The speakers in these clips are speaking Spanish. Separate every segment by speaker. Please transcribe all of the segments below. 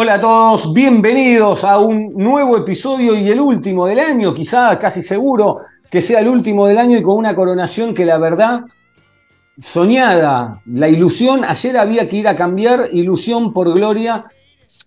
Speaker 1: Hola a todos, bienvenidos a un nuevo episodio y el último del año, quizá casi seguro que sea el último del año y con una coronación que la verdad soñada, la ilusión, ayer había que ir a cambiar, ilusión por gloria,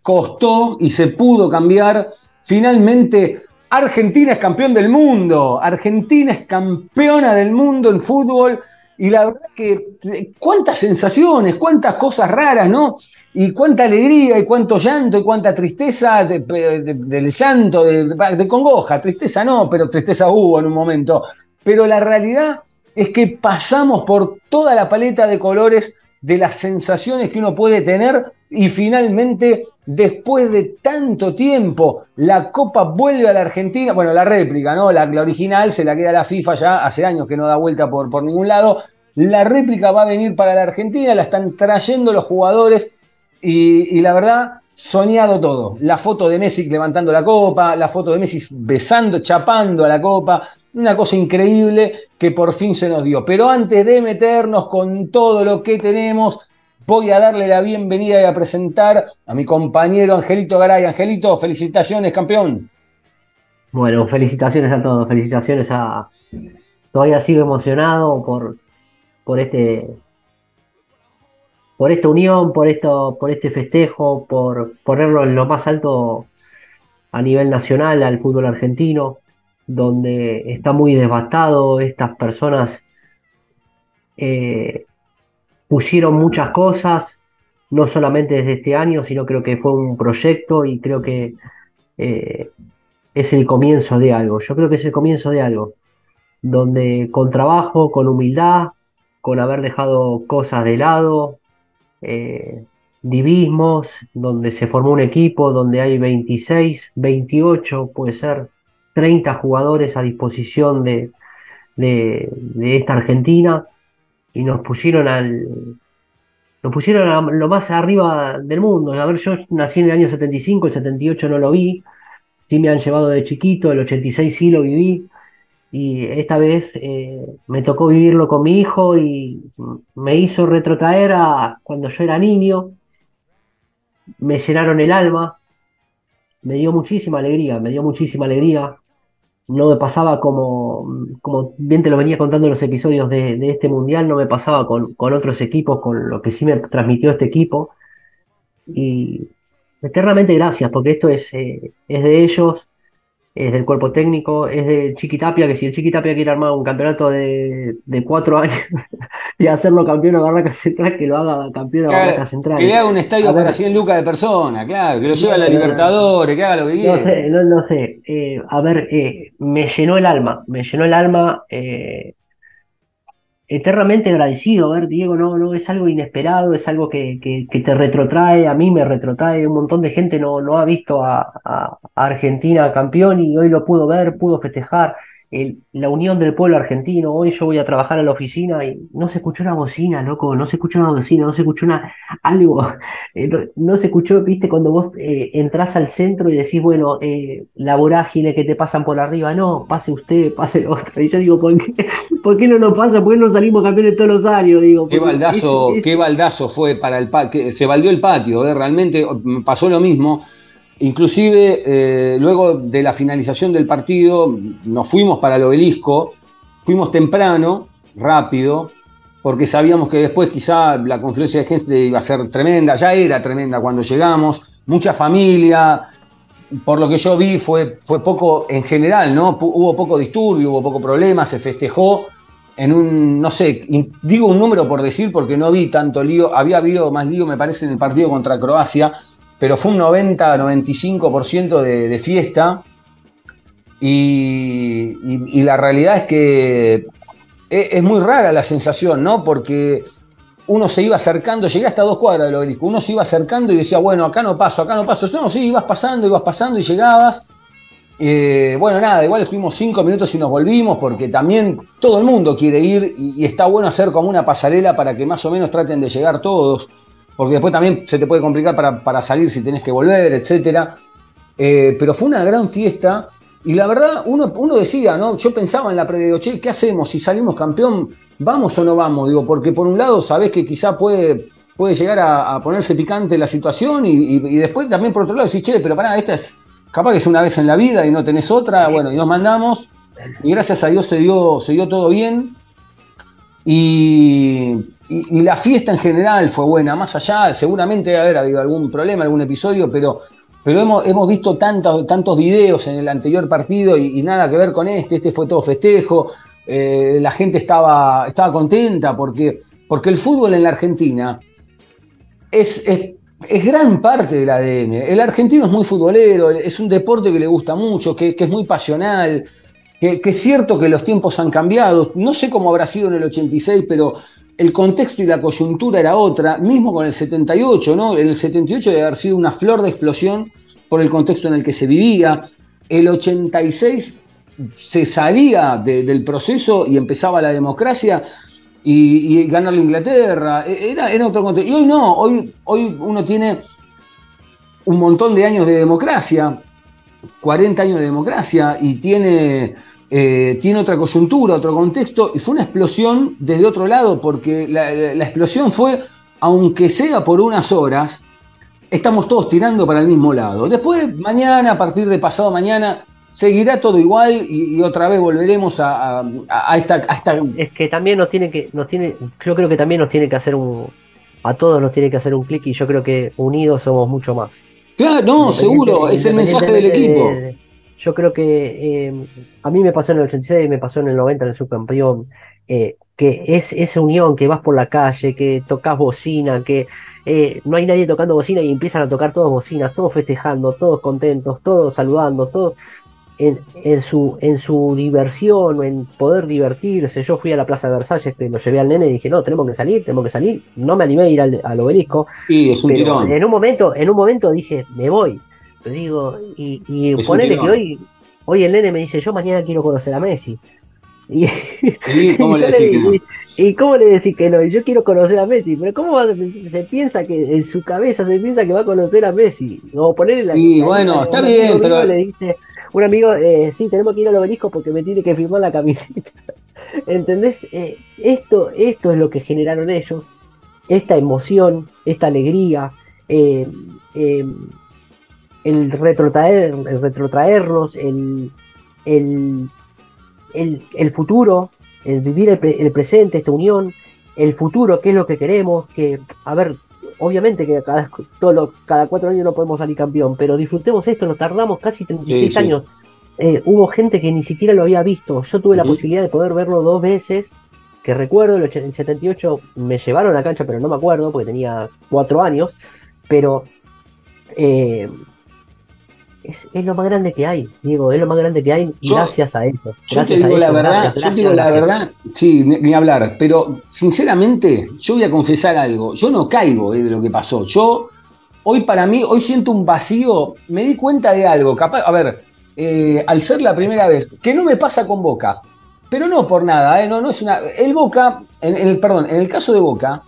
Speaker 1: costó y se pudo cambiar. Finalmente, Argentina es campeón del mundo, Argentina es campeona del mundo en fútbol y la verdad que eh, cuántas sensaciones, cuántas cosas raras, ¿no? Y cuánta alegría y cuánto llanto y cuánta tristeza de- de- del llanto, de congoja, tristeza no, pero tristeza hubo en un momento. Pero la realidad es que pasamos por toda la paleta de colores de las sensaciones que uno puede tener y finalmente, después de tanto tiempo, la Copa vuelve a la Argentina, bueno, la réplica, ¿no? La, original se la queda la FIFA ya hace años que no da vuelta por, por ningún lado. La réplica va a venir para la Argentina, la están trayendo los jugadores y la verdad, soñado todo. La foto de Messi levantando la copa, la foto de Messi besando, chapando a la copa, una cosa increíble que por fin se nos dio. Pero antes de meternos con todo lo que tenemos, voy a darle la bienvenida y a presentar a mi compañero Angelito Garay. Angelito, felicitaciones, campeón.
Speaker 2: Bueno, felicitaciones a todos, felicitaciones a... Todavía sigo emocionado por, por este, por esta unión, por esto, por este festejo, por ponerlo en lo más alto a nivel nacional al fútbol argentino, donde está muy devastado, estas personas eh, pusieron muchas cosas, no solamente desde este año, sino creo que fue un proyecto y creo que eh, es el comienzo de algo. Yo creo que es el comienzo de algo, donde con trabajo, con humildad, con haber dejado cosas de lado, eh, divismos, donde se formó un equipo, donde hay 26, 28, puede ser 30 jugadores a disposición de, de, de esta Argentina y nos pusieron al, nos pusieron a lo más arriba del mundo. A ver, yo nací en el año 75, el 78 no lo vi, sí me han llevado de chiquito, el 86 sí lo viví, y esta vez eh, me tocó vivirlo con mi hijo y me hizo retrotraer a cuando yo era niño, me llenaron el alma, me dio muchísima alegría, me dio muchísima alegría. No me pasaba como, como bien te lo venía contando en los episodios de, de este mundial, no me pasaba con, con otros equipos, con lo que sí me transmitió este equipo. Y eternamente gracias, porque esto es, eh, es de ellos, es del cuerpo técnico, es de Chiquitapia, que si el Chiquitapia quiere armar un campeonato de, de cuatro años y hacerlo campeón a Barraca Central, que lo haga campeón a
Speaker 1: Claro,
Speaker 2: Barraca Central.
Speaker 1: que le haga un estadio
Speaker 2: A
Speaker 1: para 100 lucas de persona, claro, que lo lleve a la
Speaker 2: No, no, no.
Speaker 1: Libertadores, que haga lo que
Speaker 2: No
Speaker 1: quiera.
Speaker 2: sé, no, no sé. Eh, a ver, eh, me llenó el alma, me llenó el alma. eh, eternamente agradecido. Ver, Diego, no, no, es algo inesperado, es algo que, que, que te retrotrae, a mí me retrotrae. Un montón de gente no, no ha visto a, a- a Argentina campeón y hoy lo pudo ver, pudo festejar. El- la unión del pueblo argentino. Hoy yo voy a trabajar a la oficina y no se escuchó una bocina, loco, no se escuchó una bocina, no se escuchó una, algo. Eh, no, no se escuchó, viste, cuando vos eh, entrás al centro y decís, bueno, eh, la vorágine que te pasan por arriba, no, pase usted, pase otro. Y yo digo, ¿por qué, por qué no nos pasa? ¿Por qué no salimos campeones todos los años? Digo,
Speaker 1: Qué baldazo,
Speaker 2: es- es-
Speaker 1: qué baldazo fue para el patio, se baldeó el patio, ¿eh? realmente me pasó lo mismo. Inclusive, eh, luego de la finalización del partido, nos fuimos para el obelisco, fuimos temprano, rápido, porque sabíamos que después quizá la confluencia de gente iba a ser tremenda, ya era tremenda cuando llegamos, mucha familia, por lo que yo vi fue, fue poco en general, ¿no? Hubo poco disturbio, hubo poco problema, se festejó en un, no sé, digo un número por decir porque no vi tanto lío, había habido más lío me parece en el partido contra Croacia, pero fue un 90-95% de, de fiesta y, la realidad es que es, es muy rara la sensación, ¿no? Porque uno se iba acercando, llegué hasta dos cuadras del obelisco, uno se iba acercando y decía, bueno, acá no paso, acá no paso. No, sí, ibas pasando, ibas pasando y llegabas. Eh, bueno, nada, igual estuvimos cinco minutos y nos volvimos porque también todo el mundo quiere ir y, y está bueno hacer como una pasarela para que más o menos traten de llegar todos, porque después también se te puede complicar para, para salir si tenés que volver, etcétera. Eh, pero fue una gran fiesta y la verdad uno, uno decía, ¿no? Yo pensaba en la previa, che, ¿qué hacemos? Si salimos campeón, ¿vamos o no vamos? Digo, porque por un lado sabés que quizá puede, puede llegar a, a ponerse picante la situación y, y- y después también por otro lado decís, che, pero pará, esta es capaz que es una vez en la vida y no tenés otra, bueno, y nos mandamos y gracias a Dios se dio, se dio todo bien. Y, y- la fiesta en general fue buena, más allá, seguramente debe haber habido algún problema, algún episodio, pero, pero hemos, hemos visto tantos, tantos videos en el anterior partido y, nada que ver con este, este fue todo festejo, eh, la gente estaba, estaba contenta porque, porque el fútbol en la Argentina es, es, es gran parte del ADN. El argentino es muy futbolero, es un deporte que le gusta mucho, que, es muy pasional, que es cierto que los tiempos han cambiado. No sé cómo habrá sido en el 86, pero el contexto y la coyuntura era otra, mismo con el 78, ¿no? En el 78 debe haber sido una flor de explosión por el contexto en el que se vivía. El 86 se salía de- del proceso y empezaba la democracia y, y ganar la Inglaterra. E- Era, era otro contexto. Y hoy no, hoy, hoy uno tiene un montón de años de democracia, 40 años de democracia, y tiene, eh, tiene otra coyuntura, otro contexto, y fue una explosión desde otro lado, porque la, la- la explosión fue, aunque sea por unas horas, estamos todos tirando para el mismo lado. Después, mañana, a partir de pasado mañana, seguirá todo igual y, y otra vez volveremos a, a- a esta, a esta
Speaker 2: Es que también nos tiene que, nos tiene, yo creo que también nos tiene que hacer un, a todos nos tiene que hacer un clic y yo creo que unidos somos mucho más.
Speaker 1: Claro, no, seguro, es el mensaje del equipo.
Speaker 2: De- yo creo que eh, a mí me pasó en el 86, me pasó en el 90 en el subcampeón, eh, que es esa unión, que vas por la calle, que tocas bocina, que eh, no hay nadie tocando bocina y empiezan a tocar todos bocinas, todos festejando, todos contentos, todos saludando, todos en, en su, en su diversión, en poder divertirse. Yo fui a la Plaza de Versalles, que lo llevé al nene y dije, no, tenemos que salir, tenemos que salir. No me animé a ir al, al obelisco,
Speaker 1: Sí, es un tirón.
Speaker 2: en un momento, en un momento dije, me voy. Pero digo, y, y ponele que hoy, hoy el nene me dice, yo mañana quiero conocer a Messi. Y,
Speaker 1: ¿cómo
Speaker 2: y
Speaker 1: le no?
Speaker 2: digo, ¿Y cómo le decís que no? Y Yo quiero conocer a Messi, pero ¿cómo va a se piensa que en su cabeza se piensa que va a conocer a Messi? O ponerle la,
Speaker 1: Y bueno,
Speaker 2: la-
Speaker 1: está
Speaker 2: un
Speaker 1: bien,
Speaker 2: amigo
Speaker 1: pero-
Speaker 2: le dice, un amigo, eh, sí, tenemos que ir al obelisco porque me tiene que firmar la camiseta. ¿Entendés? Eh, esto, esto es lo que generaron ellos, esta emoción, esta alegría, eh, eh, el, retrotraer, el retrotraernos, el, el, el, el futuro, el vivir el, pre- el presente, esta unión, el futuro, qué es lo que queremos, que, a ver, obviamente que cada, todo lo- cada cuatro años no podemos salir campeón, pero disfrutemos esto, nos tardamos casi 36
Speaker 1: Sí, sí.
Speaker 2: años. Eh, hubo gente que ni siquiera lo había visto. Yo tuve la posibilidad de poder verlo dos veces, que recuerdo, el 78 me llevaron a la cancha, pero no me acuerdo porque tenía cuatro años, pero eh, es, es lo más grande que hay, Diego, es lo más grande que hay
Speaker 1: Yo-
Speaker 2: gracias a ellos.
Speaker 1: Yo te digo la verdad, yo te digo la verdad, sí, ni, ni hablar, pero sinceramente, yo voy a confesar algo, yo no caigo eh, de lo que pasó. Yo, hoy para mí, hoy siento un vacío, me di cuenta de algo, capaz, a ver, eh, al ser la primera vez, que no me pasa con Boca, pero no por nada, eh, no, no es una. El Boca, en, en el, perdón, en el caso de Boca,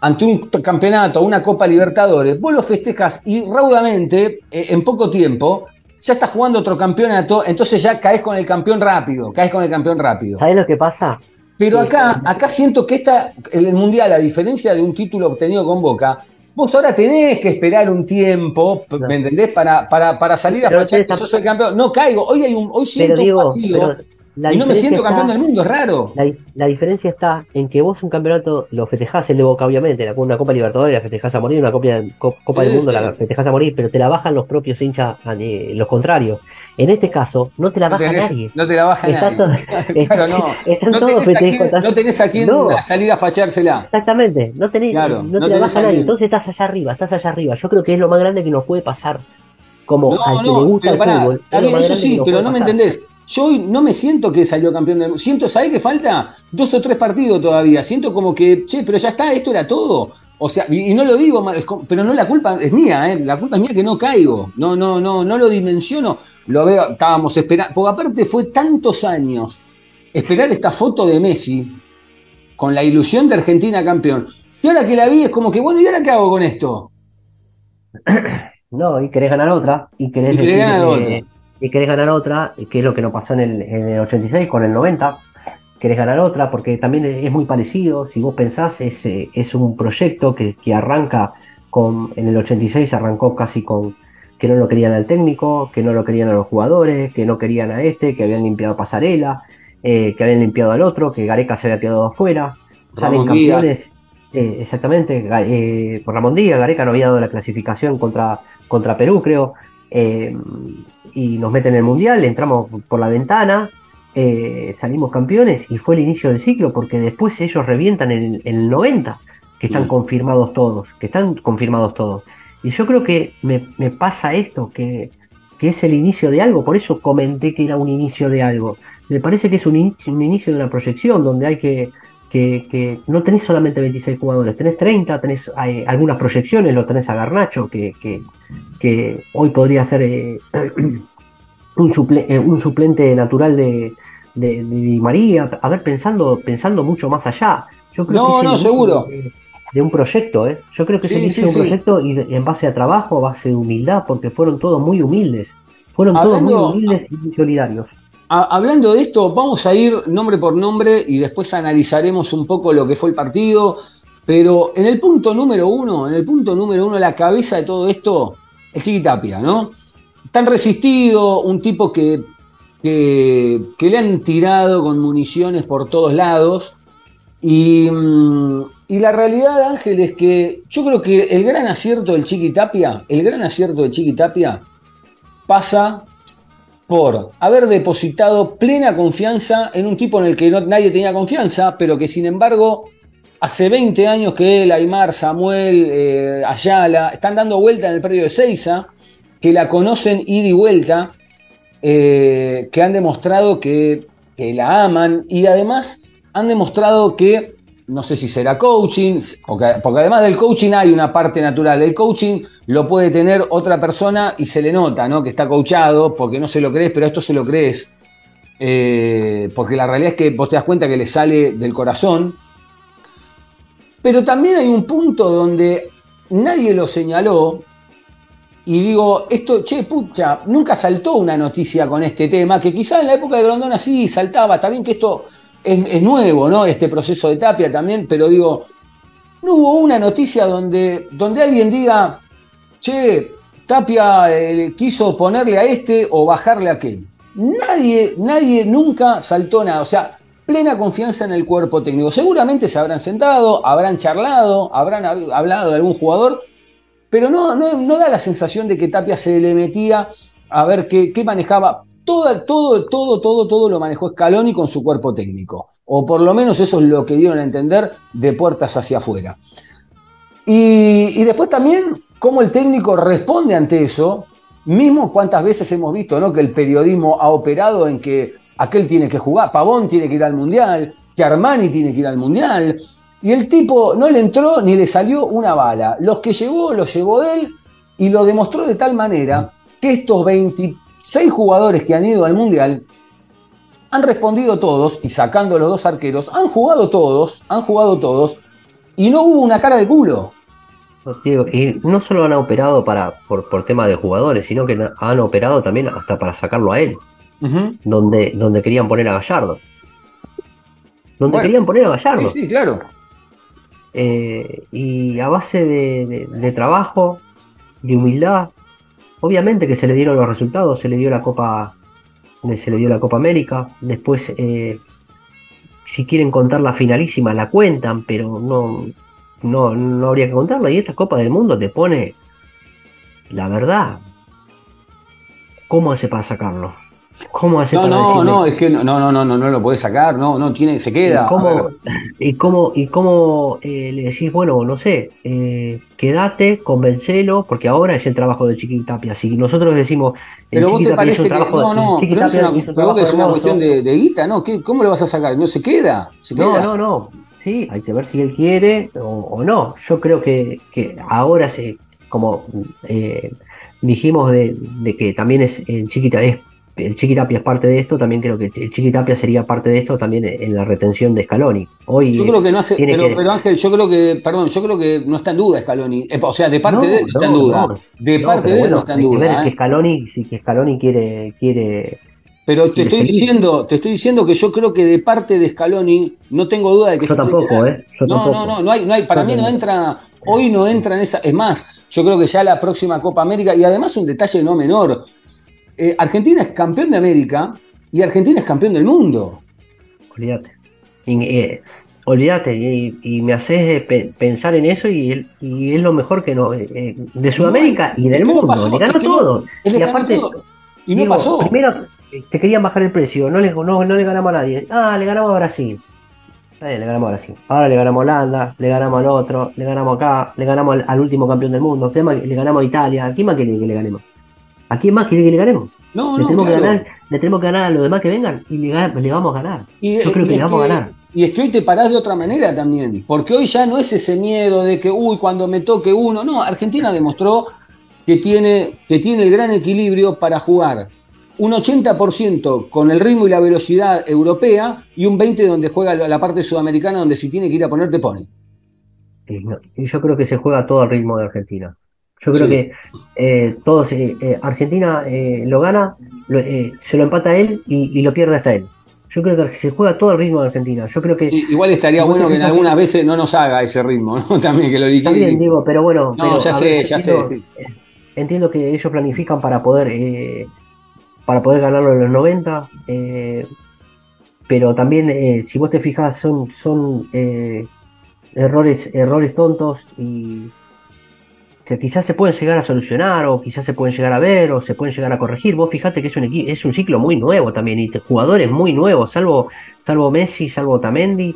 Speaker 1: ante un campeonato, una Copa Libertadores, vos lo festejas y raudamente, eh, en poco tiempo, ya estás jugando otro campeonato, entonces ya caes con el campeón rápido, caes con el campeón rápido.
Speaker 2: ¿Sabes lo que pasa?
Speaker 1: Pero acá, acá siento que esta, el Mundial, a diferencia de un título obtenido con Boca, vos ahora tenés que esperar un tiempo. ¿me entendés? Para, para, para salir a fachar que sos el campeón. No caigo, hoy hay un, hoy siento
Speaker 2: digo,
Speaker 1: un vacío
Speaker 2: pero la
Speaker 1: y no me siento campeón
Speaker 2: está-
Speaker 1: del mundo, es raro.
Speaker 2: La, la diferencia está en que vos un campeonato lo festejás el de Boca, obviamente, la- una Copa Libertadores la festejás a morir, una Copa, co- Copa del Mundo la festejás a morir, pero te la bajan los propios hinchas, eh, los contrarios. En este caso, no te la
Speaker 1: No
Speaker 2: baja
Speaker 1: tenés,
Speaker 2: nadie.
Speaker 1: no te la baja
Speaker 2: Está
Speaker 1: nadie.
Speaker 2: todo-
Speaker 1: claro, no.
Speaker 2: Están
Speaker 1: No
Speaker 2: todos
Speaker 1: tenés, a
Speaker 2: festejos.
Speaker 1: quién, no tenés a quién
Speaker 2: No.
Speaker 1: salir a fachársela.
Speaker 2: Exactamente, no, tenés,
Speaker 1: Claro,
Speaker 2: no,
Speaker 1: no
Speaker 2: te la baja nadie. Entonces estás allá arriba, estás allá arriba. Yo creo que es lo más grande que nos puede pasar. Como al que le gusta el
Speaker 1: pará,
Speaker 2: fútbol. es
Speaker 1: eso sí, pero no me entendés. Yo hoy no me siento que salió campeón del mundo. Siento, ¿sabés que falta? Dos o tres partidos todavía. Siento como que, che, pero ya está, esto era todo. O sea, y, y no lo digo, pero no la culpa es mía, ¿eh? La culpa es mía que no caigo. No, no, no, no lo dimensiono. Lo veo, estábamos esperando. Porque aparte fue tantos años esperar esta foto de Messi con la ilusión de Argentina campeón. Y ahora que la vi es como que, bueno, ¿y ahora qué hago con esto?
Speaker 2: No, y querés ganar otra, y querés,
Speaker 1: Y querés
Speaker 2: decir,
Speaker 1: ganar
Speaker 2: eh,
Speaker 1: otra.
Speaker 2: Y querés ganar otra, que es lo que nos pasó en el, en el 86 con el 90. Querés ganar otra, porque también es muy parecido. Si vos pensás, es, eh, es un proyecto que, que arranca con. En el 86 arrancó casi con que no lo querían al técnico, que no lo querían a los jugadores, que no querían a este, que habían limpiado Pasarela, eh, que habían limpiado al otro, que Gareca se había quedado afuera. Salen campeones. eh, exactamente, eh, por Ramón Díaz, Gareca no había dado la clasificación contra, contra Perú, creo. eh, y nos meten en el mundial, entramos por la ventana, eh, salimos campeones y fue el inicio del ciclo porque después ellos revientan en el, en el 90, que están
Speaker 1: Mm.
Speaker 2: confirmados todos, que están confirmados todos. Y yo creo que me, me pasa esto, que, que es el inicio de algo, por eso comenté que era un inicio de algo. Me parece que es un, un inicio de una proyección donde hay que, que, que no tenés solamente 26 jugadores, tenés 30, tenés eh, algunas proyecciones, lo tenés a Garnacho, que, que, que hoy podría ser eh, un, suple- eh, un suplente natural de, de, de Di María. A ver, pensando, pensando mucho más allá. Yo creo
Speaker 1: No,
Speaker 2: que
Speaker 1: no, seguro.
Speaker 2: De, de un proyecto, ¿eh? Yo creo que
Speaker 1: Sí, sí,
Speaker 2: de un
Speaker 1: sí.
Speaker 2: proyecto y en base a trabajo, a base de humildad, porque fueron todos muy humildes. Fueron todos muy humildes y muy solidarios.
Speaker 1: A- hablando de esto, vamos a ir nombre por nombre y después analizaremos un poco lo que fue el partido. Pero en el punto número uno, en el punto número uno, la cabeza de todo esto, el Chiquitapia, ¿no? Tan resistido, un tipo que, que, que le han tirado con municiones por todos lados. Y, mm, y la realidad, Ángel, es que yo creo que el gran acierto del Chiquitapia, el gran acierto del Chiquitapia pasa por haber depositado plena confianza en un tipo en el que nadie tenía confianza, pero que sin embargo hace 20 años que él, Aymar, Samuel, eh, Ayala están dando vuelta en el predio de Seiza, que la conocen ida y vuelta, eh, que han demostrado que la aman y además han demostrado que, no sé si será coaching, porque, además del coaching hay una parte natural. El coaching lo puede tener otra persona y se le nota, ¿no? Que está coachado porque no se lo crees, pero esto se lo crees. Eh, porque la realidad es que vos te das cuenta que le sale del corazón. Pero también hay un punto donde nadie lo señaló. Y digo, esto, che, pucha, nunca saltó una noticia con este tema, que quizás en la época de Grondona sí saltaba, bien que esto es, nuevo, ¿no? Este proceso de Tapia también, pero digo, no hubo una noticia donde, donde alguien diga, che, Tapia eh, quiso ponerle a este o bajarle a aquel. Nadie, nadie nunca saltó nada. O sea, plena confianza en el cuerpo técnico. Seguramente se habrán sentado, habrán charlado, habrán hab- hablado de algún jugador, pero no, no, no da la sensación de que Tapia se le metía a ver qué, qué manejaba. Todo, todo, todo, todo, todo lo manejó Scaloni con su cuerpo técnico. O por lo menos eso es lo que dieron a entender de puertas hacia afuera. Y, después también cómo el técnico responde ante eso. Mismo cuántas veces hemos visto ¿no? que el periodismo ha operado en que aquel tiene que jugar, Pavón tiene que ir al Mundial, que Armani tiene que ir al Mundial. Y el tipo no le entró ni le salió una bala. Los que llevó, los llevó él y lo demostró de tal manera que estos 26 jugadores que han ido al Mundial han respondido todos, y sacando los dos arqueros, han jugado todos, han jugado todos, y no hubo una cara de culo.
Speaker 2: Digo, y no solo han operado para, por, por tema de jugadores, sino que han operado también hasta para sacarlo a él, donde, donde querían poner a Gallardo. Donde
Speaker 1: Bueno.
Speaker 2: querían poner a Gallardo.
Speaker 1: Sí, sí, claro.
Speaker 2: Eh, y a base de, de- de trabajo, de humildad, obviamente que se le dieron los resultados, se le dio la Copa, se le dio la Copa América, después eh, si quieren contar la finalísima la cuentan, pero no, no, no habría que contarla. Y esta Copa del Mundo te pone la verdad. ¿Cómo hace para sacarlo? ¿Cómo hace
Speaker 1: No,
Speaker 2: para
Speaker 1: no,
Speaker 2: decirle-
Speaker 1: no, es que no, no, no, no, no, lo podés sacar, no, no tiene, se queda.
Speaker 2: ¿Y cómo, y cómo, y cómo eh, le decís, bueno, no sé, eh, quédate, convencelo, porque ahora es el trabajo de Chiquitapia. Si nosotros decimos,
Speaker 1: pero vos te
Speaker 2: Chiqui Tapia
Speaker 1: parece que,
Speaker 2: trabajo,
Speaker 1: no, no,
Speaker 2: Chiqui
Speaker 1: pero es
Speaker 2: Tapia
Speaker 1: una, pero vos que es una cuestión de, de guita, ¿no? ¿Qué, ¿Cómo lo vas a sacar? No se queda, se
Speaker 2: No,
Speaker 1: queda.
Speaker 2: no, no. Sí, hay que ver si él quiere o, o no. Yo creo que, que ahora se, como eh, dijimos de, de que también es el Chiquita es el Chiquitapia es parte de esto, también creo que el Chiquitapia sería parte de esto también en la retención de Scaloni. Hoy
Speaker 1: Yo creo que no hace, pero,
Speaker 2: que-
Speaker 1: pero Ángel, yo creo que, perdón, yo creo que no está en duda Scaloni. Eh, O sea, de parte
Speaker 2: No,
Speaker 1: de él no está en duda.
Speaker 2: no.
Speaker 1: de parte de él
Speaker 2: bueno,
Speaker 1: no está en
Speaker 2: que
Speaker 1: duda.
Speaker 2: que
Speaker 1: ¿eh?
Speaker 2: Scaloni, si que Scaloni quiere, quiere
Speaker 1: Pero te estoy diciendo, te estoy diciendo que yo creo que de parte de Scaloni no tengo duda de que
Speaker 2: Yo
Speaker 1: se
Speaker 2: tampoco. ¿eh? Yo
Speaker 1: No,
Speaker 2: tampoco.
Speaker 1: no, no, no hay, no hay, para
Speaker 2: Yo
Speaker 1: mí no entra, hoy no entra en esa, es más, yo creo que ya la próxima Copa América, y además un detalle no menor, eh, Argentina es campeón de América y Argentina es campeón del mundo.
Speaker 2: Olvídate. Y, eh, olvídate, y, y me haces pe- pensar en eso y, es lo mejor que no, eh, eh, de Sudamérica y del
Speaker 1: que
Speaker 2: mundo.
Speaker 1: pasó,
Speaker 2: le ganó
Speaker 1: que
Speaker 2: todo.
Speaker 1: Le
Speaker 2: y aparte,
Speaker 1: todo. Y no
Speaker 2: digo,
Speaker 1: pasó.
Speaker 2: primero eh, te querían bajar el precio, no le, no, no le ganamos a nadie. Ah, le ganamos a Brasil. Eh, le ganamos a Brasil. Ahora le ganamos a Holanda, le ganamos al otro, le ganamos acá, le ganamos al, al último campeón del mundo, le ganamos a Italia. ¿A quién más quiere que le ganemos? ¿A quién más quiere que le ganemos?
Speaker 1: No,
Speaker 2: le,
Speaker 1: no,
Speaker 2: tenemos que ganar, le tenemos que ganar a los demás que vengan y le, vamos a ganar.
Speaker 1: Y,
Speaker 2: Yo creo que le vamos a ganar.
Speaker 1: Y es que hoy te parás de otra manera también, porque hoy ya no es ese miedo de que, uy, cuando me toque uno. No, Argentina demostró que tiene, que tiene el gran equilibrio para jugar un 80% con el ritmo y la velocidad europea y un 20% donde juega la parte sudamericana, donde si tiene que ir a poner, te pone.
Speaker 2: Y yo creo que se juega todo al ritmo de Argentina. Yo creo
Speaker 1: Sí.
Speaker 2: que eh, todos, eh, eh, Argentina eh, lo gana, lo- eh, se lo empata él y, y lo pierde hasta él. Yo creo que se juega todo al ritmo de Argentina. Yo creo que
Speaker 1: igual estaría bueno
Speaker 2: que
Speaker 1: en algunas veces no nos haga ese ritmo, ¿no? También que lo liquide.
Speaker 2: también digo, pero bueno,
Speaker 1: No,
Speaker 2: pero,
Speaker 1: ya
Speaker 2: a
Speaker 1: sé,
Speaker 2: ver,
Speaker 1: ya
Speaker 2: entiendo,
Speaker 1: sé, sí.
Speaker 2: entiendo que ellos planifican para poder eh, para poder ganarlo en los 90, eh, pero también eh, si vos te fijas son son eh, errores errores tontos y que quizás se pueden llegar a solucionar o quizás se pueden llegar a ver o se pueden llegar a corregir. Vos fijate que es un es un ciclo muy nuevo también y jugadores muy nuevos, salvo salvo Messi, salvo Tamendi,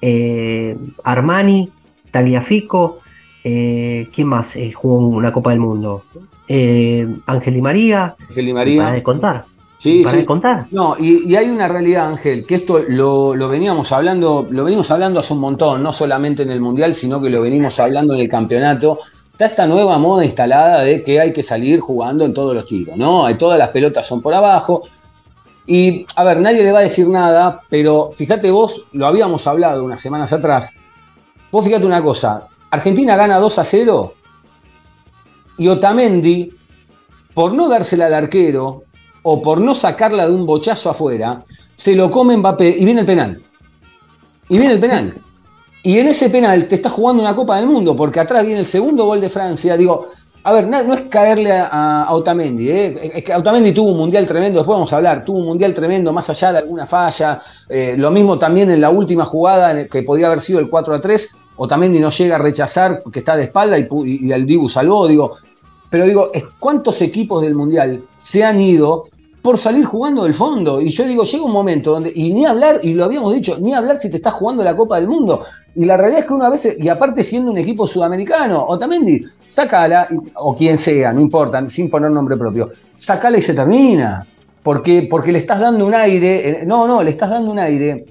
Speaker 2: eh, Armani, Tagliafico, eh, ¿quién más eh, jugó una Copa del Mundo? Eh, Ángel Di María,
Speaker 1: Ángel
Speaker 2: para
Speaker 1: María.
Speaker 2: de contar,
Speaker 1: Sí,
Speaker 2: para
Speaker 1: sí.
Speaker 2: de contar.
Speaker 1: No, y, y hay una realidad, Ángel, que esto lo, lo veníamos hablando, lo venimos hablando hace un montón, no solamente en el Mundial, sino que lo venimos hablando en el campeonato. Está esta nueva moda instalada de que hay que salir jugando en todos los tiros, ¿no? Todas las pelotas son por abajo. Y, a ver, nadie le va a decir nada, pero fíjate vos, lo habíamos hablado unas semanas atrás. Vos fíjate una cosa, Argentina gana 2 a 0 y Otamendi, por no dársela al arquero o por no sacarla de un bochazo afuera, se lo come Mbappé y viene el penal. Y viene el penal. Y en ese penal te estás jugando una Copa del Mundo, porque atrás viene el segundo gol de Francia. Digo, a ver, no, es caerle a, Otamendi, ¿eh? es que Otamendi tuvo un mundial tremendo, después vamos a hablar, tuvo un mundial tremendo más allá de alguna falla. eh, lo mismo también en la última jugada, que podía haber sido el 4 a 3, Otamendi no llega a rechazar, que está de espalda y, y, y el Dibu salvó. Digo, pero digo, ¿cuántos equipos del Mundial se han ido por salir jugando del fondo? Y yo digo, llega un momento donde, y ni hablar, y lo habíamos dicho, ni hablar si te estás jugando la Copa del Mundo. Y la realidad es que una vez, y aparte siendo un equipo sudamericano, Otamendi, sacala, y- o quien sea, no importa, sin poner nombre propio, sacala y se termina. Porque, porque le estás dando un aire, eh, no, no, le estás dando un aire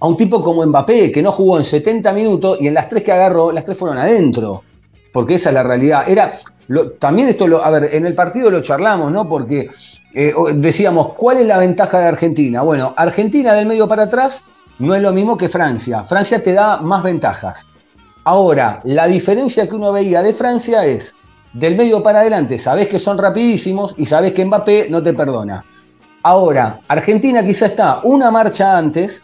Speaker 1: a un tipo como Mbappé, que no jugó en 70 minutos y en las tres que agarró, las tres fueron adentro. Porque esa es la realidad. Era, también esto, lo, a ver, en el partido lo charlamos, ¿no? Porque eh, decíamos, ¿cuál es la ventaja de Argentina? Bueno, Argentina del medio para atrás no es lo mismo que Francia. Francia te da más ventajas. Ahora, la diferencia que uno veía de Francia es, del medio para adelante, sabés que son rapidísimos y sabés que Mbappé no te perdona. Ahora, Argentina quizá está una marcha antes,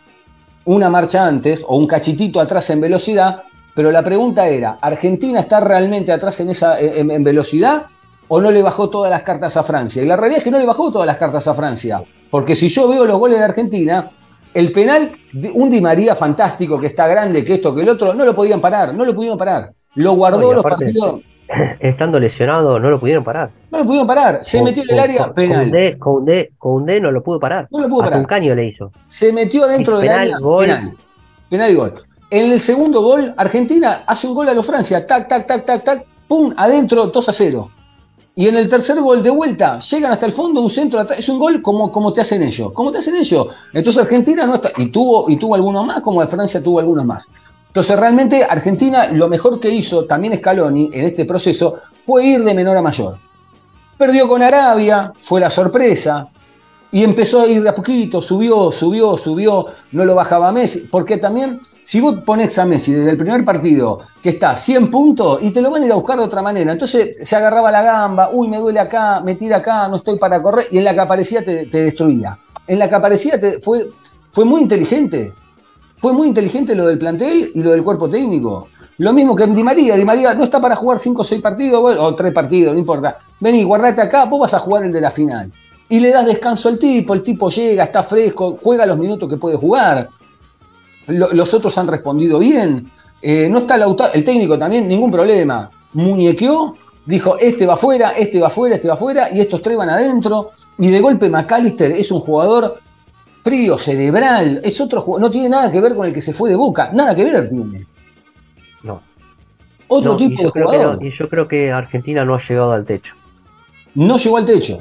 Speaker 1: una marcha antes o un cachitito atrás en velocidad, pero la pregunta era, ¿Argentina está realmente atrás en, esa, en, en velocidad o no le bajó todas las cartas a Francia? Y la realidad es que no le bajó todas las cartas a Francia, porque si yo veo los goles de Argentina, el penal, un Di María fantástico, que está grande, que esto, que el otro, no lo podían parar, no lo pudieron parar. Lo guardó los partidos.
Speaker 2: estando lesionado, no lo pudieron parar.
Speaker 1: No lo pudieron parar. Se
Speaker 2: Con-
Speaker 1: metió en el
Speaker 2: con-
Speaker 1: área
Speaker 2: con-
Speaker 1: penal.
Speaker 2: Koundé- Koundé- Koundé no lo pudo parar.
Speaker 1: No lo pudo
Speaker 2: Hasta
Speaker 1: parar.
Speaker 2: un caño le hizo.
Speaker 1: Se metió dentro del área
Speaker 2: gol.
Speaker 1: penal. Penal y gol. En el segundo gol, Argentina hace un gol a los Francia. Tac, tac, tac, tac, tac. Pum, adentro, 2 a 0. Y en el tercer gol de vuelta, llegan hasta el fondo, un centro atrás. Es un gol como, como te hacen ellos. Como te hacen ellos. Entonces Argentina no está. Y tuvo, y tuvo algunos más, como Francia tuvo algunos más. Entonces realmente Argentina lo mejor que hizo también Scaloni en este proceso fue ir de menor a mayor. Perdió con Arabia, fue la sorpresa, y empezó a ir de a poquito, subió, subió, subió, no lo bajaba Messi, porque también, si vos ponés a Messi desde el primer partido, que está 100 puntos, y te lo van a ir a buscar de otra manera, entonces se agarraba la gamba, uy, me duele acá, me tira acá, no estoy para correr, y en la que aparecía te, destruía. En la que aparecía te- fue, fue muy inteligente, fue muy inteligente lo del plantel y lo del cuerpo técnico. Lo mismo que Di María, Di María no está para jugar 5 o 6 partidos, o 3 partidos, no importa. Vení, guardate acá, vos vas a jugar el de la final y le das descanso al tipo, el tipo llega, está fresco, juega los minutos que puede jugar. Lo- los otros han respondido bien. Eh, no está Lautaro, el técnico también, ningún problema. Muñequeó, dijo, este va afuera, este va afuera, este va afuera, y estos tres van adentro. Y de golpe McAllister es un jugador frío, cerebral, es otro jugador, no tiene nada que ver con el que se fue de boca, nada que ver tiene.
Speaker 2: No.
Speaker 1: Otro
Speaker 2: No,
Speaker 1: tipo de
Speaker 2: creo que no,
Speaker 1: jugador.
Speaker 2: y yo creo que Argentina no ha llegado al techo.
Speaker 1: No llegó al techo.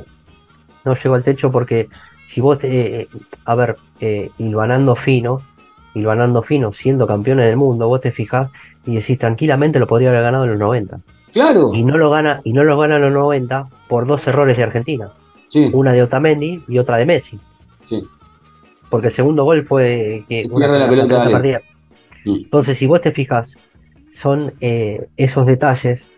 Speaker 2: No llegó al techo porque si vos, te- eh, a ver, eh, hilvanando fino, hilvanando fino, siendo campeones del mundo, vos te fijás y decís tranquilamente lo podría haber ganado en los 90.
Speaker 1: Claro.
Speaker 2: Y no lo gana, y no lo gana en los 90 por dos errores de Argentina.
Speaker 1: Sí,
Speaker 2: Una de Otamendi y otra de Messi.
Speaker 1: sí.
Speaker 2: Porque el segundo gol fue que
Speaker 1: pierde la pelota,
Speaker 2: perdida.
Speaker 1: Mm.
Speaker 2: Entonces, si vos te fijas, son eh, esos detalles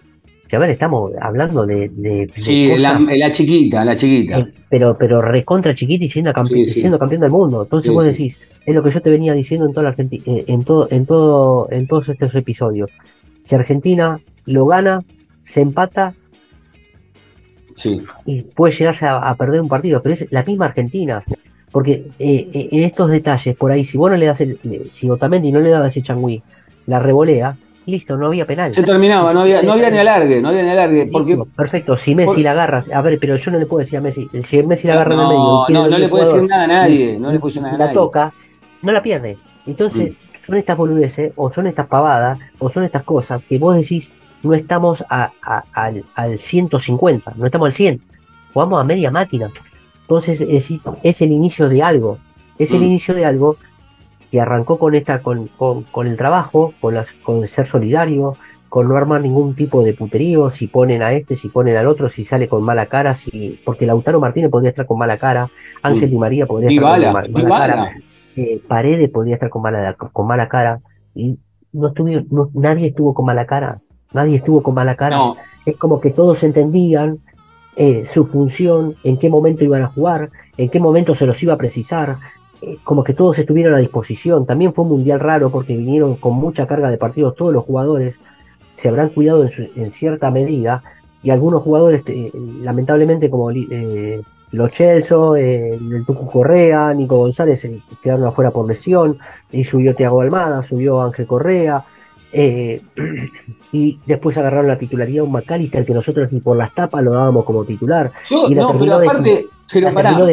Speaker 2: a ver, estamos hablando de,
Speaker 1: Sí, la, chiquita, la chiquita.
Speaker 2: eh, pero, pero recontra chiquita y siendo, campe-
Speaker 1: Sí, sí.
Speaker 2: siendo campeón del mundo. Entonces
Speaker 1: Sí,
Speaker 2: vos decís, es lo que yo te venía diciendo en toda la Argenti- eh, en todo, en todo, en todos estos episodios, que Argentina lo gana, se empata
Speaker 1: Sí.
Speaker 2: y puede llegarse a, a perder un partido, pero es la misma Argentina. Porque eh, en estos detalles, por ahí, si vos no le das el, si Otamendi no le daba ese changüí, la revolea, listo, no había penal.
Speaker 1: Se terminaba, no había, no había ni alargue, no había ni alargue. Porque
Speaker 2: Perfecto, si Messi
Speaker 1: por-
Speaker 2: la agarra, a ver, pero yo no le puedo decir a Messi, si Messi la agarra en el medio,
Speaker 1: no, no, le puede decir nada a nadie, no le puede decir nada a
Speaker 2: la
Speaker 1: nadie.
Speaker 2: toca, no la pierde. Entonces,
Speaker 1: Mm.
Speaker 2: son estas boludeces, o son estas pavadas, o son estas cosas que vos decís, no estamos a- a- al, al 150, no estamos al 100, jugamos a media máquina. Entonces, decís, es el inicio de algo, es el
Speaker 1: Mm.
Speaker 2: inicio de algo que arrancó con esta, con, con, con el trabajo, con las, con ser solidario, con no armar ningún tipo de puterío, si ponen a este, si ponen al otro, si sale con mala cara, si, porque Lautaro Martínez podría estar con mala cara, Ángel. Di María podría estar con mala, cara, eh, Paredes podría estar con mala, con mala cara, y no estuvo, no- nadie estuvo con mala cara, nadie estuvo con mala cara,
Speaker 1: No,
Speaker 2: es como que todos entendían eh, su función, en qué momento iban a jugar, en qué momento se los iba a precisar, como que todos estuvieron a disposición. También fue un mundial raro porque vinieron con mucha carga de partidos todos los jugadores, se habrán cuidado en, su- en cierta medida, y algunos jugadores, eh, lamentablemente, como eh, Lo Celso, eh, el Tucu Correa, Nico González eh, quedaron afuera por lesión, y subió Thiago Almada, subió Ángel Correa, eh, y después agarraron la titularidad a un McAllister que nosotros ni por las tapas lo dábamos como titular.
Speaker 1: yo-
Speaker 2: y la
Speaker 1: no, pero
Speaker 2: terminó de-
Speaker 1: aparte, pero
Speaker 2: la
Speaker 1: pará.
Speaker 2: terminó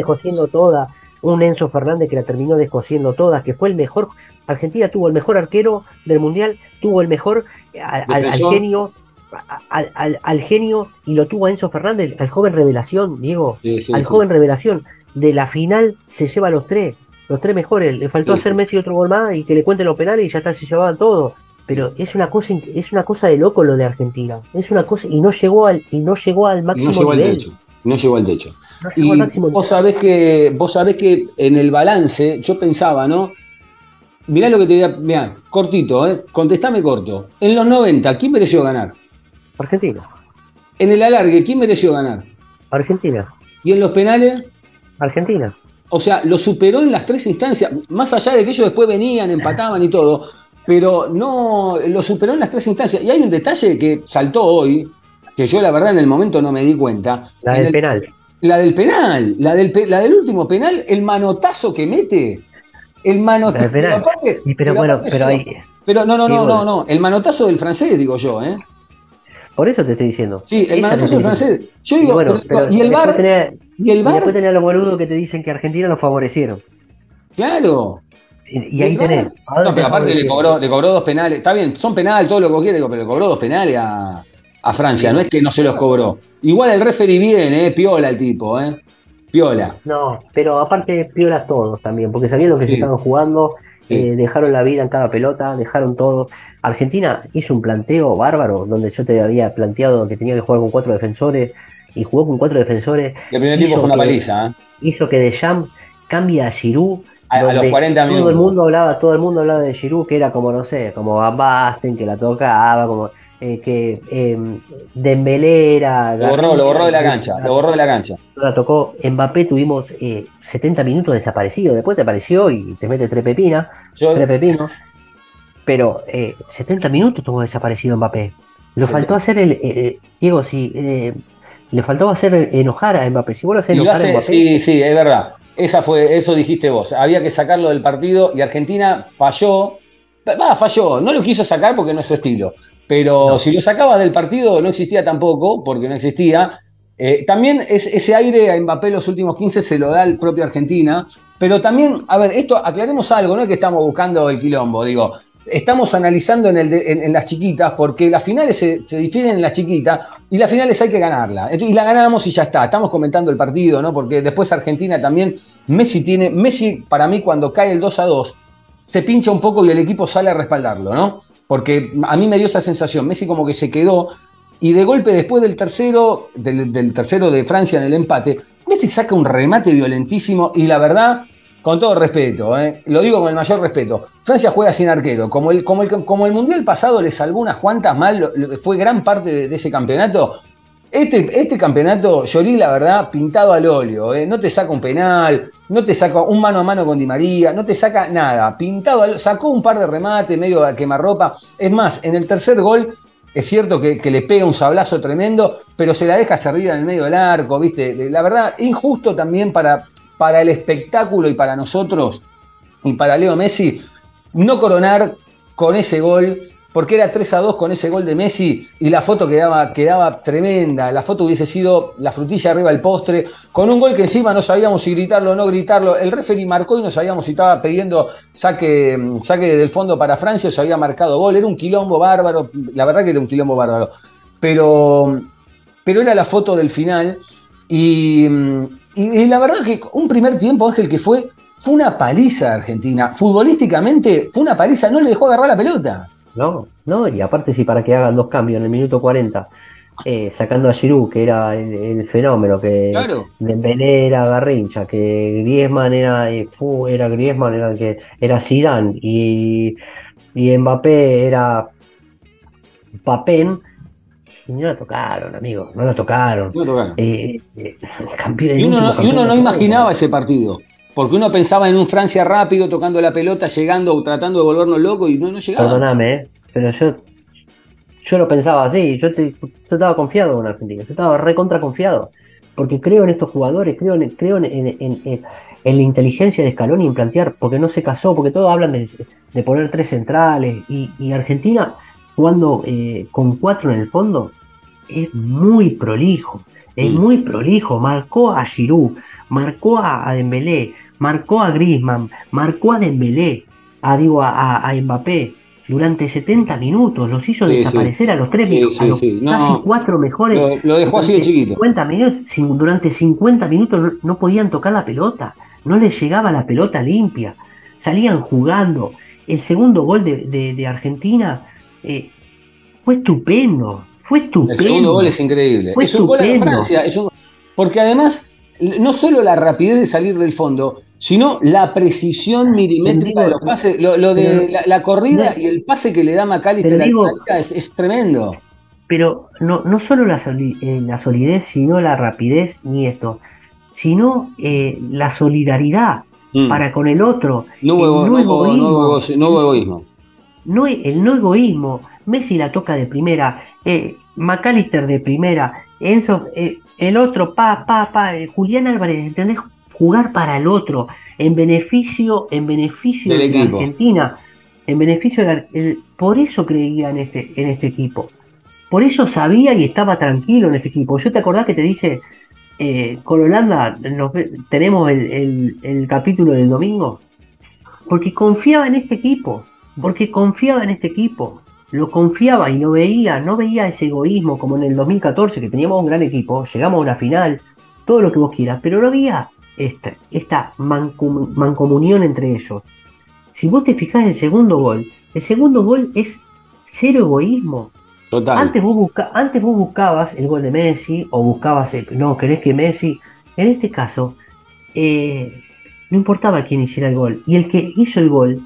Speaker 2: toda. Un Enzo Fernández que la terminó descosiendo toda, que fue el mejor. Argentina tuvo el mejor arquero del mundial, tuvo el mejor al, al- genio, al, al- al genio y lo tuvo a Enzo Fernández, al joven revelación, Diego,
Speaker 1: Sí, sí,
Speaker 2: al
Speaker 1: sí.
Speaker 2: joven revelación. De la final se lleva a los tres, los tres mejores. Le faltó hacer. Messi otro gol más y que le cuenten los penales y ya está, se llevaban todo. Pero es una cosa, es una cosa de loco lo de Argentina. Es una cosa, y no llegó al, y no llegó al máximo
Speaker 1: no llegó al
Speaker 2: nivel.
Speaker 1: No llegó al techo.
Speaker 2: No llegó al
Speaker 1: Y vos sabés que, vos sabés que en el balance, yo pensaba, ¿no? Mirá lo que te voy a. Mirá, cortito, ¿eh? Contestame corto. En los 90, ¿quién mereció ganar?
Speaker 2: Argentina,
Speaker 1: En el alargue, ¿quién mereció ganar?
Speaker 2: Argentina,
Speaker 1: Y en los penales,
Speaker 2: Argentina.
Speaker 1: o sea, lo superó en las tres instancias, más allá de que ellos después venían, empataban y todo, pero no, lo superó en las tres instancias. Y hay un detalle que saltó hoy, que yo la verdad en el momento no me di cuenta.
Speaker 2: La del
Speaker 1: el-
Speaker 2: penal.
Speaker 1: La del penal, la del, la del último penal, el manotazo que mete. El manotazo.
Speaker 2: Del. Y pero bueno, pero ahí.
Speaker 1: pero no, no, no,
Speaker 2: bueno.
Speaker 1: no, no. El manotazo del francés, digo yo, ¿eh?
Speaker 2: Por eso te estoy diciendo.
Speaker 1: Sí, el maratón
Speaker 2: diferencia.
Speaker 1: francés. Yo
Speaker 2: Y
Speaker 1: digo,
Speaker 2: bueno,
Speaker 1: pero- y el bar, y el
Speaker 2: y
Speaker 1: bar,
Speaker 2: después tenés a los boludos que te dicen que Argentina lo favorecieron.
Speaker 1: claro.
Speaker 2: Y, y ahí tenés. ¿a dónde
Speaker 1: No, pero
Speaker 2: te
Speaker 1: aparte le cobró, le cobró dos penales. Está bien, son penales, todo lo que quiere, pero le cobró dos penales a, a Francia. No es que no se los cobró. Igual el referee viene, eh, piola el tipo, eh. Piola.
Speaker 2: No, pero aparte piola todos también, porque sabían lo que
Speaker 1: Sí.
Speaker 2: se estaban jugando,
Speaker 1: Sí.
Speaker 2: eh, dejaron la vida en cada pelota, dejaron todo. Argentina hizo un planteo bárbaro, donde yo te había planteado que tenía que jugar con cuatro defensores, y jugó con cuatro defensores,
Speaker 1: El primer tiempo fue una paliza, ¿eh?
Speaker 2: hizo que Deschamps cambie a Giroud,
Speaker 1: A, a los
Speaker 2: donde
Speaker 1: 40
Speaker 2: todo
Speaker 1: minutos.
Speaker 2: el mundo hablaba, todo el mundo hablaba de Giroud, que era como, no sé, como Van Basten, que la tocaba, como eh, que eh, Dembélé era...
Speaker 1: Lo borró, lo borró de la cancha, lo borró de la cancha.
Speaker 2: la tocó. Mbappé tuvimos eh, 70 minutos desaparecido. Después te apareció y te mete tres pepinas,
Speaker 1: Yo,
Speaker 2: tres pepinos. Pero eh, 70 minutos tuvo desaparecido Mbappé. Le
Speaker 1: Sí.
Speaker 2: faltó hacer el. eh, Diego, si. eh, le faltó hacer enojar a Mbappé. Si vos lo haces
Speaker 1: lo
Speaker 2: a Mbappé.
Speaker 1: sí, sí, es verdad. Esa fue, eso dijiste vos. Había que sacarlo del partido y Argentina falló. Va, falló, no lo quiso sacar porque no es su estilo. Pero
Speaker 2: No.
Speaker 1: si lo sacaba del partido no existía tampoco, porque no existía. Eh, también es, ese aire a Mbappé los últimos 15 se lo da el propio Argentina. Pero también, a ver, esto aclaremos algo, no es que estamos buscando el quilombo, digo, estamos analizando en, el de- en- en las chiquitas porque las finales se, se difieren en las chiquitas y las finales hay que ganarla. Entonces, Y la ganamos y ya está. Estamos comentando el partido, ¿no? Porque después Argentina también, Messi tiene, Messi para mí cuando cae el 2 a 2, se pincha un poco y el equipo sale a respaldarlo, ¿no? Porque a mí me dio esa sensación, Messi como que se quedó y de golpe después del tercero, del, tercero de Francia en el empate, Messi saca un remate violentísimo y la verdad, con todo respeto, ¿eh? lo digo con el mayor respeto, Francia juega sin arquero, como el, como el, como el Mundial pasado le salvó unas cuantas mal, fue gran parte de ese campeonato. Este, este campeonato, Llorí, la verdad, pintado al óleo, ¿eh? no te saca un penal, no te saca un mano a mano con Di María, no te saca nada, pintado al sacó un par de remates, medio a quemarropa. Es más, en el tercer gol, es cierto que, le pega un sablazo tremendo, pero se la deja servida en el medio del arco, ¿viste? La verdad, injusto también para, para el espectáculo y para nosotros y para Leo Messi no coronar con ese gol, porque era 3 a 2 con ese gol de Messi y la foto quedaba, tremenda. La foto hubiese sido la frutilla arriba del postre, con un gol que encima no sabíamos si gritarlo o no gritarlo. El referee marcó y no sabíamos si estaba pidiendo saque, saque del fondo para Francia o se había marcado gol. Era un quilombo bárbaro, la verdad que era un quilombo bárbaro. Pero, pero era la foto del final y, la verdad que un primer tiempo, Ángel, que fue, fue una paliza Argentina. Futbolísticamente fue una paliza, no le dejó agarrar la pelota.
Speaker 2: No, no, y aparte si para que hagan dos cambios en el minuto 40, eh, sacando a Giroud, que era el, el fenómeno, que
Speaker 1: Claro.
Speaker 2: Dembélé era Garrincha, que Griezmann era, eh, fu- era Griezmann, era el que era Zidane y, y Mbappé era Papén, y no la tocaron, amigo, no la tocaron.
Speaker 1: No tocaron.
Speaker 2: Eh, eh, campeón-
Speaker 1: Y uno, no, y uno no imaginaba ese partido. Porque uno pensaba en un Francia rápido, tocando la pelota, llegando, o tratando de volvernos locos y no, no llegaba.
Speaker 2: Perdóname, eh, pero yo, yo lo pensaba así, yo, te- yo estaba confiado en Argentina, yo estaba recontra confiado, porque creo en estos jugadores, creo en, creo en, en- en- la inteligencia de Scaloni en plantear, porque no se casó, porque todos hablan de, de poner tres centrales, y, y Argentina jugando eh, con cuatro en el fondo es muy prolijo, es
Speaker 1: Mm.
Speaker 2: muy prolijo, marcó a Giroud, marcó a, a Dembélé, marcó a Griezmann, marcó a Dembélé, a, digo, a, Mbappé durante 70 minutos, los hizo
Speaker 1: Sí,
Speaker 2: desaparecer a los tres
Speaker 1: Sí,
Speaker 2: a los
Speaker 1: sí.
Speaker 2: casi
Speaker 1: No,
Speaker 2: cuatro mejores.
Speaker 1: Lo, lo dejó así de chiquito.
Speaker 2: 50 minutos, cin- durante 50 minutos no, podían tocar la pelota, no les llegaba la pelota limpia, salían jugando. El segundo gol de, de- de Argentina eh, fue estupendo, fue estupendo.
Speaker 1: El segundo gol es increíble.
Speaker 2: Fue
Speaker 1: es un gol a. Francia. es un- porque además, no solo la rapidez de salir del fondo, sino la precisión milimétrica de los pases. Lo, lo de la, la corrida
Speaker 2: no.
Speaker 1: y el pase que le da McAllister a
Speaker 2: digo-
Speaker 1: Italia es, es tremendo.
Speaker 2: Pero no, no solo la, soli- eh, la solidez, sino la rapidez, ni esto, sino eh, la solidaridad
Speaker 1: Mm.
Speaker 2: para con el otro,
Speaker 1: no, hubo,
Speaker 2: el
Speaker 1: no
Speaker 2: egoísmo.
Speaker 1: no hubo egoísmo.
Speaker 2: no, el no egoísmo. Messi la toca de primera, eh, McAllister de primera, Enzo, eh, el otro, pa, pa, pa, Julián Álvarez, ¿entendés? Jugar para el otro, en beneficio, en beneficio
Speaker 1: Del
Speaker 2: de la
Speaker 1: equipo.
Speaker 2: Argentina, en beneficio de la- el- por eso creía en este, en este equipo. por eso sabía y estaba tranquilo en este equipo. Yo te acordás que te dije, eh, con Holanda nos tenemos el, el- el capítulo del domingo, porque confiaba en este equipo, porque confiaba en este equipo, lo confiaba y no veía, no veía ese egoísmo como en el 2014 que teníamos un gran equipo, llegamos a una final, todo lo que vos quieras, pero no había esta, esta mancom- mancomunión entre ellos. Si vos te fijás en el segundo gol, el segundo gol es cero egoísmo.
Speaker 1: Total.
Speaker 2: Antes vos, busca- antes vos buscabas el gol de Messi o buscabas, el- no, querés que Messi, en este caso, eh, no importaba quién hiciera el gol. Y el que hizo el gol,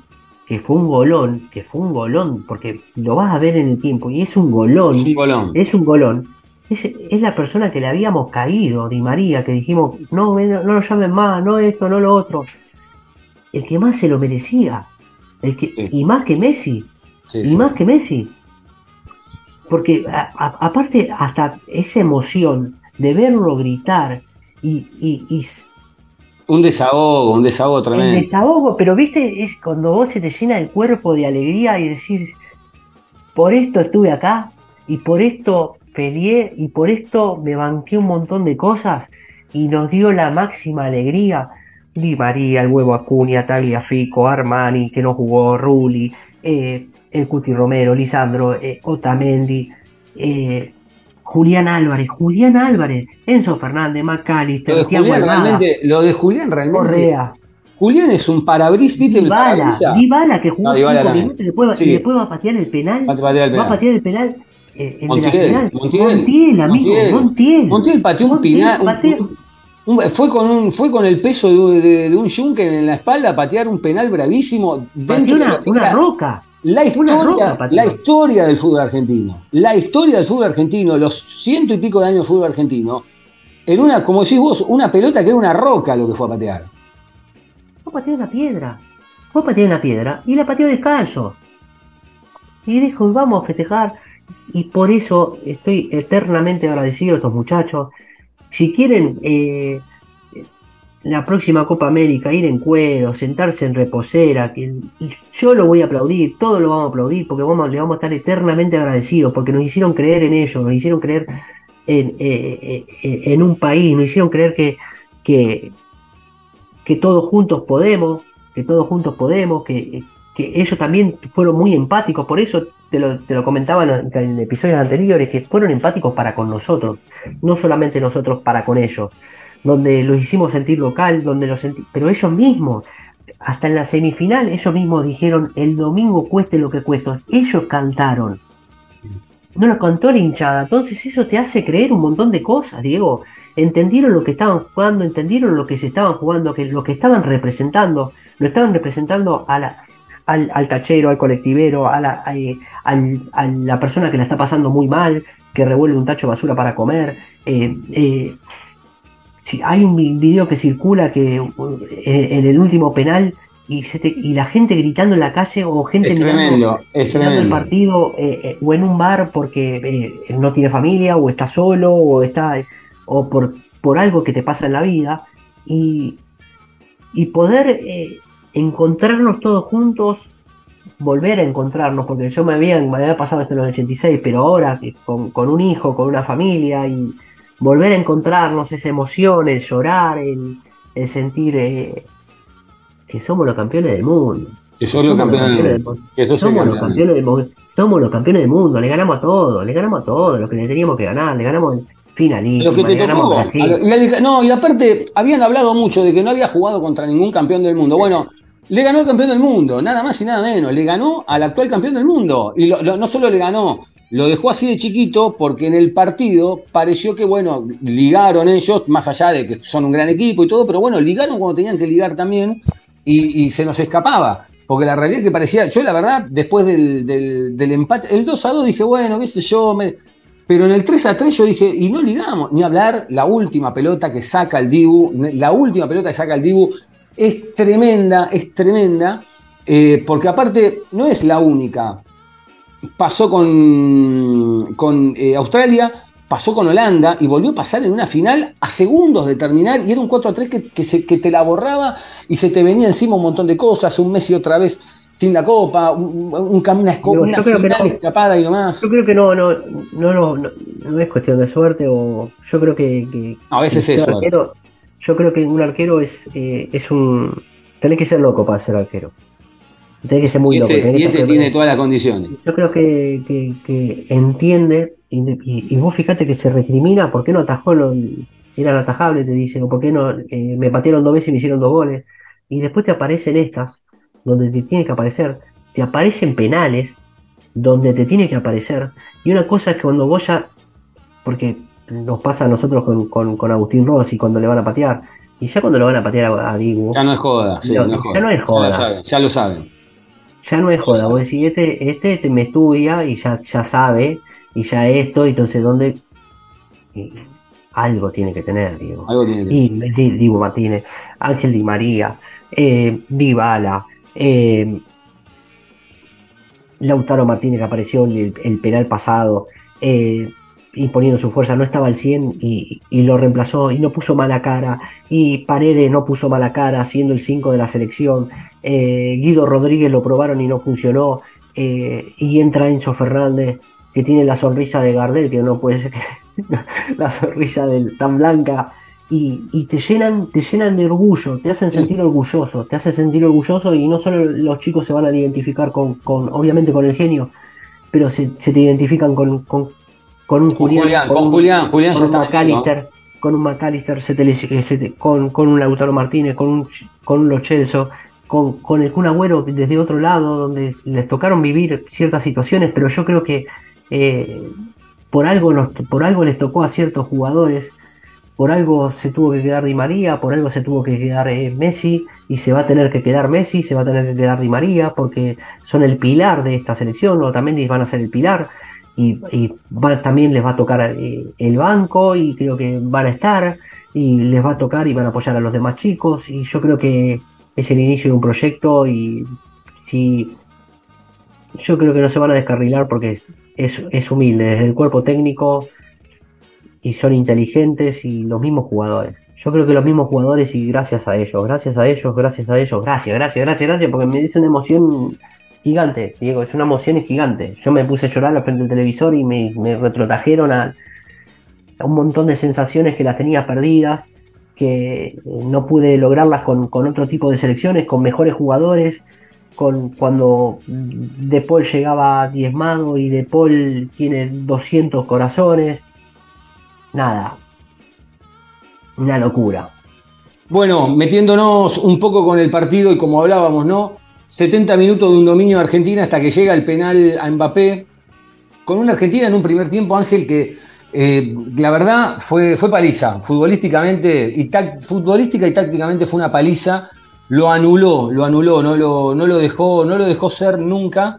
Speaker 2: que fue un golón, que fue un golón, porque lo vas a ver en el tiempo, y es un golón,
Speaker 1: Es un bolón.
Speaker 2: es un golón. Es, es la persona que le habíamos caído, Di María, que dijimos, no, ven, no lo llamen más, no esto, no lo otro. El que más se lo merecía. El que,
Speaker 1: Sí.
Speaker 2: Y más que Messi.
Speaker 1: Sí,
Speaker 2: Y
Speaker 1: sí.
Speaker 2: más que Messi. Porque a- a- aparte, hasta esa emoción de verlo gritar y, y- y
Speaker 1: Un desahogo, un desahogo tremendo.
Speaker 2: desahogo, pero viste, es cuando vos se te llena el cuerpo de alegría y decir, por esto estuve acá y por esto peleé y por esto me banqué un montón de cosas y nos dio la máxima alegría. Di María, el huevo Acuña, Tagliafico, Armani, que no jugó, Rulli, eh, el Cuti Romero, Lisandro, eh, Otamendi, eh, Julián Álvarez, Julián Álvarez, Enzo Fernández,
Speaker 1: Lo
Speaker 2: McAllister,
Speaker 1: de Julián realmente, lo de Julián realmente.
Speaker 2: Correa.
Speaker 1: Julián es un parabris, ¿viste?
Speaker 2: Dybala que jugó
Speaker 1: No, Dybala
Speaker 2: cinco
Speaker 1: también.
Speaker 2: minutos y después,
Speaker 1: Sí.
Speaker 2: y después va a patear el penal.
Speaker 1: Va a patear el
Speaker 2: Va a
Speaker 1: penal.
Speaker 2: patear el penal. Eh, el
Speaker 1: Montiel,
Speaker 2: de la final.
Speaker 1: Montiel,
Speaker 2: Montiel, amigo,
Speaker 1: Montiel.
Speaker 2: Montiel.
Speaker 1: Montiel pateó un un- fue, con un, fue con el peso de, de- de un Juncker en la espalda a patear un penal bravísimo dentro de
Speaker 2: una,
Speaker 1: lo que
Speaker 2: una roca.
Speaker 1: la historia,
Speaker 2: roca
Speaker 1: la historia del fútbol argentino. La historia del fútbol argentino, los ciento y pico de años de fútbol argentino, en una, como decís vos, una pelota que era una roca lo que fue a patear.
Speaker 2: Fue a patear una piedra. Fue a patear una piedra y la pateó descalzo. Y dijo, vamos a festejar. Y por eso estoy eternamente agradecido a estos muchachos. Si quieren eh, la próxima Copa América ir en cuero, sentarse en reposera, que yo lo voy a aplaudir, todos lo vamos a aplaudir, porque vamos, le vamos a estar eternamente agradecidos, porque nos hicieron creer en ellos, nos hicieron creer en, eh, eh, en un país, nos hicieron creer que, que, que todos juntos podemos, que todos juntos podemos, que, que ellos también fueron muy empáticos, por eso te lo, te lo comentaba en, episodios anteriores, que fueron empáticos para con nosotros, no solamente nosotros para con ellos, donde los hicimos sentir local, donde los senti- pero ellos mismos, hasta en la semifinal, ellos mismos dijeron, el domingo cueste lo que cueste, ellos cantaron. No lo cantó la hinchada, entonces eso te hace creer un montón de cosas, Diego. Entendieron lo que estaban jugando, entendieron lo que se estaban jugando, que lo que estaban representando, lo estaban representando a al, al tachero, al colectivero, a la, eh, al- a la persona que la está pasando muy mal, que revuelve un tacho de basura para comer. eh, eh, hay un vi- video que circula que eh, en el último penal y, se te- y la gente gritando en la calle o gente
Speaker 1: Es
Speaker 2: mirando-
Speaker 1: tremendo, es
Speaker 2: mirando el partido eh, eh, o en un bar porque eh, no tiene familia o está solo o está o por, por algo que te pasa en la vida y, y poder encontrarnos todos juntos volver a encontrarnos porque yo me había, me había pasado esto en el 86 pero ahora que con, con un hijo con una familia y volver a encontrarnos esa emoción el llorar el, el sentir eh, que somos los campeones del mundo
Speaker 1: Que los
Speaker 2: Somos los
Speaker 1: campeones del
Speaker 2: campeones del
Speaker 1: mundo. Que el
Speaker 2: somos los campeones del mundo. Somos los campeones del mundo. Le ganamos a todos. Le ganamos a todos. Lo que le teníamos que ganar. Le ganamos finalísima.
Speaker 1: Lo que te tocó. lo- No, y aparte, habían hablado mucho de que no había jugado contra ningún campeón del mundo. Bueno, le ganó al campeón del mundo, nada más y nada menos. Le ganó al actual campeón del mundo. Y lo- no solo le ganó, lo dejó así de chiquito porque en el partido pareció que, bueno, ligaron ellos, más allá de que son un gran equipo y todo, pero bueno, ligaron cuando tenían que ligar también y, se nos escapaba. Porque la realidad es que parecía, yo la verdad, después del, empate, el 2 a 2 dije, bueno, qué sé yo, pero en el 3 a 3 yo dije, y no ligamos, ni hablar, la última pelota que saca el Dibu, la última pelota que saca el Dibu es tremenda, es tremenda, eh, porque aparte no es la única. Pasó con, con eh, Australia, pasó con Holanda y volvió a pasar en una final a segundos de terminar y era un 4 a 3 que, que, se- que te la borraba y se te venía encima un montón de cosas, un Messi otra vez sin la copa, un, un, cam- una, final
Speaker 2: no.
Speaker 1: escapada y nomás.
Speaker 2: Yo creo que no, no, no, no, no, no es cuestión de suerte o yo creo que, que-
Speaker 1: A veces es suerte.
Speaker 2: arquero- yo creo que un arquero es, eh, es un tenés que ser loco para ser arquero. Tenés que ser muy
Speaker 1: y
Speaker 2: loco.
Speaker 1: este, y este tiene todas las condiciones.
Speaker 2: Yo creo que, que- que entiende, y, y- y vos fíjate que se recrimina, ¿por qué no atajó? Lo, eran atajables, te dicen, o por qué no, eh, me patearon dos veces y me hicieron dos goles. Y después te aparecen estas, donde te tiene que aparecer, te aparecen penales, donde te tiene que aparecer. Y una cosa es que cuando vos ya, porque nos pasa a nosotros con, con, con Agustín Rossi cuando le van a patear, y ya cuando lo van a patear a, a Dibu,
Speaker 1: Ya no es joda, sí,
Speaker 2: No,
Speaker 1: no es
Speaker 2: ya no es joda.
Speaker 1: Ya lo saben, ya lo saben.
Speaker 2: ya no es joda, vos decís, este, este te- me estudia y ya, ya sabe, y ya esto, entonces ¿dónde? Y algo tiene que tener, digo.
Speaker 1: Algo tiene que
Speaker 2: Y Di- Dibu Martínez, Ángel Di María, eh, Dybala, eh, Lautaro Martínez que apareció el, el penal pasado, eh, imponiendo su fuerza, no estaba al 100 y, y lo reemplazó y no puso mala cara, y Paredes no puso mala cara siendo el 5 de la selección, eh, Guido Rodríguez lo probaron y no funcionó, eh, y entra Enzo Fernández que tiene la sonrisa de Gardel, que no puede ser la sonrisa del, tan blanca, y, y te llenan, te llenan de orgullo, te hacen sentir orgulloso, te hacen sentir orgulloso y no solo los chicos se van a identificar con, con obviamente con el genio, pero se, se te identifican con, con, con un
Speaker 1: Con
Speaker 2: Julián,
Speaker 1: Julián, con
Speaker 2: un-
Speaker 1: Julián, Julián
Speaker 2: con un con un McAllister, se te les- se te- con, con un Lautaro Martínez, con un, con un Lo Celso, con, con el Kun Agüero desde otro lado, donde les tocaron vivir ciertas situaciones, pero yo creo que eh, por, algo nos- por algo les tocó a ciertos jugadores, por algo se tuvo que quedar Di María, por algo se tuvo que quedar eh, Messi, y se va a tener que quedar Messi, se va a tener que quedar Di María, porque son el pilar de esta selección, o también van a ser el pilar, y, y va- también les va a tocar eh, el banco, y creo que van a estar, y les va a tocar y van a apoyar a los demás chicos, y yo creo que es el inicio de un proyecto, y si yo creo que no se van a descarrilar porque es, es humilde desde el cuerpo técnico y son inteligentes y los mismos jugadores. Yo creo que los mismos jugadores y gracias a ellos, gracias a ellos, gracias a ellos, gracias, gracias, gracias, gracias, porque me dice una emoción gigante, Diego, es una emoción gigante. Yo me puse a llorar al frente del televisor y me, a, a un montón de sensaciones que las tenía perdidas, que eh, no pude lograrlas con, con otro tipo de selecciones, con mejores jugadores, con cuando De Paul llegaba diezmado y De Paul tiene 200 corazones. Nada. Una locura.
Speaker 1: Bueno, metiéndonos un poco con el partido y como hablábamos, ¿no? 70 minutos de un dominio de Argentina hasta que llega el penal a Mbappé, con una Argentina en un primer tiempo, Ángel, que eh, la verdad fue, fue paliza, futbolísticamente y, futbolística y tácticamente fue una paliza, lo anuló, lo anuló, no lo, no lo, dejó, no lo dejó ser nunca.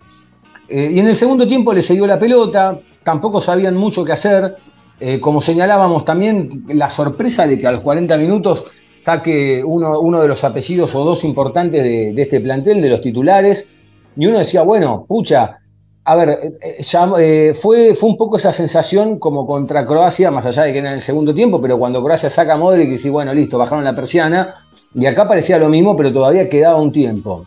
Speaker 1: Eh, y en el segundo tiempo le cedió la pelota, tampoco sabían mucho qué hacer. Eh, como señalábamos también, la sorpresa de que a los 40 minutos saque uno, uno de los apellidos o dos importantes de, este plantel, de los titulares, y uno decía, bueno, pucha, a ver, eh, eh, ya, eh, fue, fue un poco esa sensación como contra Croacia, más allá de que era en el segundo tiempo, pero cuando Croacia saca a Modric y dice, bueno, listo, bajaron la persiana, y acá parecía lo mismo, pero todavía quedaba un tiempo.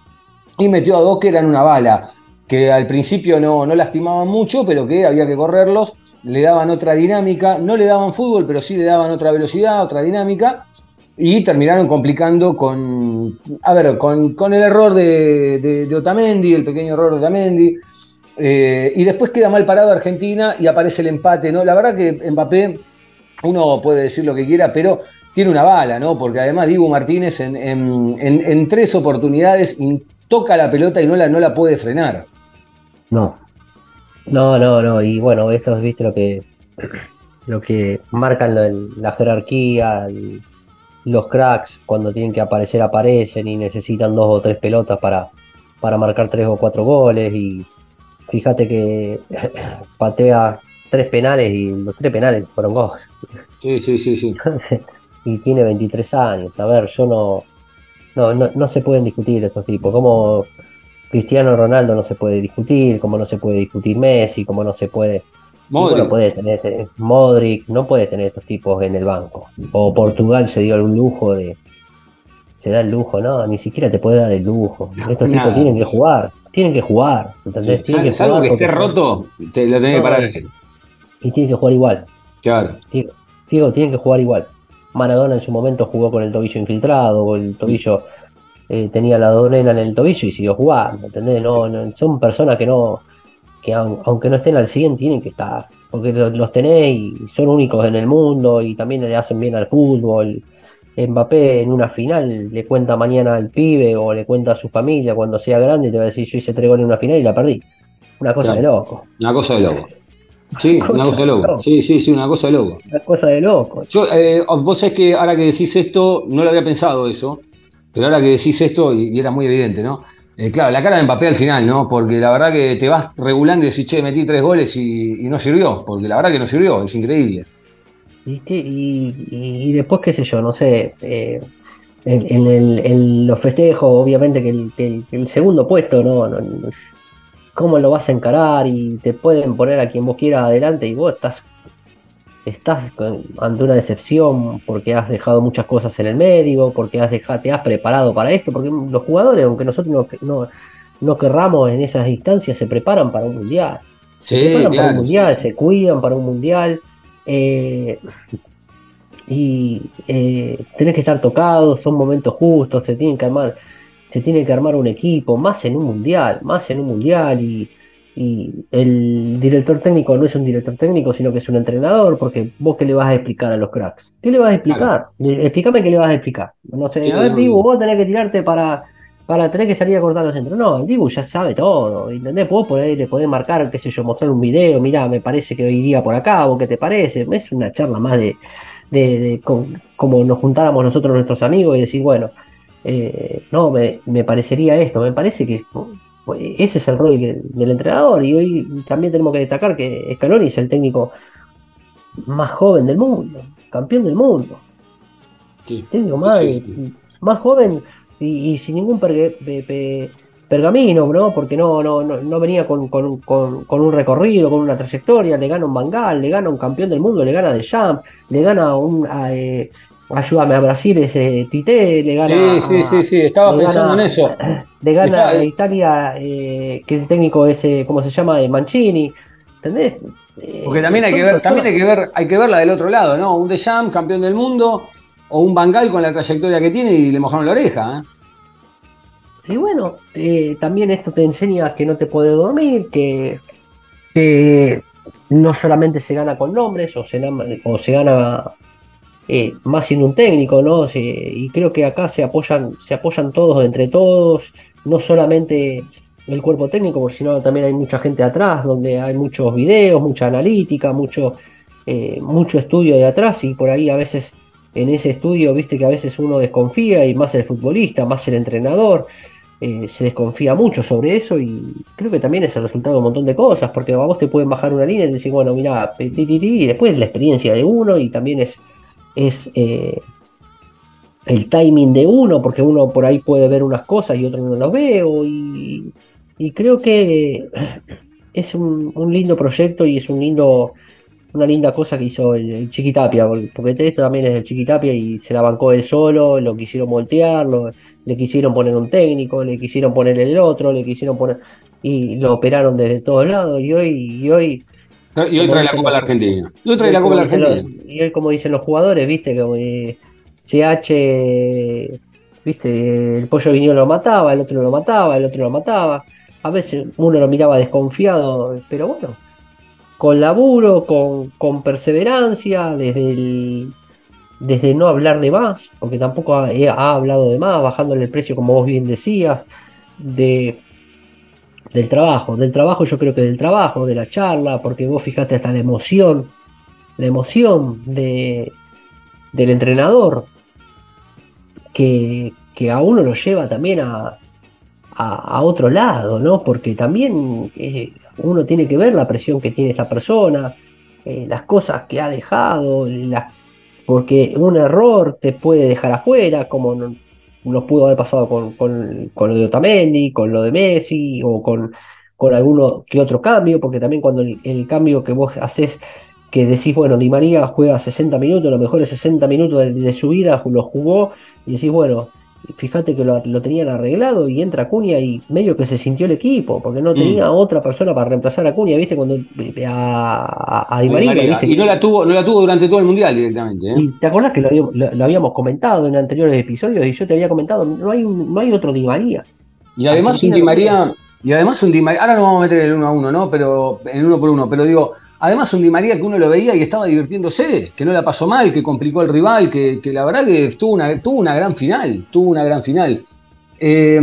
Speaker 1: Y metió a dos que eran una bala, que al principio no, no lastimaban mucho, pero que había que correrlos, le daban otra dinámica, no le daban fútbol, pero sí le daban otra velocidad, otra dinámica, y terminaron complicando con, a ver, con, con el error de, de- Otamendi, el pequeño error de Otamendi, eh, y después queda mal parado Argentina y aparece el empate, ¿no? La verdad que Mbappé, uno puede decir lo que quiera, pero tiene una bala, ¿no? Porque además Dibu Martínez en, en- tres oportunidades toca la pelota y no la, no la puede frenar.
Speaker 2: No. No, no, no. Y bueno, esto es, viste, lo que, lo que marcan la, jerarquía, los cracks, cuando tienen que aparecer, aparecen y necesitan dos o tres pelotas para, para marcar tres o cuatro goles. Y fíjate que patea tres penales y los tres penales fueron goles.
Speaker 1: Sí, sí, sí, sí.
Speaker 2: y tiene 23 años. A ver, yo no, no, no, no se pueden discutir estos tipos. Como Cristiano Ronaldo no se puede discutir, como no se puede discutir Messi, como no se puede.
Speaker 1: Modric.
Speaker 2: Bueno, puede tener eh, Modric, no puede tener estos tipos en el banco. O Portugal se dio el lujo de. Se da el lujo, no, ni siquiera te puede dar el lujo. Estos
Speaker 1: Nada.
Speaker 2: tipos tienen que jugar. tienen que jugar, ¿entendés? Tienen que
Speaker 1: Salvo
Speaker 2: jugar
Speaker 1: que esté roto, te lo tenés que
Speaker 2: No,
Speaker 1: parar.
Speaker 2: Y tienen que jugar igual.
Speaker 1: Claro.
Speaker 2: Digo, digo, tienen que jugar igual. Maradona en su momento jugó con el tobillo infiltrado, o el tobillo eh, tenía la donela en el tobillo y siguió jugando, ¿entendés? No, no- son personas que no, que aun- aunque no estén al 100 tienen que estar, porque lo- los tenés y son únicos en el mundo y también le hacen bien al fútbol. Mbappé en una final le cuenta mañana al pibe o le cuenta a su familia cuando sea grande y te va a decir yo hice tres goles en una final y la perdí. Una cosa
Speaker 1: Claro.
Speaker 2: de loco,
Speaker 1: Una cosa de loco. Sí,
Speaker 2: Una
Speaker 1: una
Speaker 2: cosa
Speaker 1: cosa de loco.
Speaker 2: loco.
Speaker 1: Sí, sí, sí, una cosa de loco.
Speaker 2: una cosa de loco.
Speaker 1: Yo, eh, vos sabés que ahora que decís esto, no lo había pensado eso, pero ahora que decís esto, y, y era muy evidente, ¿no? Eh, claro, la cara de Mbappé al final, ¿no? Porque la verdad que te vas regulando y decís, che, metí tres goles y, no sirvió, porque la verdad que no sirvió, es increíble.
Speaker 2: Y, después, qué sé yo, no sé, eh, en, en los festejos, obviamente que el, segundo puesto. No- no- ¿Cómo lo vas a encarar? Y te pueden poner a quien vos quieras adelante y vos estás, estás ante una decepción porque has dejado muchas cosas en el medio, porque has dejado, te has preparado para esto, porque los jugadores, aunque nosotros no, no, no querramos en esas instancias, se preparan para un mundial se
Speaker 1: Sí,
Speaker 2: preparan para un mundial,
Speaker 1: sí,
Speaker 2: se cuidan para un mundial. eh, y eh, tenés que estar tocados, son momentos justos, se tienen que armar, se tiene que armar un equipo, más en un mundial, más en un mundial, y, y el director técnico no es un director técnico, sino que es un entrenador, porque vos qué le vas a explicar a los cracks, ¿qué le vas a explicar? Le- Explícame qué le vas a explicar. No sé, a ver, Dibu, vos tenés que tirarte para, para tener que salir a cortar los centros. No, el Dibu ya sabe todo, ¿entendés? Vos podés, le podés marcar, qué sé yo, mostrar un video, mirá, me parece que iría por acá, o qué te parece. Es una charla más de, de, de co- como nos juntáramos nosotros nuestros amigos y decir, bueno, eh, no, me, me parecería esto, me parece que ese es el rol que- del entrenador. Y hoy también tenemos que destacar que Scaloni es el técnico más joven del mundo, campeón del mundo
Speaker 1: sí.
Speaker 2: técnico más,
Speaker 1: Sí, sí.
Speaker 2: más joven y, y sin ningún pergamino, ¿no? Porque no, no, no, no venía con, con- con- con un recorrido, con una trayectoria, le gana un Bangal, le gana un campeón del mundo, le gana de Champ, le gana un a, eh, ayúdame a Brasil ese Tite, le gana
Speaker 1: Sí, sí, sí, sí, estaba pensando
Speaker 2: gana-
Speaker 1: en eso.
Speaker 2: le gana
Speaker 1: Está-
Speaker 2: a Italia, eh, que el técnico es, eh, ¿cómo se llama? Eh, Mancini, ¿entendés? Eh,
Speaker 1: Porque también hay que ver, también hay que ver, hay que verla del otro lado, ¿no? Un Deschamps, campeón del mundo, o un Bangal con la trayectoria que tiene y le mojaron la oreja, ¿eh?
Speaker 2: Y bueno, eh, también esto te enseña que no te puedes dormir, que, que no solamente se gana con nombres o se, o se gana eh, más siendo un técnico, ¿no? Y creo que acá se apoyan, se apoyan todos entre todos, no solamente el cuerpo técnico, sino también hay mucha gente atrás, donde hay muchos videos, mucha analítica, mucho, eh, mucho estudio de atrás y por ahí a veces en ese estudio, viste que a veces uno desconfía y más el futbolista, más el entrenador, eh, se desconfía mucho sobre eso y creo que también es el resultado de un montón de cosas, porque a vos te pueden bajar una línea y decir, bueno, mira, y después la experiencia de uno y también es, es eh, el timing de uno, porque uno por ahí puede ver unas cosas y otro no las veo y, y creo que es un, un lindo proyecto y es un lindo una linda cosa que hizo el, el Chiquitapia, porque esto también es el Chiquitapia y se la bancó él solo, lo quisieron voltear, lo- le quisieron poner un técnico, le quisieron poner el otro, le quisieron poner y lo operaron desde todos lados y hoy y hoy
Speaker 1: Y hoy trae la Copa de la Argentina. Y hoy trae la Copa la
Speaker 2: como dicen
Speaker 1: Argentina.
Speaker 2: y hoy como dicen los jugadores, viste que eh, CH viste el pollo vinió lo mataba, el otro lo mataba, el otro lo mataba. A veces uno lo miraba desconfiado, pero bueno, con laburo, con, con perseverancia, desde el, desde no hablar de más, porque tampoco ha, ha hablado de más, bajándole el precio, como vos bien decías, de, del trabajo. Del trabajo, yo creo que del trabajo, de la charla, porque vos fijaste hasta la emoción, la emoción de, del entrenador, que, que a uno lo lleva también a, a, otro lado, ¿no? Porque también eh, uno tiene que ver la presión que tiene esta persona, eh, las cosas que ha dejado, las porque un error te puede dejar afuera, como nos pudo haber pasado con, con- lo de Otamendi, con lo de Messi, o con, con alguno que otro cambio, porque también cuando el, cambio que vos haces, que decís, bueno, Di María juega 60 minutos, los mejores 60 minutos de, de su vida lo jugó, y decís, bueno, fíjate que lo, lo tenían arreglado y entra Acuña y medio que se sintió el equipo, porque no tenía otra persona para reemplazar a Acuña, ¿viste? Cuando a, a- a Di María. ¿viste?
Speaker 1: Y no la, tuvo, no la tuvo durante todo el mundial directamente. ¿eh?
Speaker 2: Te acordás que lo, habíamos- lo- lo habíamos comentado en anteriores episodios y yo te había comentado, no hay, un- no hay otro Di María.
Speaker 1: Y además un Di
Speaker 2: no
Speaker 1: María, y además un Di María, ahora no vamos a meter el uno a uno, ¿no? Pero en uno por uno, pero digo, además un Di María que uno lo veía y estaba divirtiéndose, que no la pasó mal, que complicó al rival, que, la verdad que tuvo una, tuvo una gran final, tuvo una gran final. Eh,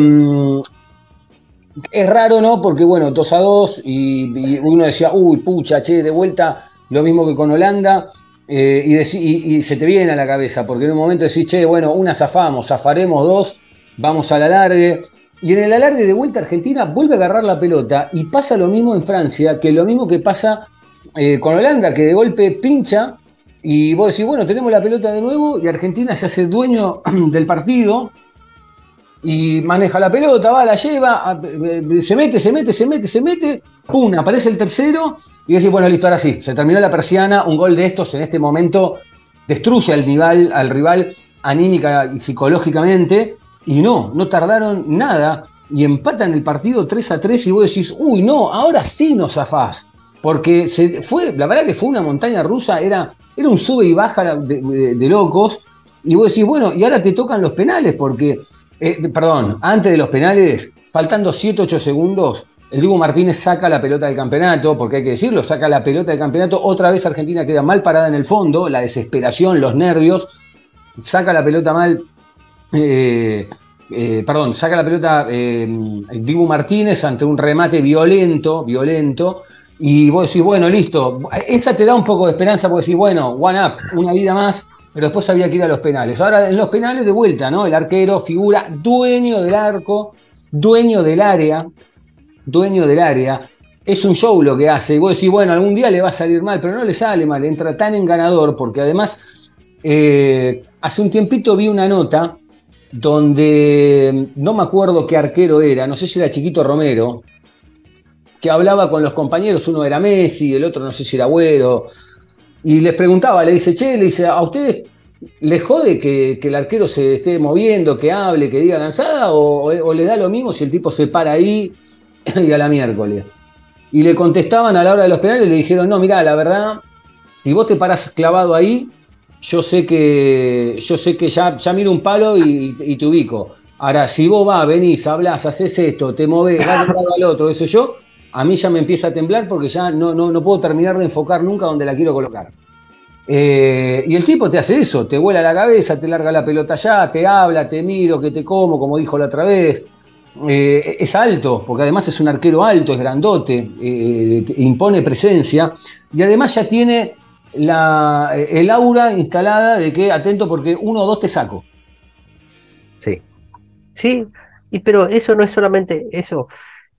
Speaker 1: es raro, ¿no? Porque bueno, 2 a 2 y, uno decía, uy, pucha, che, de vuelta, lo mismo que con Holanda. eh, y, y- y se te viene a la cabeza, porque en un momento decís, che, bueno, una zafamos, zafaremos dos, vamos al alargue. Y en el alargue de vuelta Argentina vuelve a agarrar la pelota y pasa lo mismo en Francia, que lo mismo que pasa eh, con Holanda, que de golpe pincha y vos decís, bueno, tenemos la pelota de nuevo y Argentina se hace dueño del partido y maneja la pelota, va, la lleva, eh, se mete, se mete, se mete, se mete, pum, aparece el tercero y decís, bueno, listo, ahora sí, se terminó la persiana, un gol de estos en este momento destruye al rival, al rival anímica y psicológicamente y no, no tardaron nada y empatan el partido 3 a 3 y vos decís, uy, no, ahora sí nos zafás. Porque se fue, la verdad que fue una montaña rusa, era, era un sube y baja de, locos. Y vos decís, bueno, y ahora te tocan los penales, porque, eh, perdón, antes de los penales, faltando 7-8 segundos, el Dibu Martínez saca la pelota del campeonato, porque hay que decirlo, saca la pelota del campeonato, otra vez Argentina queda mal parada en el fondo, la desesperación, los nervios, saca la pelota mal, eh, eh, perdón, saca la pelota el Dibu Martínez ante un remate violento, violento, y vos decís, bueno, listo, esa te da un poco de esperanza porque decís, bueno, one up, una vida más, pero después había que ir a los penales. Ahora en los penales de vuelta, ¿no? El arquero figura dueño del arco, dueño del área, dueño del área. Es un show lo que hace. Y vos decís, bueno, algún día le va a salir mal, pero no le sale mal, entra tan en ganador, porque además, eh, hace un tiempito vi una nota donde no me acuerdo qué arquero era, no sé si era Chiquito Romero, que hablaba con los compañeros, uno era Messi, el otro no sé si era Agüero, y les preguntaba, le dice, che, le dice, ¿a ustedes les jode que, que el arquero se esté moviendo, que hable, que diga cansada, o, le da lo mismo si el tipo se para ahí y a la miércoles? Y le contestaban a la hora de los penales, le dijeron, no, mirá, la verdad, si vos te parás clavado ahí, yo sé que, yo sé que ya, ya miro un palo y, y te ubico. Ahora, si vos vas, venís, hablás, haces esto, te movés, vas de un lado al otro, eso yo, a mí ya me empieza a temblar porque ya no, no, no puedo terminar de enfocar nunca donde la quiero colocar. Eh, y el tipo te hace eso, te vuela la cabeza, te larga la pelota allá, te habla, te miro, que te como, como dijo la otra vez. Eh, es alto, porque además es un arquero alto, es grandote, eh, impone presencia y además ya tiene la, el aura instalada de que atento porque uno o dos te saco.
Speaker 2: Sí. Sí, y pero eso no es solamente eso.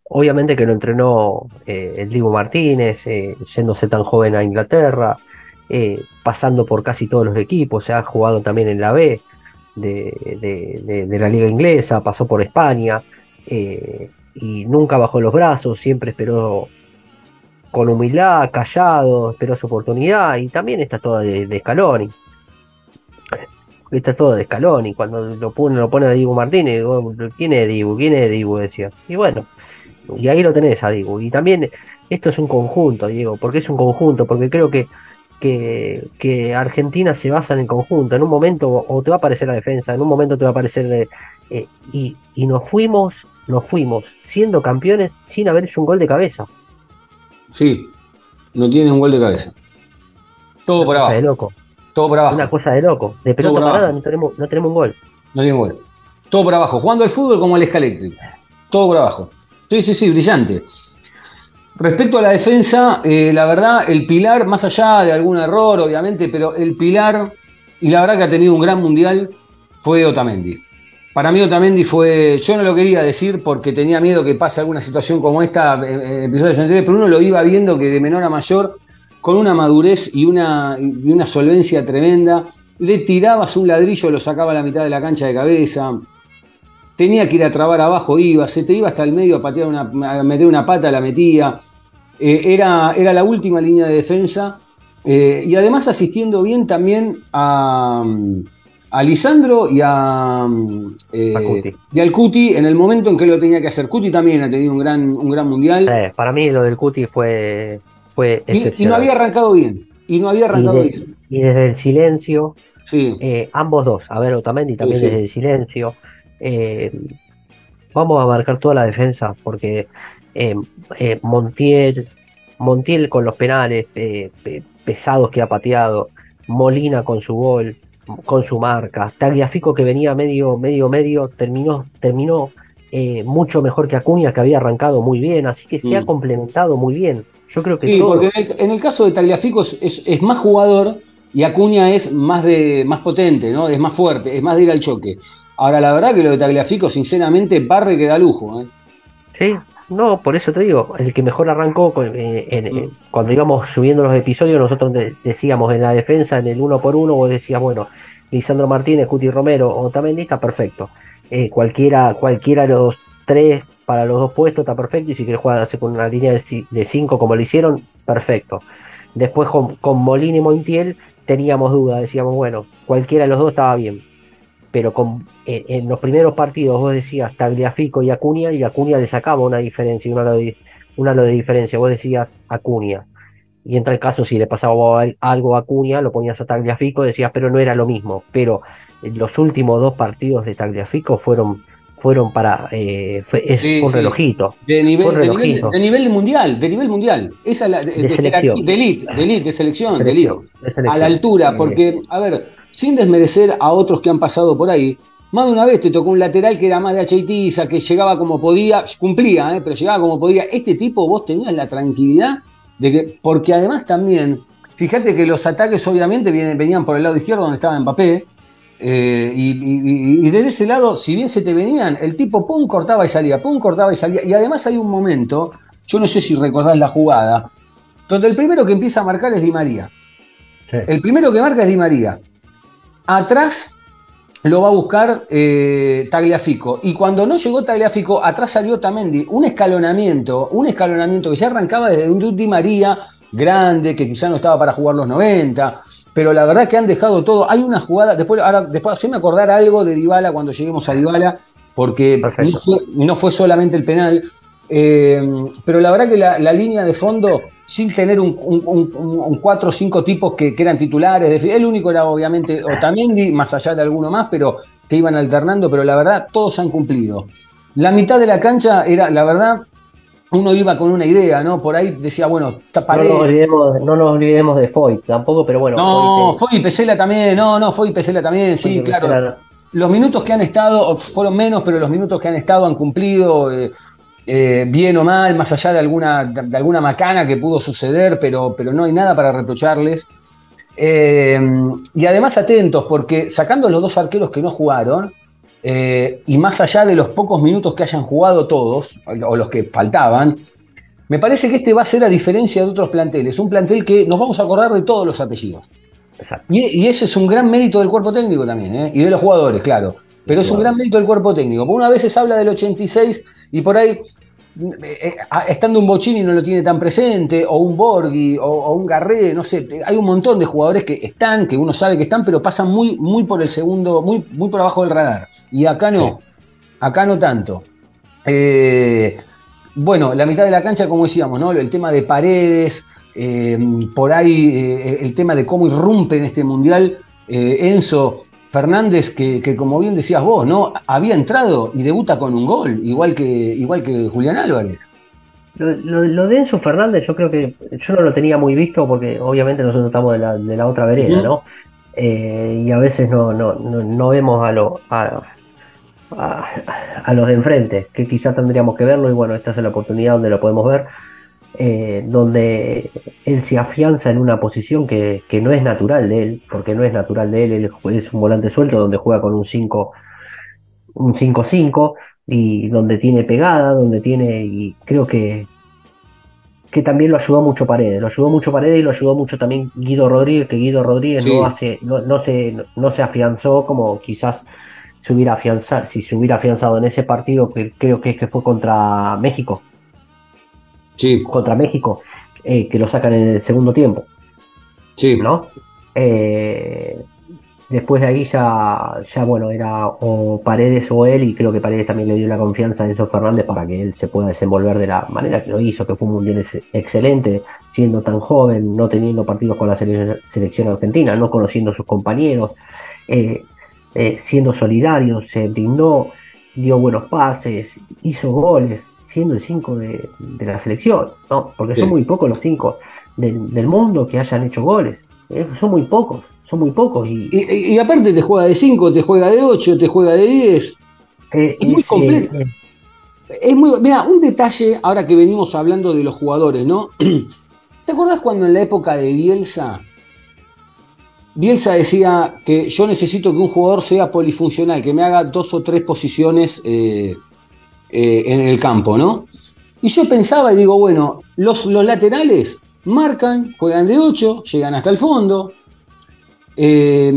Speaker 2: Obviamente que lo entrenó eh, el Martínez, eh, yéndose tan joven a Inglaterra, eh, pasando por casi todos los equipos, se ha jugado también en la B de, la liga inglesa, pasó por España eh, y nunca bajó los brazos, siempre esperó con humildad, callado, esperó su oportunidad y también está todo de, Scaloni. Está todo de Scaloni, cuando lo pone, lo pone a Dibu Martínez, ¿quién es Dibu? ¿Quién es Dibu? Decía. Y bueno, y ahí lo tenés a Dibu. Y también esto es un conjunto, Diego, porque es un conjunto, porque creo que, que, que Argentina se basa en el conjunto. En un momento o te va a aparecer la defensa, en un momento te va a aparecer... eh, y, y nos fuimos, nos fuimos siendo campeones sin haber hecho un gol de cabeza.
Speaker 1: Sí, no tiene un gol de cabeza. Todo por
Speaker 2: cosa de
Speaker 1: abajo.
Speaker 2: loco.
Speaker 1: Todo por abajo.
Speaker 2: Una cosa de loco. De pelota parada
Speaker 1: abajo.
Speaker 2: no tenemos, no tenemos un gol.
Speaker 1: No tiene gol. Todo por abajo. Jugando al fútbol como el Escaléctrico. Todo por abajo. Sí, sí, sí, brillante. Respecto a la defensa, eh, la verdad, el pilar, más allá de algún error, obviamente, pero el pilar, y la verdad que ha tenido un gran mundial, fue Otamendi. Para mí Otamendi fue, yo no lo quería decir porque tenía miedo que pase alguna situación como esta en episodios anteriores, pero uno lo iba viendo que de menor a mayor, con una madurez y una, y una solvencia tremenda, le tirabas un ladrillo, lo sacaba a la mitad de la cancha de cabeza, tenía que ir a trabar abajo, iba, se te iba hasta el medio a, patear una, a meter una pata, la metía. Eh, era, era la última línea de defensa eh, y además asistiendo bien también a, a Lisandro y a, mm, eh,
Speaker 2: A Cuti.
Speaker 1: y al Cuti en el momento en que lo tenía que hacer. Cuti también ha tenido un gran, un gran mundial
Speaker 2: para mí lo del Cuti fue, fue
Speaker 1: y, y no había arrancado bien. Y no había
Speaker 2: Y
Speaker 1: arrancado
Speaker 2: de-
Speaker 1: bien.
Speaker 2: y desde el silencio,
Speaker 1: Sí,
Speaker 2: ambos dos, a ver, Otamendi también
Speaker 1: Sí, sí.
Speaker 2: desde el silencio. Eh, vamos a marcar toda la defensa porque eh, eh, Montiel, Montiel con los penales pe- pesados que ha pateado, Molina con su gol, con su marca, Tagliafico que venía medio, medio, medio, terminó, terminó mucho mejor que Acuña que había arrancado muy bien, así que se ha
Speaker 1: Mm.
Speaker 2: complementado muy bien. Yo creo que
Speaker 1: Sí,
Speaker 2: todo-
Speaker 1: porque en el, en el caso de Tagliafico es, es- es más jugador y Acuña es más, de, más potente, ¿no? Es más fuerte, es más de ir al choque. Ahora, la verdad que lo de Tagliafico, sinceramente, barre que da lujo. ¿eh?
Speaker 2: Sí, no, por eso te digo, el que mejor arrancó con- eh, en-
Speaker 1: Mm.
Speaker 2: cuando íbamos subiendo los episodios, nosotros de- decíamos en la defensa, en el uno por uno, vos decías, bueno, Lisandro Martínez, Cuti Romero o Otamendi está perfecto. Eh, cualquiera, cualquiera de los tres para los dos puestos está perfecto, y si quieres jugar con una línea de cinco como lo hicieron, perfecto. Después con, con Molina y Montiel teníamos dudas, decíamos, bueno, cualquiera de los dos estaba bien. Pero con, en, en los primeros partidos vos decías Tagliafico y Acuña, y Acuña le sacaba una diferencia, una lo de, una lo de diferencia. Vos decías Acuña. Y en tal caso, si le pasaba al- algo a Acuña, lo ponías a Tagliafico, decías, pero no era lo mismo. Pero eh, los últimos dos partidos de Tagliafico fueron, fueron para. eh, fue, es
Speaker 1: Sí,
Speaker 2: un
Speaker 1: sí.
Speaker 2: relojito.
Speaker 1: De nivel, de, nivel,
Speaker 2: relojito.
Speaker 1: de nivel mundial, de nivel mundial. Esa es la de,
Speaker 2: De selección.
Speaker 1: de elite, de elite, de selección, elite.
Speaker 2: Selección,
Speaker 1: a la altura,
Speaker 2: Eh,
Speaker 1: porque, a ver, sin desmerecer a otros que han pasado por ahí, más de una vez te tocó un lateral que era más de Acheitiza, que llegaba como podía, cumplía, eh, pero llegaba como podía. Este tipo vos tenías la tranquilidad de que, porque además también, fíjate que los ataques obviamente vienen, venían por el lado izquierdo donde estaba Mbappé, eh, y, y- desde ese lado, si bien se te venían, el tipo pum cortaba y salía, pum cortaba y salía. Y además hay un momento, yo no sé si recordás la jugada, donde el primero que empieza a marcar es Di María.
Speaker 2: sí.
Speaker 1: El primero que marca es Di María. Atrás lo va a buscar eh, Tagliafico. Y cuando no llegó Tagliafico, atrás salió Tamendi. Un escalonamiento, un escalonamiento que ya arrancaba desde un Di María grande, que quizá no estaba para jugar los 90. Pero la verdad que han dejado todo. Hay una jugada, después, ahora, después haceme acordar algo de Dybala cuando lleguemos a Dybala, porque
Speaker 2: Perfecto.
Speaker 1: no fue, no fue solamente el penal. Eh, pero la verdad que la, la línea de fondo, sin tener un, un- un- un cuatro o cinco tipos que, que eran titulares, decir, el único era obviamente Otamendi, más allá de alguno más, pero que iban alternando, pero la verdad todos han cumplido. La mitad de la cancha era, la verdad, uno iba con una idea, ¿no? Por ahí decía, bueno,
Speaker 2: No
Speaker 1: taparé.
Speaker 2: nos, olvidemos, no nos olvidemos de Foyt tampoco, pero bueno.
Speaker 1: No, fue y Pesela también, no, no, fue y Pesela también, sí, claro. Los minutos que han estado, fueron menos, pero los minutos que han estado han cumplido, eh, eh, bien o mal, más allá de alguna, de, alguna macana que pudo suceder, pero, pero no hay nada para reprocharles. Eh, y además atentos, porque sacando los dos arqueros que no jugaron, eh, y más allá de los pocos minutos que hayan jugado todos, o los que faltaban, me parece que este va a ser a diferencia de otros planteles, un plantel que nos vamos a acordar de todos los apellidos. Y, y ese es un gran mérito del cuerpo técnico también, y de los jugadores, claro. Pero es un gran mérito del cuerpo técnico. Porque una vez se habla del 86 y por ahí, eh, eh, estando un Bochini no lo tiene tan presente, o un Borghi, o, o un Garré, no sé. Hay un montón de jugadores que están, que uno sabe que están, pero pasan muy, muy por el segundo, muy, muy por abajo del radar. Y acá no. Acá no tanto. Eh, bueno, la mitad de la cancha, como decíamos, ¿no? El tema de paredes, eh, por ahí eh, el tema de cómo irrumpe en este mundial Enzo Fernández, que, que como bien decías vos, ¿no? Había entrado y debuta con un gol, igual que, igual que Julián Álvarez.
Speaker 2: Lo, lo- lo de Enzo Fernández, yo creo que yo no lo tenía muy visto porque obviamente nosotros estamos de la, de la otra vereda. ¿no? Eh, y a veces no, no, no, no vemos a, lo, a, a, a los de enfrente, que quizás tendríamos que verlo y bueno, esta es la oportunidad donde lo podemos ver, eh, donde él se afianza en una posición que, que no es natural de él, porque no es natural de él, él es un volante suelto donde juega con un 5 un 5-5 y donde tiene pegada, donde tiene, y creo que, que también lo ayudó mucho Paredes, lo ayudó mucho Paredes y lo ayudó mucho también Guido Rodríguez, que Guido Rodríguez
Speaker 1: Sí.
Speaker 2: no hace, no, no se, no se afianzó como quizás se hubiera afianzado, si se hubiera afianzado en ese partido que creo que, que fue contra México,
Speaker 1: Sí,
Speaker 2: contra México, eh, que lo sacan en el segundo tiempo.
Speaker 1: sí.
Speaker 2: ¿no? Eh, después de ahí ya, ya, bueno, era o Paredes o él, y creo que Paredes también le dio la confianza a Enzo Fernández para que él se pueda desenvolver de la manera que lo hizo, que fue un mundial ex- excelente, siendo tan joven, no teniendo partidos con la sele- selección argentina, no conociendo a sus compañeros, eh, eh, siendo solidario, se brindó, dio buenos pases, hizo goles, siendo el 5 de, de la selección, ¿no? Porque son muy pocos los 5 del, del mundo que hayan hecho goles. eh, son muy pocos, son muy pocos. Y,
Speaker 1: Y, y- y aparte te juega de 5, te juega de 8, te juega de 10.
Speaker 2: eh,
Speaker 1: es muy completo.
Speaker 2: eh,
Speaker 1: Es muy. Mira, un detalle, ahora que venimos hablando de los jugadores, ¿no? ¿Te acordás cuando en la época de Bielsa, Bielsa decía que yo necesito que un jugador sea polifuncional, que me haga dos o tres posiciones eh, eh, en el campo, ¿no? Y yo pensaba y digo, bueno, los, los laterales marcan, juegan de 8, llegan hasta el fondo. Eh,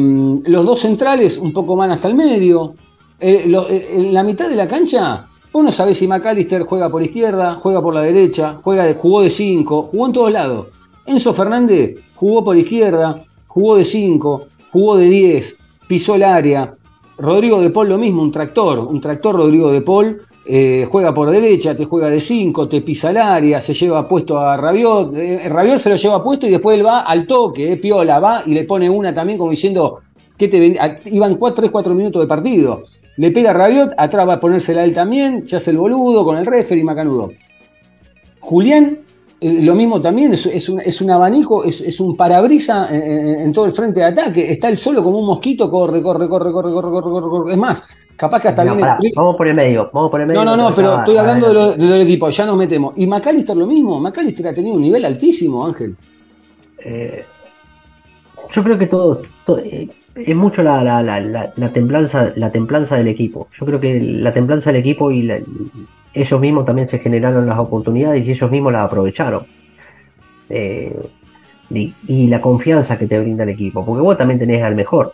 Speaker 1: los dos centrales un poco más hasta el medio. Eh, eh, en la mitad de la cancha, vos no sabés si McAllister juega por izquierda, juega por la derecha, juega jugó de 5, jugó en todos lados. Enzo Fernández jugó por izquierda, jugó de 5, jugó de 10, pisó el área. Rodrigo de Paul lo mismo, un tractor, un tractor Rodrigo de Paul. Eh, juega por derecha, te juega de 5, te pisa el área, se lleva puesto a Rabiot. eh, Rabiot se lo lleva puesto y después él va al toque, eh, piola, va y le pone una también como diciendo que te a- iban 4, 3, 4 minutos de partido. Le pega a Rabiot, atrás va a ponérsela él también, se hace el boludo con el referee macanudo. Julián, eh, lo mismo también, es, un, abanico, es, un parabrisa en, en- en todo el frente de ataque. Está él solo como un mosquito, corre, corre, corre, corre, corre, corre, corre, corre. Es más, capaz que hasta
Speaker 2: no, pará, vamos por el medio, vamos por el medio.
Speaker 1: No, no, no, pero estoy
Speaker 2: va,
Speaker 1: hablando de lo,
Speaker 2: adelante.
Speaker 1: de lo del equipo, ya nos metemos. Y McAllister lo mismo, McAllister ha tenido un nivel altísimo, Ángel.
Speaker 2: Eh, yo creo que todo, to- eh, es mucho la, la, la, la, la templanza, la templanza del equipo. Yo creo que la templanza del equipo y ellos mismos también se generaron las oportunidades y ellos mismos las aprovecharon. Eh, y, y la confianza que te brinda el equipo, porque vos también tenés al mejor.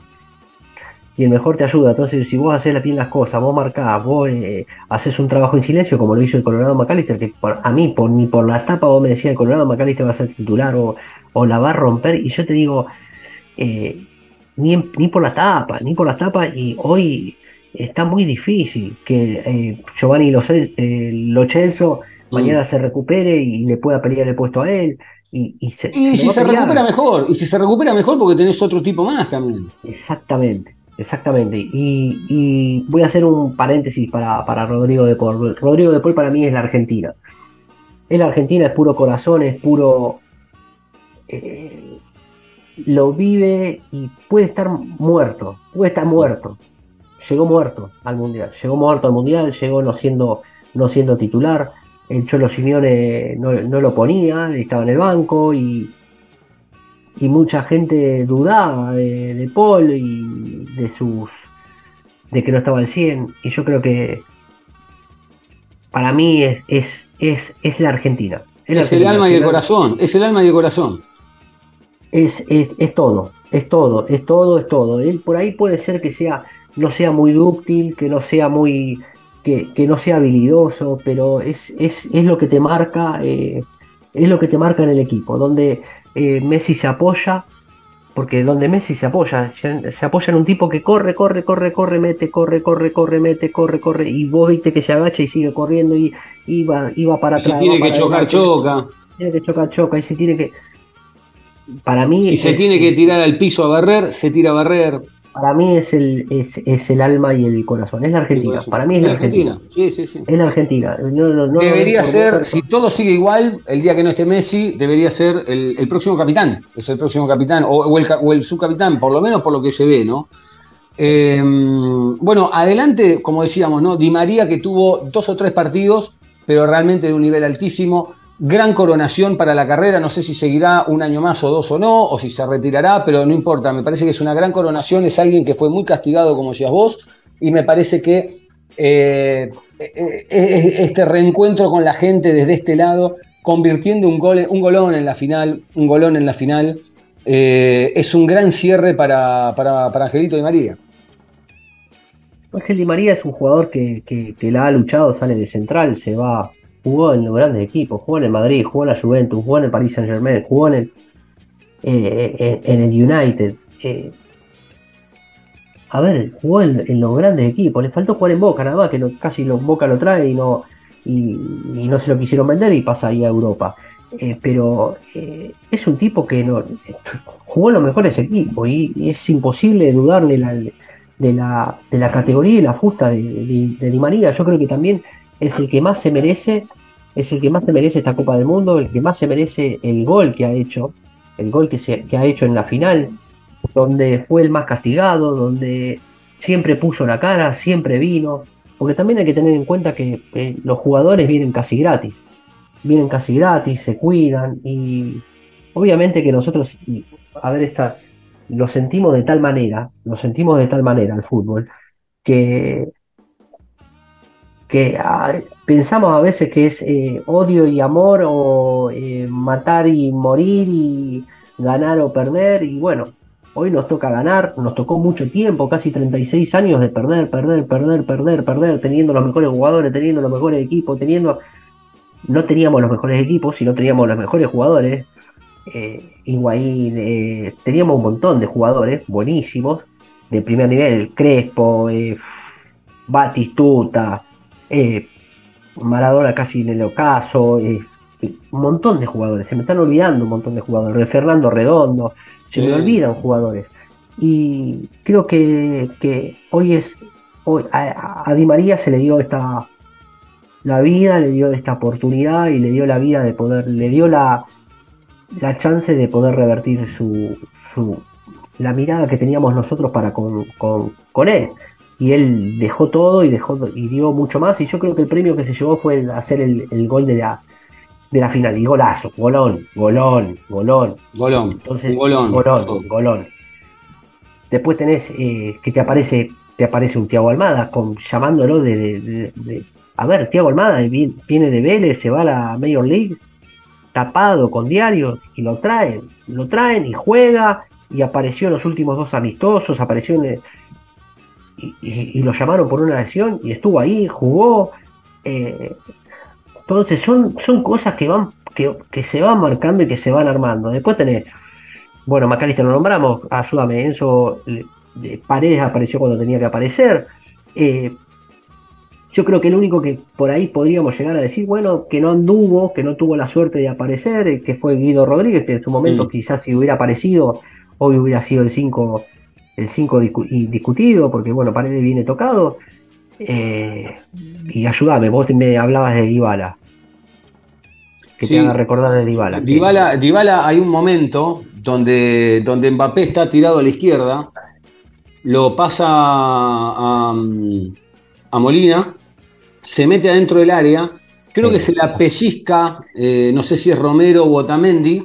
Speaker 2: Y el mejor te ayuda. Entonces, si vos haces bien las cosas, vos marcás, vos eh, haces un trabajo en silencio, como lo hizo el Colorado McAllister, que por- a mí, por, ni por la tapa, vos me decías, el Colorado McAllister va a ser titular o, o la va a romper. Y yo te digo, eh, ni, ni por la tapa, ni por la tapa. Y hoy está muy difícil que eh, Giovanni Lo, eh, Lo Celso mañana se recupere y le pueda pelear el puesto a él. Y, y se,
Speaker 1: Y si se
Speaker 2: pelear.
Speaker 1: recupera mejor, y si se recupera mejor porque tenés otro tipo más también.
Speaker 2: Exactamente, exactamente. Y, voy a hacer un paréntesis para, para Rodrigo de Paul. Rodrigo de Paul para mí es la Argentina. Es la Argentina, es puro corazón, es puro... eh, lo vive y puede estar muerto, puede estar muerto. Llegó muerto al Mundial, llegó muerto al Mundial, llegó no siendo, no siendo titular. El Cholo Simeone no lo ponía, estaba en el banco y, y mucha gente dudaba de, de Paul y de sus de que no estaba al 100 y yo creo que para mí es, es, es, es la Argentina. la
Speaker 1: Es el alma y el corazón, es el alma y el corazón.
Speaker 2: es, es, es todo, es todo, es todo, es todo. Él por ahí puede ser que sea, no sea muy dúctil, que no sea muy, que, que no sea habilidoso, pero es, es, es lo que te marca, eh, es lo que te marca en el equipo, donde eh, Messi se apoya, porque donde Messi se apoya, se, se apoya en un tipo que corre, corre, corre, corre, mete, corre, corre, corre, mete, corre, corre, y vos viste que se agacha y sigue corriendo y, y va, y va para
Speaker 1: Si
Speaker 2: atrás.
Speaker 1: tiene que chocar,
Speaker 2: adelante,
Speaker 1: choca.
Speaker 2: Tiene que chocar, choca, y se tiene que... Para mí...
Speaker 1: Y se
Speaker 2: es-
Speaker 1: tiene que tirar al piso a barrer, se tira a barrer.
Speaker 2: Para mí es el, es, es el alma y el corazón. Es la Argentina. Para mí es la Argentina.
Speaker 1: Sí, sí, sí.
Speaker 2: Es la Argentina. No, no, no
Speaker 1: debería ser,
Speaker 2: mujer-
Speaker 1: si todo sigue igual, el día que no esté Messi, debería ser el, el próximo capitán. Es el próximo capitán, o, o el, o el subcapitán, por lo menos por lo que se ve, ¿no? Eh, bueno, adelante, como decíamos, ¿no? Di María que tuvo dos o tres partidos, pero realmente de un nivel altísimo. Gran coronación para la carrera, no sé si seguirá un año más o dos o no, o si se retirará, pero no importa, me parece que es una gran coronación, es alguien que fue muy castigado, como decías vos, y me parece que eh, eh, eh, este reencuentro con la gente desde este lado, convirtiendo un, gol, un golón en la final, un golón en la final, es un gran cierre para, para, para Angelito Di María.
Speaker 2: Ángel Di María es un jugador que, que la ha luchado, sale de central, se va, jugó en los grandes equipos, jugó en el Madrid, jugó en la Juventus, jugó en el Paris Saint Germain, jugó en el, eh, en, en el United. eh, a ver, jugó en, los grandes equipos, le faltó jugar en Boca nada más, que casi lo, Boca lo trae y no, y, no se lo quisieron vender y pasa ahí a Europa. Eh, pero eh, es un tipo que no jugó en los mejores equipos y, es imposible dudarle la- de, la, de la categoría y la fusta de, de- de Di María. Yo creo que también es el que más se merece, es el que más se merece esta Copa del Mundo, el que más se merece el gol que ha hecho, el gol que, se, ha hecho en la final, donde fue el más castigado, donde siempre puso la cara, siempre vino, porque también hay que tener en cuenta que los jugadores vienen casi gratis, vienen casi gratis, se cuidan y obviamente que nosotros, a ver, esta, lo sentimos de tal manera, lo sentimos de tal manera el fútbol, que, que ah, pensamos a veces que es eh, odio y amor o eh, matar y morir y ganar o perder y bueno, hoy nos toca ganar, nos tocó mucho tiempo, casi 36 años de perder, perder, perder, perder, perder, teniendo los mejores jugadores, teniendo los mejores equipos, teniendo... No teníamos los mejores equipos y no teníamos los mejores jugadores. Eh, Higuaín, eh, teníamos un montón de jugadores buenísimos, de primer nivel, Crespo, Batistuta, eh, Maradona casi en el ocaso, eh, un montón de jugadores, se me están olvidando un montón de jugadores, Fernando Redondo, se me olvidan jugadores. Y creo que, que hoy es, hoy a, a Di María se le dio esta la vida, le dio esta oportunidad y le dio la vida de poder, le dio la, la chance de poder revertir su, su- la mirada que teníamos nosotros para con, con, con él. Y él dejó todo y dejó y dio mucho más. Y yo creo que el premio que se llevó fue el hacer el, el gol de la, de la final. Y golazo, golón, golón, golón.
Speaker 1: Golón.
Speaker 2: Entonces,
Speaker 1: golón.
Speaker 2: golón, golón. Después tenés eh, que te aparece, te aparece un Tiago Almada con, llamándolo de, de- de- de- A ver, Tiago Almada vi- viene de Vélez, se va a la Major League, tapado con diarios, y lo traen, lo traen y juega, y apareció en los últimos dos amistosos, apareció en y, y- y lo llamaron por una lesión, y estuvo ahí, jugó. eh, entonces son, son cosas que van, que, que se van marcando y que se van armando. Después tenés bueno, Macalister lo nombramos, ayúdame, Enzo Paredes apareció cuando tenía que aparecer. Eh, yo creo que el único que por ahí podríamos llegar a decir, bueno, que no anduvo, que no tuvo la suerte de aparecer, eh, que fue Guido Rodríguez, que en su momento
Speaker 1: Mm.
Speaker 2: quizás si hubiera aparecido, hoy hubiera sido el 5 el cinco discu- y discutido, porque bueno, Paredes viene tocado. Eh, y ayúdame, vos me hablabas de Dybala. Que
Speaker 1: Sí.
Speaker 2: te haga recordar de Dybala. que-
Speaker 1: Dybala, Dybala, hay un momento donde, donde Mbappé está tirado a la izquierda, lo pasa a, a Molina, se mete adentro del área, creo
Speaker 2: Sí.
Speaker 1: que se la pellizca, eh, no sé si es Romero o Otamendi,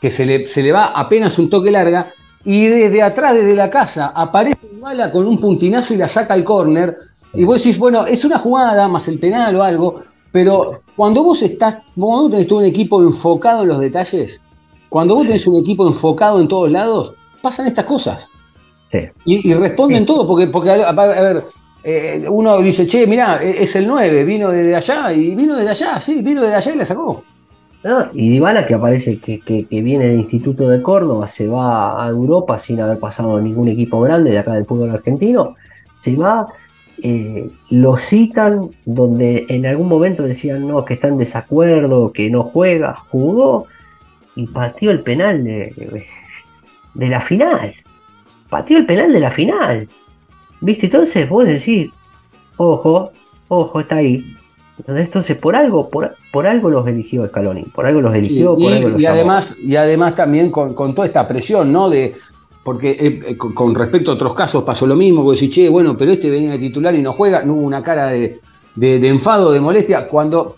Speaker 1: que se le, se le va apenas un toque larga, y desde atrás, desde la casa, aparece Dybala con un puntinazo y la saca al córner, y vos decís, bueno, es una jugada, más el penal o algo, pero cuando vos estás, cuando vos tenés todo un equipo enfocado en los detalles, cuando vos tenés un equipo enfocado en todos lados, pasan estas cosas.
Speaker 2: Sí.
Speaker 1: Y, y responden
Speaker 2: Sí.
Speaker 1: todo, porque, porque a, a ver, eh, uno dice, che, mirá, e- es el 9, vino desde allá, y vino desde allá, sí, vino desde allá y la sacó.
Speaker 2: ¿No? Y Dybala que aparece, que, que- que viene del Instituto de Córdoba, se va a Europa sin haber pasado ningún equipo grande de acá del fútbol argentino, se va, eh, lo citan donde en algún momento decían no, que está en desacuerdo, que no juega, jugó y pateó el penal de, de la final. Pateó el penal de la final. ¿Viste? Entonces vos decís, ojo, ojo, está ahí. Entonces, por algo, por, por algo los eligió Scaloni, por algo los
Speaker 1: Y,
Speaker 2: eligió, por
Speaker 1: y-
Speaker 2: algo los
Speaker 1: y además, y además también con, con toda esta presión, ¿no? De, porque eh, eh, con, con respecto a otros casos pasó lo mismo, que decís, che, bueno, pero este venía de titular y no juega, no hubo una cara de, de- de enfado, de molestia, cuando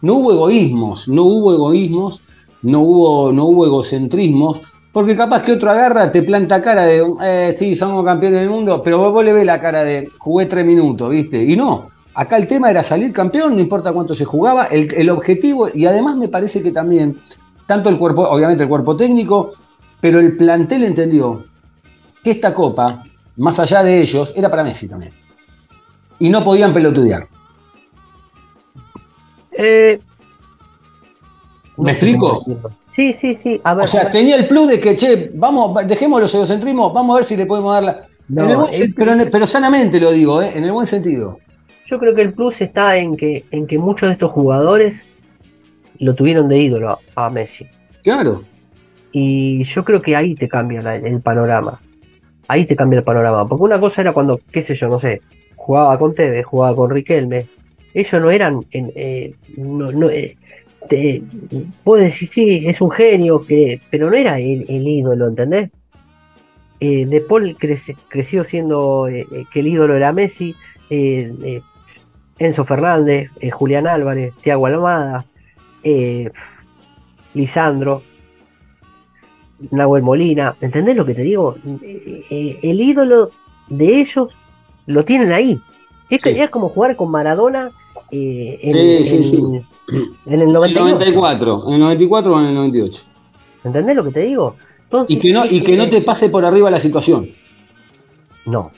Speaker 1: no hubo egoísmos, no hubo egoísmos, no hubo, no hubo egocentrismos, porque capaz que otro agarra, te planta cara de, eh, sí, somos campeones del mundo, pero vos, vos le ves la cara de, jugué tres minutos, ¿viste? Y no, acá el tema era salir campeón, no importa cuánto se jugaba, el, el objetivo, y además me parece que también, tanto el cuerpo, obviamente el cuerpo técnico, pero el plantel entendió que esta copa, más allá de ellos, era para Messi también. Y no podían pelotudear.
Speaker 2: Eh,
Speaker 1: ¿Me explico?
Speaker 2: Sí, sí, sí. A ver,
Speaker 1: O sea,
Speaker 2: a ver.
Speaker 1: tenía el plus de que, che, vamos, dejemos los egocentrismos, vamos a ver si le podemos dar la.
Speaker 2: No,
Speaker 1: pero sanamente lo digo, ¿eh? en el buen sentido.
Speaker 2: Yo creo que el plus está en que, en que muchos de estos jugadores lo tuvieron de ídolo a, a Messi.
Speaker 1: Claro.
Speaker 2: Y yo creo que ahí te cambia la- el panorama. Ahí te cambia el panorama. Porque una cosa era cuando, qué sé yo, no sé, jugaba con Tevez, jugaba con Riquelme. Ellos no eran. En, eh, no, no, eh, te, puedo decir, sí, es un genio, que, pero no era el, el ídolo, ¿entendés? Eh, de Paul crece- creció siendo eh, que el ídolo era Messi. eh, Enzo Fernández, eh, Julián Álvarez, Thiago Almada, eh, Lisandro, Nahuel Molina, ¿entendés lo que te digo? Eh, eh, el ídolo de ellos lo tienen ahí. Es,
Speaker 1: Sí.
Speaker 2: es como jugar con Maradona eh, en,
Speaker 1: Sí, sí,
Speaker 2: en- en el
Speaker 1: En el
Speaker 2: 98.
Speaker 1: 94, en el 94 o en el 98.
Speaker 2: ¿Entendés lo que te digo? Entonces,
Speaker 1: Y que no, y que no te pase por arriba la situación.
Speaker 2: No,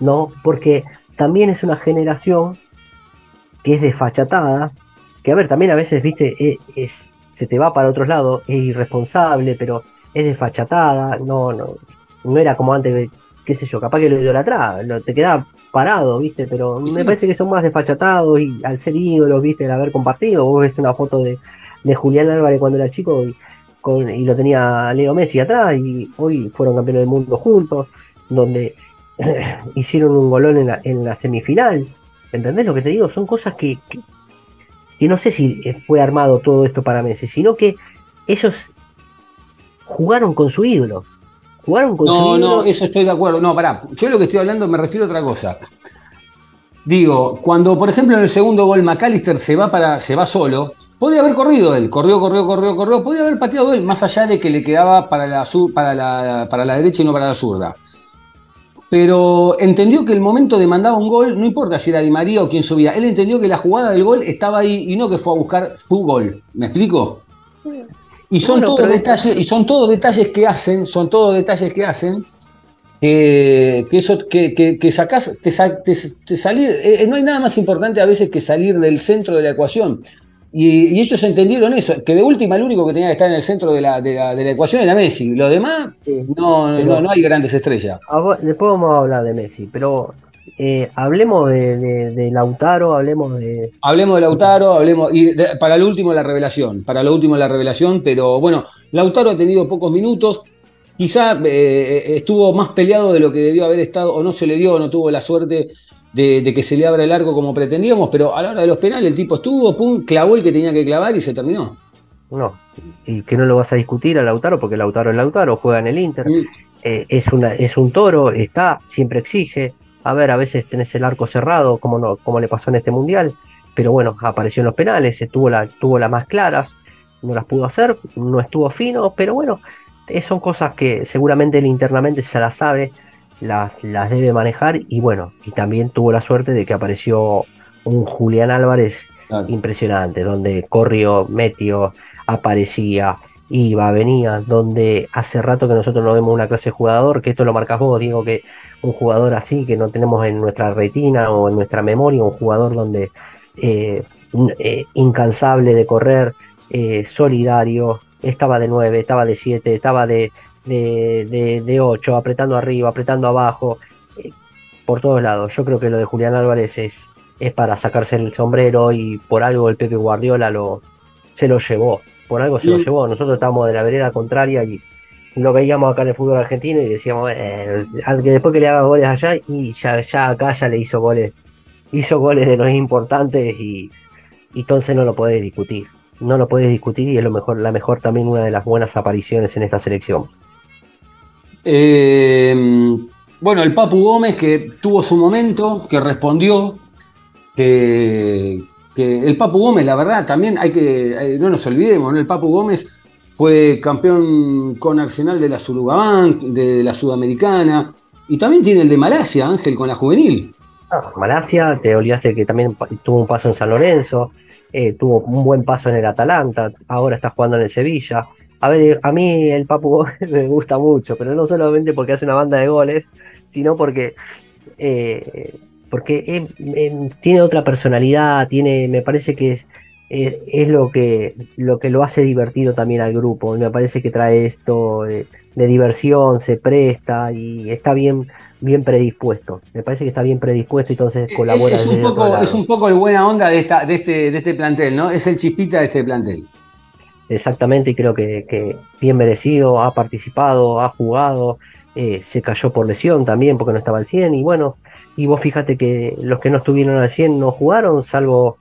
Speaker 2: no, porque también es una generación que es desfachatada, que a ver, también a veces, viste, e- es, se te va para otros lados, es irresponsable, pero es desfachatada, no, no, no era como antes, qué sé yo, capaz que lo idolatraba, lo, te quedaba parado, viste, pero me parece que son más desfachatados y al ser ídolos, viste, el haber compartido, vos ves una foto de, de Julián Álvarez cuando era chico y, con, y lo tenía Leo Messi atrás y hoy fueron campeones del mundo juntos, donde hicieron un golón en la, en la semifinal. ¿Entendés lo que te digo? Son cosas que, que, que no sé si fue armado todo esto para Messi, sino que ellos jugaron con su ídolo. Jugaron con su
Speaker 1: No,
Speaker 2: ídolo.
Speaker 1: no, eso estoy de acuerdo. No, pará. Yo lo que estoy hablando me refiero a otra cosa. Digo, cuando por ejemplo en el segundo gol McAllister se va para, se va solo, podría haber corrido él, corrió, corrió, corrió, corrió, podría haber pateado él, más allá de que le quedaba para la, para la, para la derecha y no para la zurda. Pero entendió que el momento de mandar un gol, no importa si era Di María o quién subía, él entendió que la jugada del gol estaba ahí y no que fue a buscar su gol. ¿Me explico? Y son
Speaker 2: Bueno,
Speaker 1: todos detalles, y son todos detalles que hacen, son todos detalles que hacen que, que eso que, que, que sacás, te, te- te salir, eh, no hay nada más importante a veces que salir del centro de la ecuación. Y, y ellos entendieron eso, que de última el único que tenía que estar en el centro de la, de la, de la ecuación era Messi. Los demás,
Speaker 2: Sí.
Speaker 1: no, no, no hay grandes estrellas.
Speaker 2: Vos- Después vamos a hablar de Messi, pero eh, hablemos de, de- de Lautaro, hablemos de,
Speaker 1: Hablemos de Lautaro, hablemos. Y de- para lo último la revelación. Para lo último la revelación, pero bueno, Lautaro ha tenido pocos minutos. Quizá eh, estuvo más peleado de lo que debió haber estado, o no se le dio, o no tuvo la suerte de, de que se le abra el arco como pretendíamos, pero a la hora de los penales el tipo estuvo, pum, clavó el que tenía que clavar y se terminó.
Speaker 2: No, y que no lo vas a discutir a Lautaro, porque Lautaro es Lautaro, juega en el Inter, eh, es, una, es un toro, está, siempre exige. A ver, a veces tenés el arco cerrado, como, no, como le pasó en este mundial, pero bueno, apareció en los penales, eh, tuvo, la, tuvo las más claras, no las pudo hacer, no estuvo fino, pero bueno, eh, son cosas que seguramente él internamente se las sabe, las, las debe manejar y bueno, y también tuvo la suerte de que apareció un Julián Álvarez
Speaker 1: Claro.
Speaker 2: impresionante, donde corrió, metió, aparecía, iba, venía, donde hace rato que nosotros no vemos una clase de jugador, que esto lo marcas vos, digo que un jugador así que no tenemos en nuestra retina o en nuestra memoria, un jugador donde eh, eh, incansable de correr, eh, solidario, estaba de 9, estaba de 7, estaba de, de, de, de 8, apretando arriba, apretando abajo, eh, por todos lados. Yo creo que lo de Julián Álvarez es, es para sacarse el sombrero y por algo el Pepe Guardiola lo, se lo llevó, por algo se lo llevó. Nosotros estábamos de la vereda contraria y lo veíamos acá en el fútbol argentino y decíamos, eh, que después que le haga goles allá y ya, ya acá ya le hizo goles, hizo goles de los importantes y, y entonces no lo podés discutir. No lo podés discutir y es lo mejor, la mejor también una de las buenas apariciones en esta selección.
Speaker 1: Eh, bueno, el Papu Gómez que tuvo su momento, que respondió, que, el Papu Gómez, la verdad, también hay que, eh, no nos olvidemos, ¿no? el Papu Gómez fue campeón con Arsenal de la Surugabank, de la Sudamericana, y también tiene el de Malasia, Ángel, con la juvenil.
Speaker 2: Ah, Malasia, te olvidaste que también tuvo un paso en San Lorenzo, eh, tuvo un buen paso en el Atalanta, ahora está jugando en el Sevilla. A ver, a mí el Papu Gómez me gusta mucho, pero no solamente porque hace una banda de goles, sino porque, eh, porque eh, eh, tiene otra personalidad, tiene, me parece que es- eh, es lo que, lo que lo hace divertido también al grupo. Me parece que trae esto de, de diversión, se presta y está bien, bien predispuesto. Me parece que está bien predispuesto y entonces colabora.
Speaker 1: Es, es un, poco, es un poco el buena onda de, esta, de, este, de este plantel, ¿no? Es el chispita de este plantel.
Speaker 2: Exactamente, y creo que, bien merecido, ha participado, ha jugado, eh, se cayó por lesión también porque no estaba al 100 y bueno, y vos fíjate que los que no estuvieron al 100 no jugaron, salvo,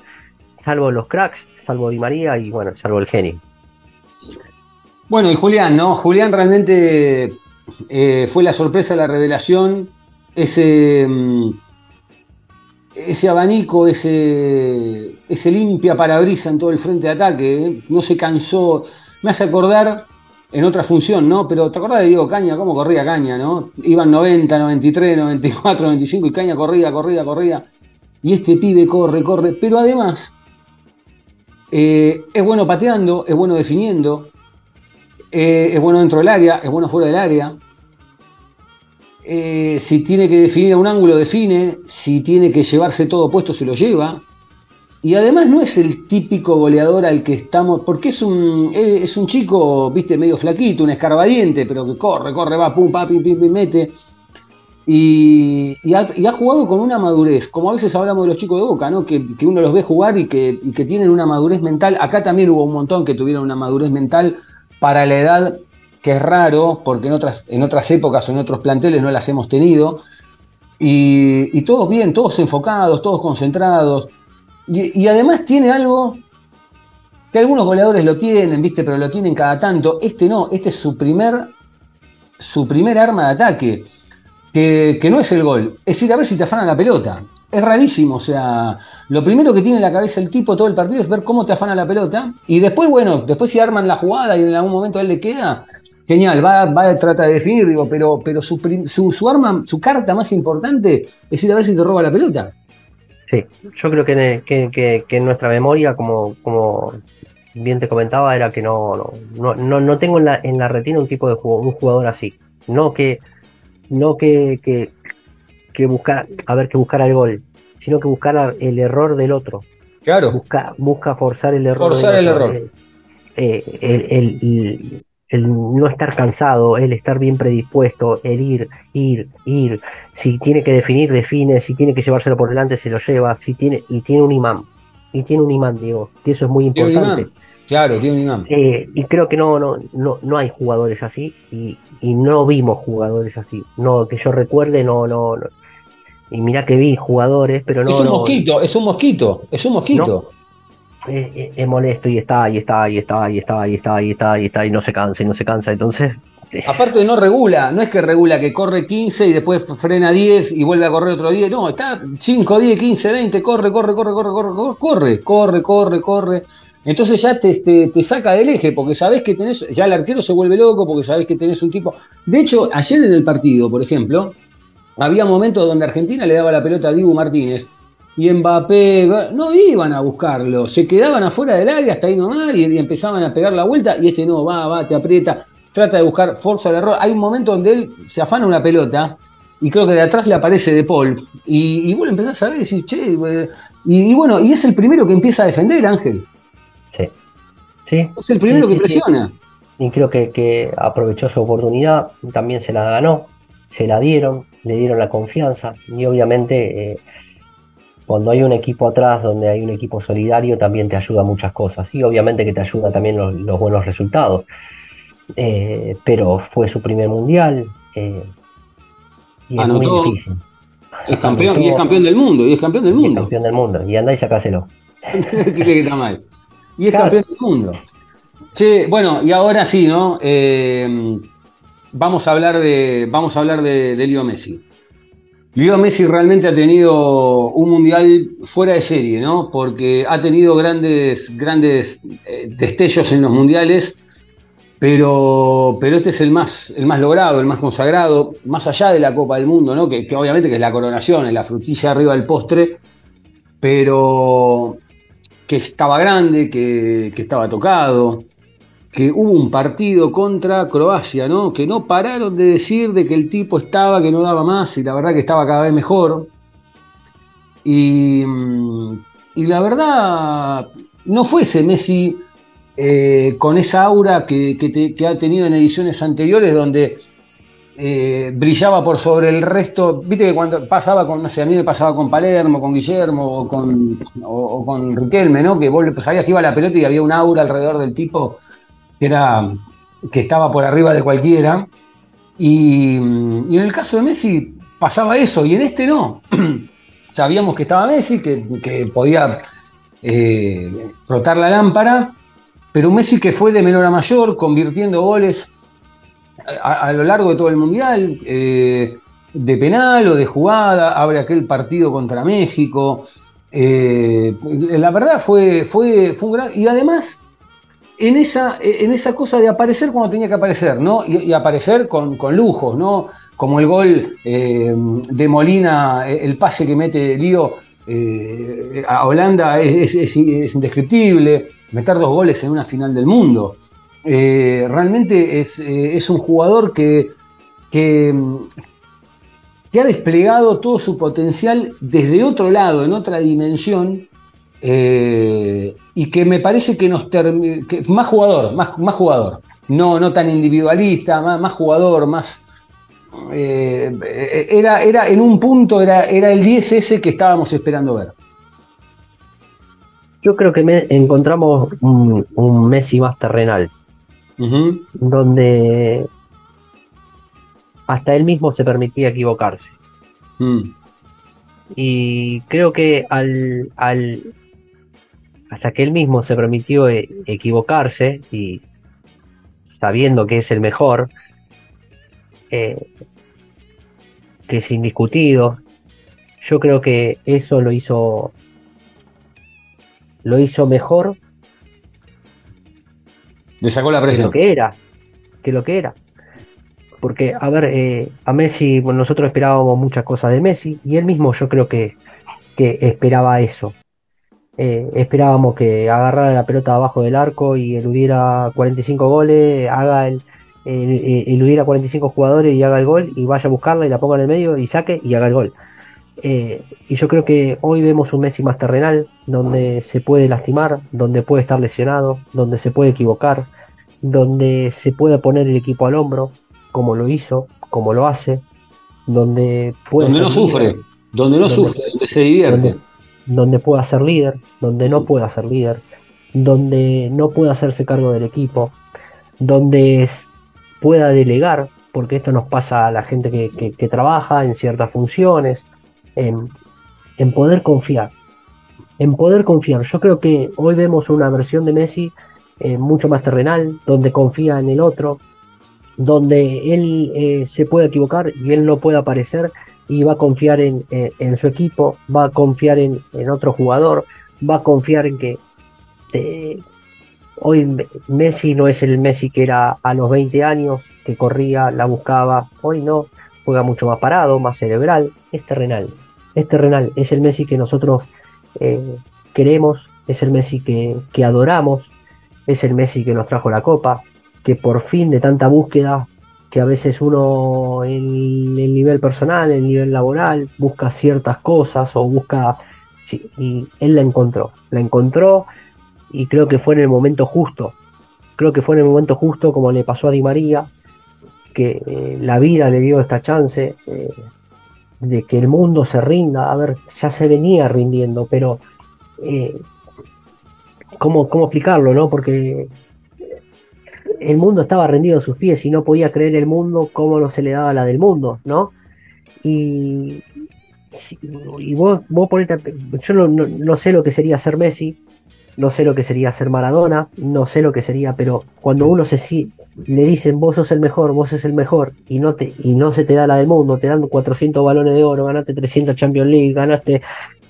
Speaker 2: salvo los cracks, salvo Di María y bueno, salvo el genio.
Speaker 1: Bueno, y Julián, ¿no? Julián realmente eh, fue la sorpresa, la revelación, ese, mm, ese abanico, ese, ese limpia parabrisa en todo el frente de ataque, ¿eh? no se cansó, me hace acordar en otra función, ¿no? Pero ¿te acordás de Diego Caña? ¿Cómo corría Caña, no? Iban 90, 93, 94, 95 y Caña corría, corría, corría. Y este pibe corre, corre, pero además eh, es bueno pateando, es bueno definiendo, eh, es bueno dentro del área, es bueno fuera del área. Eh, si tiene que definir a un ángulo, define. Si tiene que llevarse todo puesto, se lo lleva. Y además no es el típico goleador al que estamos, porque es un, es un chico, viste, medio flaquito, un escarbadiente, pero que corre, corre, va, pum, pa, pim, pim, pim, mete. Y, ha, jugado con una madurez, como a veces hablamos de los chicos de Boca, ¿no? que, que uno los ve jugar y que, y que tienen una madurez mental. Acá también hubo un montón que tuvieron una madurez mental para la edad, que es raro, porque en otras, en otras épocas o en otros planteles no las hemos tenido. Y, todos bien, todos enfocados, todos concentrados. Y, además tiene algo que algunos goleadores lo tienen, ¿viste? Pero lo tienen cada tanto. Este no, este es su primer, su primer arma de ataque, que, que no es el gol, es ir a ver si te afanan la pelota. Es rarísimo, o sea, lo primero que tiene en la cabeza el tipo todo el partido es ver cómo te afana la pelota. Y después, bueno, después si arman la jugada y en algún momento a él le queda, genial, va, va a tratar de definir, digo, pero, pero su, su, su arma, su carta más importante es ir a ver si te roba la pelota.
Speaker 2: Sí, yo creo que, que, que- que en nuestra memoria, como, como bien te comentaba, era que no, no, no, no, no tengo en la, en la retina un tipo de jugador, un jugador así. No que, no que, que, que buscar, a ver, que buscara el gol, sino que buscara el error del otro.
Speaker 1: Claro.
Speaker 2: Busca, busca forzar el error.
Speaker 1: Forzar
Speaker 2: del
Speaker 1: el
Speaker 2: otro.
Speaker 1: error.
Speaker 2: Eh, eh, el, el- el- el no estar cansado, el estar bien predispuesto, el ir, ir, ir. Si tiene que definir, define. Si tiene que llevárselo por delante, se lo lleva. Si tiene, y tiene un imán. Y tiene un imán, digo, que eso es muy importante.
Speaker 1: Claro, tiene un imán.
Speaker 2: Eh, y creo que no, no, no, no hay jugadores así y, y no vimos jugadores así. No, que yo recuerde, no, no, no. Y mira que vi jugadores, pero no.
Speaker 1: es un
Speaker 2: no,
Speaker 1: mosquito, es un mosquito, es un mosquito.
Speaker 2: Es- es molesto y está, y está, y está, y está, y está, y está, y está, y no se cansa, y no se cansa. Entonces, eh,
Speaker 1: Aparte no regula, no es que regula que corre 15 y después frena 10 y vuelve a correr otro 10, no, está 5, 10, 15, 20, corre, corre, corre, corre, corre, corre, corre, corre, corre, corre. Entonces ya te, te, te saca del eje porque sabes que tenés, ya el arquero se vuelve loco porque sabes que tenés un tipo. De hecho, ayer en el partido, por ejemplo, había momentos donde Argentina le daba la pelota a Dibu Martínez y Mbappé no iban a buscarlo, se quedaban afuera del área hasta ahí nomás y, y empezaban a pegar la vuelta y este no, va, va, te aprieta, trata de buscar fuerza al error. Hay un momento donde él se afana una pelota y creo que de atrás le aparece De Paul y, y vos lo empezás a ver y decís, che, eh, y, y bueno, y es el primero que empieza a defender, Ángel,
Speaker 2: sí. Sí,
Speaker 1: es el primero
Speaker 2: Sí,
Speaker 1: que
Speaker 2: sí,
Speaker 1: presiona.
Speaker 2: y creo que, que aprovechó su oportunidad, también se la ganó, se la dieron, le dieron la confianza y obviamente eh, cuando hay un equipo atrás, donde hay un equipo solidario, también te ayuda muchas cosas y obviamente que te ayuda también los, los buenos resultados. Eh, pero fue su primer mundial eh, y es muy difícil.
Speaker 1: Es campeón, y es campeón del mundo, y es campeón del
Speaker 2: Y es
Speaker 1: mundo.
Speaker 2: campeón del mundo y anda y sacáselo.
Speaker 1: Decirle que está mal. Y es
Speaker 2: Claro.
Speaker 1: campeón del mundo. Che, bueno, y ahora sí, ¿no? Eh, vamos a hablar de. Vamos a hablar de, de Leo Messi. Leo Messi realmente ha tenido un mundial fuera de serie, ¿no? Porque ha tenido grandes, grandes eh, destellos en los mundiales, pero, pero este es el más, el más logrado, el más consagrado, más allá de la Copa del Mundo, ¿no? Que, que obviamente que es la coronación, es la frutilla arriba del postre, pero que estaba grande, que, que estaba tocado, que hubo un partido contra Croacia, ¿no? Que no pararon de decir de que el tipo estaba, que no daba más, y la verdad que estaba cada vez mejor. Y, mm, y la verdad, no fue ese Messi eh, con esa aura que, que ha tenido en ediciones anteriores donde eh, brillaba por sobre el resto. Viste que cuando pasaba con, no sé, a mí me pasaba con Palermo, con Guillermo o con, o, con Riquelme, ¿no? Que vos sabías que iba la pelota y había un aura alrededor del tipo que era que estaba por arriba de cualquiera. Y, en el caso de Messi pasaba eso, y en este no. Sabíamos que estaba Messi, que, podía eh, frotar la lámpara, pero un Messi que fue de menor a mayor, convirtiendo goles a, a lo largo de todo el Mundial, eh, de penal o de jugada, abre aquel partido contra México. Eh, la verdad fue, fue, fue un gran... Y además, en esa, en esa cosa de aparecer cuando tenía que aparecer, ¿no? Y, aparecer con, con lujos, ¿no? Como el gol eh, de Molina, el pase que mete Lío eh, a Holanda es, es- es indescriptible. Meter dos goles en una final del mundo. Eh, realmente es, eh, es un jugador que, que, ha desplegado todo su potencial desde otro lado, en otra dimensión, eh, y que me parece que nos que más jugador, más, más jugador, no, no tan individualista, más, más jugador, más eh, era, era en un punto era, era el 10 ese que estábamos esperando ver.
Speaker 2: Yo creo que me- encontramos un, un Messi más terrenal, donde hasta él mismo se permitía equivocarse.
Speaker 1: Mm.
Speaker 2: Y creo que al, al hasta que él mismo se permitió e- equivocarse y sabiendo que es el mejor, eh, que es indiscutido, yo creo que eso lo hizo lo hizo mejor
Speaker 1: Le sacó la
Speaker 2: que
Speaker 1: presión.
Speaker 2: lo que era, que lo que era. Porque, a ver, eh, a Messi, bueno, nosotros esperábamos muchas cosas de Messi y él mismo yo creo que, que esperaba eso. Eh, esperábamos que agarrara la pelota abajo del arco y eludiera 45 goles, haga el, el- el- eludiera 45 jugadores y haga el gol y vaya a buscarla y la ponga en el medio y saque y haga el gol. Eh, y yo creo que hoy vemos un Messi más terrenal, donde se puede lastimar, donde puede estar lesionado, donde se puede equivocar, donde se puede poner el equipo al hombro, como lo hizo, como lo hace, donde puede
Speaker 1: Donde no sufre, donde no
Speaker 2: Donde-
Speaker 1: sufre, donde se divierte.
Speaker 2: donde, donde pueda ser líder, donde no pueda ser líder, donde no pueda hacerse cargo del equipo, donde pueda delegar, porque esto nos pasa a la gente que, que- que trabaja en ciertas funciones, en, en poder confiar, en poder confiar. Yo creo que hoy vemos una versión de Messi eh, mucho más terrenal, donde confía en el otro, donde él eh, se puede equivocar y él no puede aparecer y va a confiar en, en- su equipo, va a confiar en, en otro jugador, va a confiar en que eh, hoy Me- Messi no es el Messi que era a los 20 años, que corría, la buscaba, hoy no, juega mucho más parado, más cerebral, es terrenal, es terrenal, es el Messi que nosotros eh, queremos, es el Messi que, que adoramos, es el Messi que nos trajo la copa, que por fin de tanta búsqueda que a veces uno en el nivel personal, en el nivel laboral, busca ciertas cosas o busca... sí, y él la encontró, la encontró y creo que fue en el momento justo. Creo que fue en el momento justo como le pasó a Di María, que eh, la vida le dio esta chance eh, de que el mundo se rinda. A ver, ya se venía rindiendo, pero eh, ¿cómo, ¿cómo explicarlo? no? Porque el mundo estaba rendido a sus pies y no podía creer el mundo cómo no se le daba la del mundo, ¿no? Y, y vos, vos ponete, yo no, no- no sé lo que sería ser Messi, no sé lo que sería ser Maradona, no sé lo que sería, pero cuando uno se si- le dicen vos sos el mejor, vos sos el mejor, y no te, y no se te da la del mundo, te dan 400 balones de oro, ganaste 300 Champions League, ganaste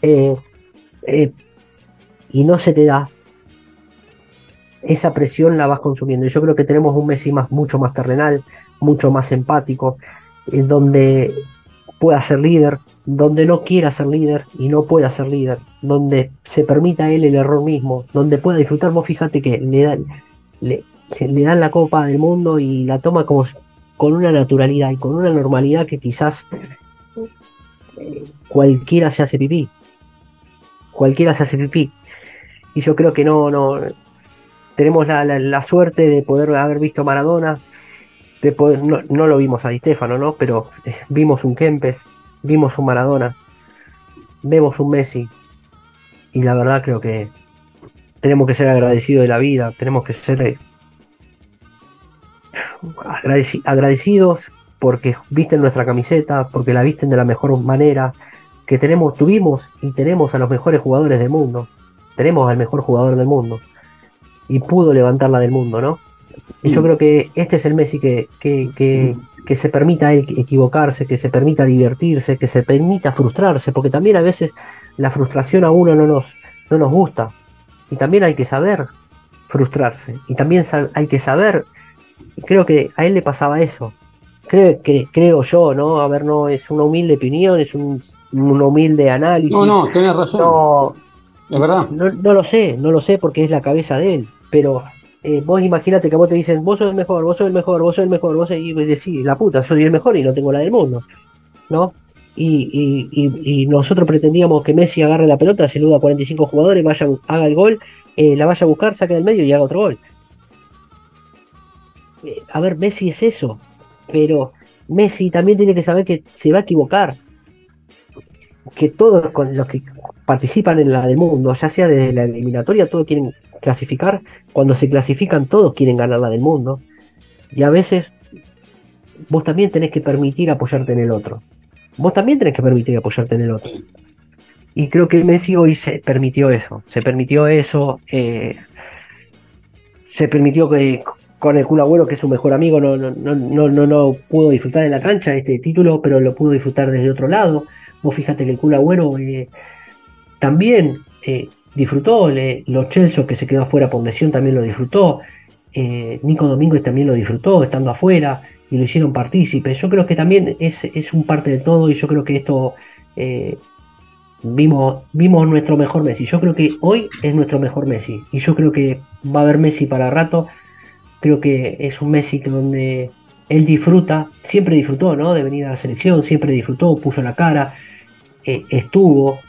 Speaker 2: eh, eh, y no se te da, esa presión la vas consumiendo. Y yo creo que tenemos un Messi más, mucho más terrenal, mucho más empático, en donde pueda ser líder, donde no quiera ser líder y no pueda ser líder, donde se permita él el error mismo, donde pueda disfrutar. Vos fíjate que le dan, le, dan la Copa del Mundo y la toma como con una naturalidad y con una normalidad que quizás eh, cualquiera se hace pipí. Cualquiera se hace pipí. Y yo creo que no, no, tenemos la, la- la suerte de poder haber visto a Maradona, de poder, no, no lo vimos a Di Stefano, ¿no? Pero eh, vimos un Kempes, vimos un Maradona, vemos un Messi, y la verdad creo que tenemos que ser agradecidos de la vida, tenemos que ser eh, agradeci- agradecidos porque visten nuestra camiseta, porque la visten de la mejor manera, que tenemos, tuvimos y tenemos a los mejores jugadores del mundo, tenemos al mejor jugador del mundo, y pudo levantarla del mundo, ¿no? Y yo
Speaker 1: Mm.
Speaker 2: creo que este es el Messi que, que, que, que se permita equivocarse, que se permita divertirse, que se permita frustrarse, porque también a veces la frustración a uno no nos, no nos gusta. Y también hay que saber frustrarse. Y también hay que saber, creo que a él le pasaba eso. Creo, que, creo yo, ¿no? A ver, no es una humilde opinión, es un, un humilde análisis.
Speaker 1: No, no, tenés razón.
Speaker 2: No,
Speaker 1: Es verdad.
Speaker 2: no, no lo sé, no lo sé porque es la cabeza de él, pero eh, vos imagínate que vos te dicen, vos sos el mejor, vos sos el mejor, vos sos el mejor, vos sos... y vos decís, la puta, soy el mejor y no tengo la del mundo, ¿no? Y, y- y- y nosotros pretendíamos que Messi agarre la pelota, se a 45 jugadores, vaya, haga el gol, eh, la vaya a buscar, saque del medio y haga otro gol. Eh, a ver, Messi es eso, pero Messi también tiene que saber que se va a equivocar, que todos con los que participan en la del mundo, ya sea desde la eliminatoria, todos quieren clasificar. Cuando se clasifican, todos quieren ganar la del mundo. Y a veces vos también tenés que permitir apoyarte en el otro. Vos también tenés que permitir apoyarte en el otro. Y creo que Messi hoy se permitió eso. Se permitió eso. eh, se permitió que con el Kun Agüero, que es su mejor amigo, no, no, no, no, no, pudo disfrutar en la cancha este título, pero lo pudo disfrutar desde otro lado. Vos fíjate que el Kun Agüero eh, también eh, disfrutó, le- los Chelsea que se quedó afuera por lesión también lo disfrutó, eh, Nico Domínguez también lo disfrutó estando afuera y lo hicieron partícipe. Yo creo que también es, es un parte de todo y yo creo que esto eh, vimos, vimos nuestro mejor Messi. Yo creo que hoy es nuestro mejor Messi y yo creo que va a haber Messi para rato. Creo que es un Messi donde él disfruta, siempre disfrutó, ¿no? De venir a la selección, siempre disfrutó, puso la cara, estuvo,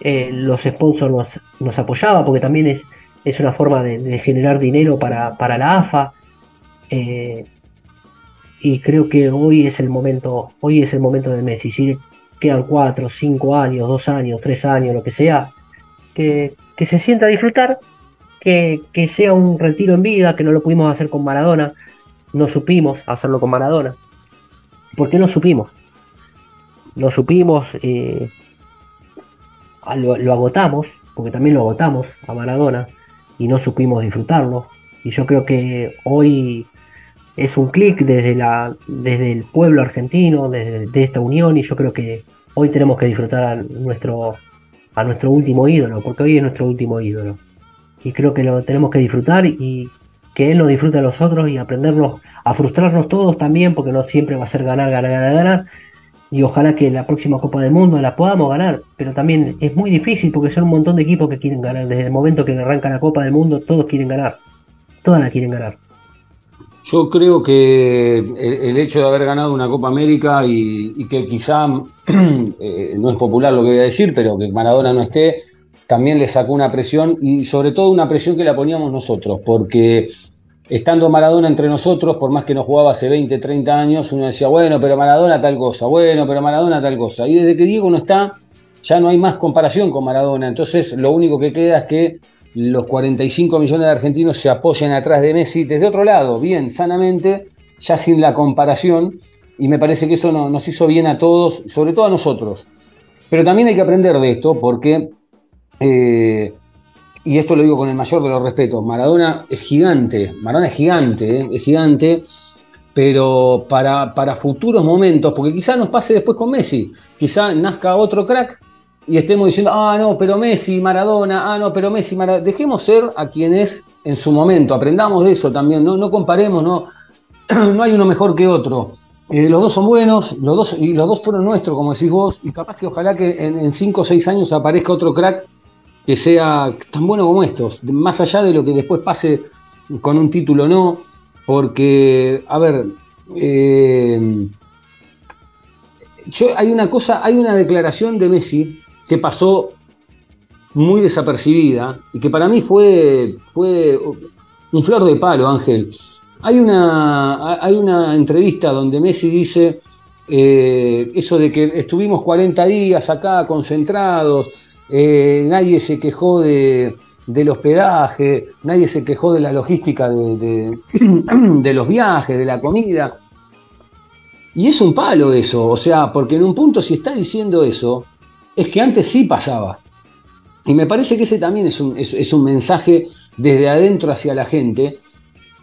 Speaker 2: eh, los sponsors nos, nos apoyaban porque también es, es una forma de, generar dinero para, para la AFA. eh, y creo que hoy es el momento, hoy es el momento de Messi. Si quedan cuatro, cinco años, dos años, tres años, lo que sea, que, que se sienta a disfrutar, que, que sea un retiro en vida, que no lo pudimos hacer con Maradona, no supimos hacerlo con Maradona. ¿Por qué no supimos? No supimos, eh, lo, agotamos, porque también lo agotamos a Maradona y no supimos disfrutarlo. Y yo creo que hoy es un clic desde, desde el pueblo argentino, desde de esta unión, y yo creo que hoy tenemos que disfrutar a nuestro, a nuestro último ídolo, porque hoy es nuestro último ídolo. Y creo que lo tenemos que disfrutar y que él lo disfrute a nosotros y aprendernos a frustrarnos todos también, porque no siempre va a ser ganar, ganar, ganar, ganar. Y ojalá que la próxima Copa del Mundo la podamos ganar, pero también es muy difícil porque son un montón de equipos que quieren ganar. Desde el momento que arranca la Copa del Mundo, todos quieren ganar. Todas la quieren ganar.
Speaker 1: Yo creo que el, hecho de haber ganado una Copa América y, y que quizá eh, no es popular lo que voy a decir, pero que Maradona no esté, también le sacó una presión y sobre todo una presión que la poníamos nosotros, porque estando Maradona entre nosotros, por más que no jugaba hace 20, 30 años, uno decía, bueno, pero Maradona tal cosa, bueno, pero Maradona tal cosa. Y desde que Diego no está, ya no hay más comparación con Maradona. Entonces, lo único que queda es que los 45 millones de argentinos se apoyen atrás de Messi desde otro lado, bien, sanamente, ya sin la comparación. Y me parece que eso no, nos hizo bien a todos, sobre todo a nosotros. Pero también hay que aprender de esto porque, eh, y esto lo digo con el mayor de los respetos, Maradona es gigante, Maradona es gigante, ¿eh? es gigante, pero para, para futuros momentos, porque quizá nos pase después con Messi, quizá nazca otro crack y estemos diciendo, ah, no, pero Messi, Maradona, ah, no, pero Messi, Maradona. Dejemos ser a quien es en su momento, aprendamos de eso también, no, no comparemos, no, no hay uno mejor que otro. Eh, los dos son buenos, los dos, y los dos fueron nuestros, como decís vos, y capaz que ojalá que en 5 o 6 años aparezca otro crack que sea tan bueno como estos, más allá de lo que después pase con un título no, porque, a ver, eh, yo, hay una cosa, hay una declaración de Messi que pasó muy desapercibida y que para mí fue, fue un flor de palo, Ángel. Hay una, hay una entrevista donde Messi dice eh, eso de que estuvimos 40 días acá concentrados, eh, nadie se quejó de, del hospedaje, nadie se quejó de la logística de, de, los viajes, de la comida. Y es un palo eso, o sea, porque en un punto si está diciendo eso, es que antes sí pasaba. Y me parece que ese también es un, es un mensaje desde adentro hacia la gente,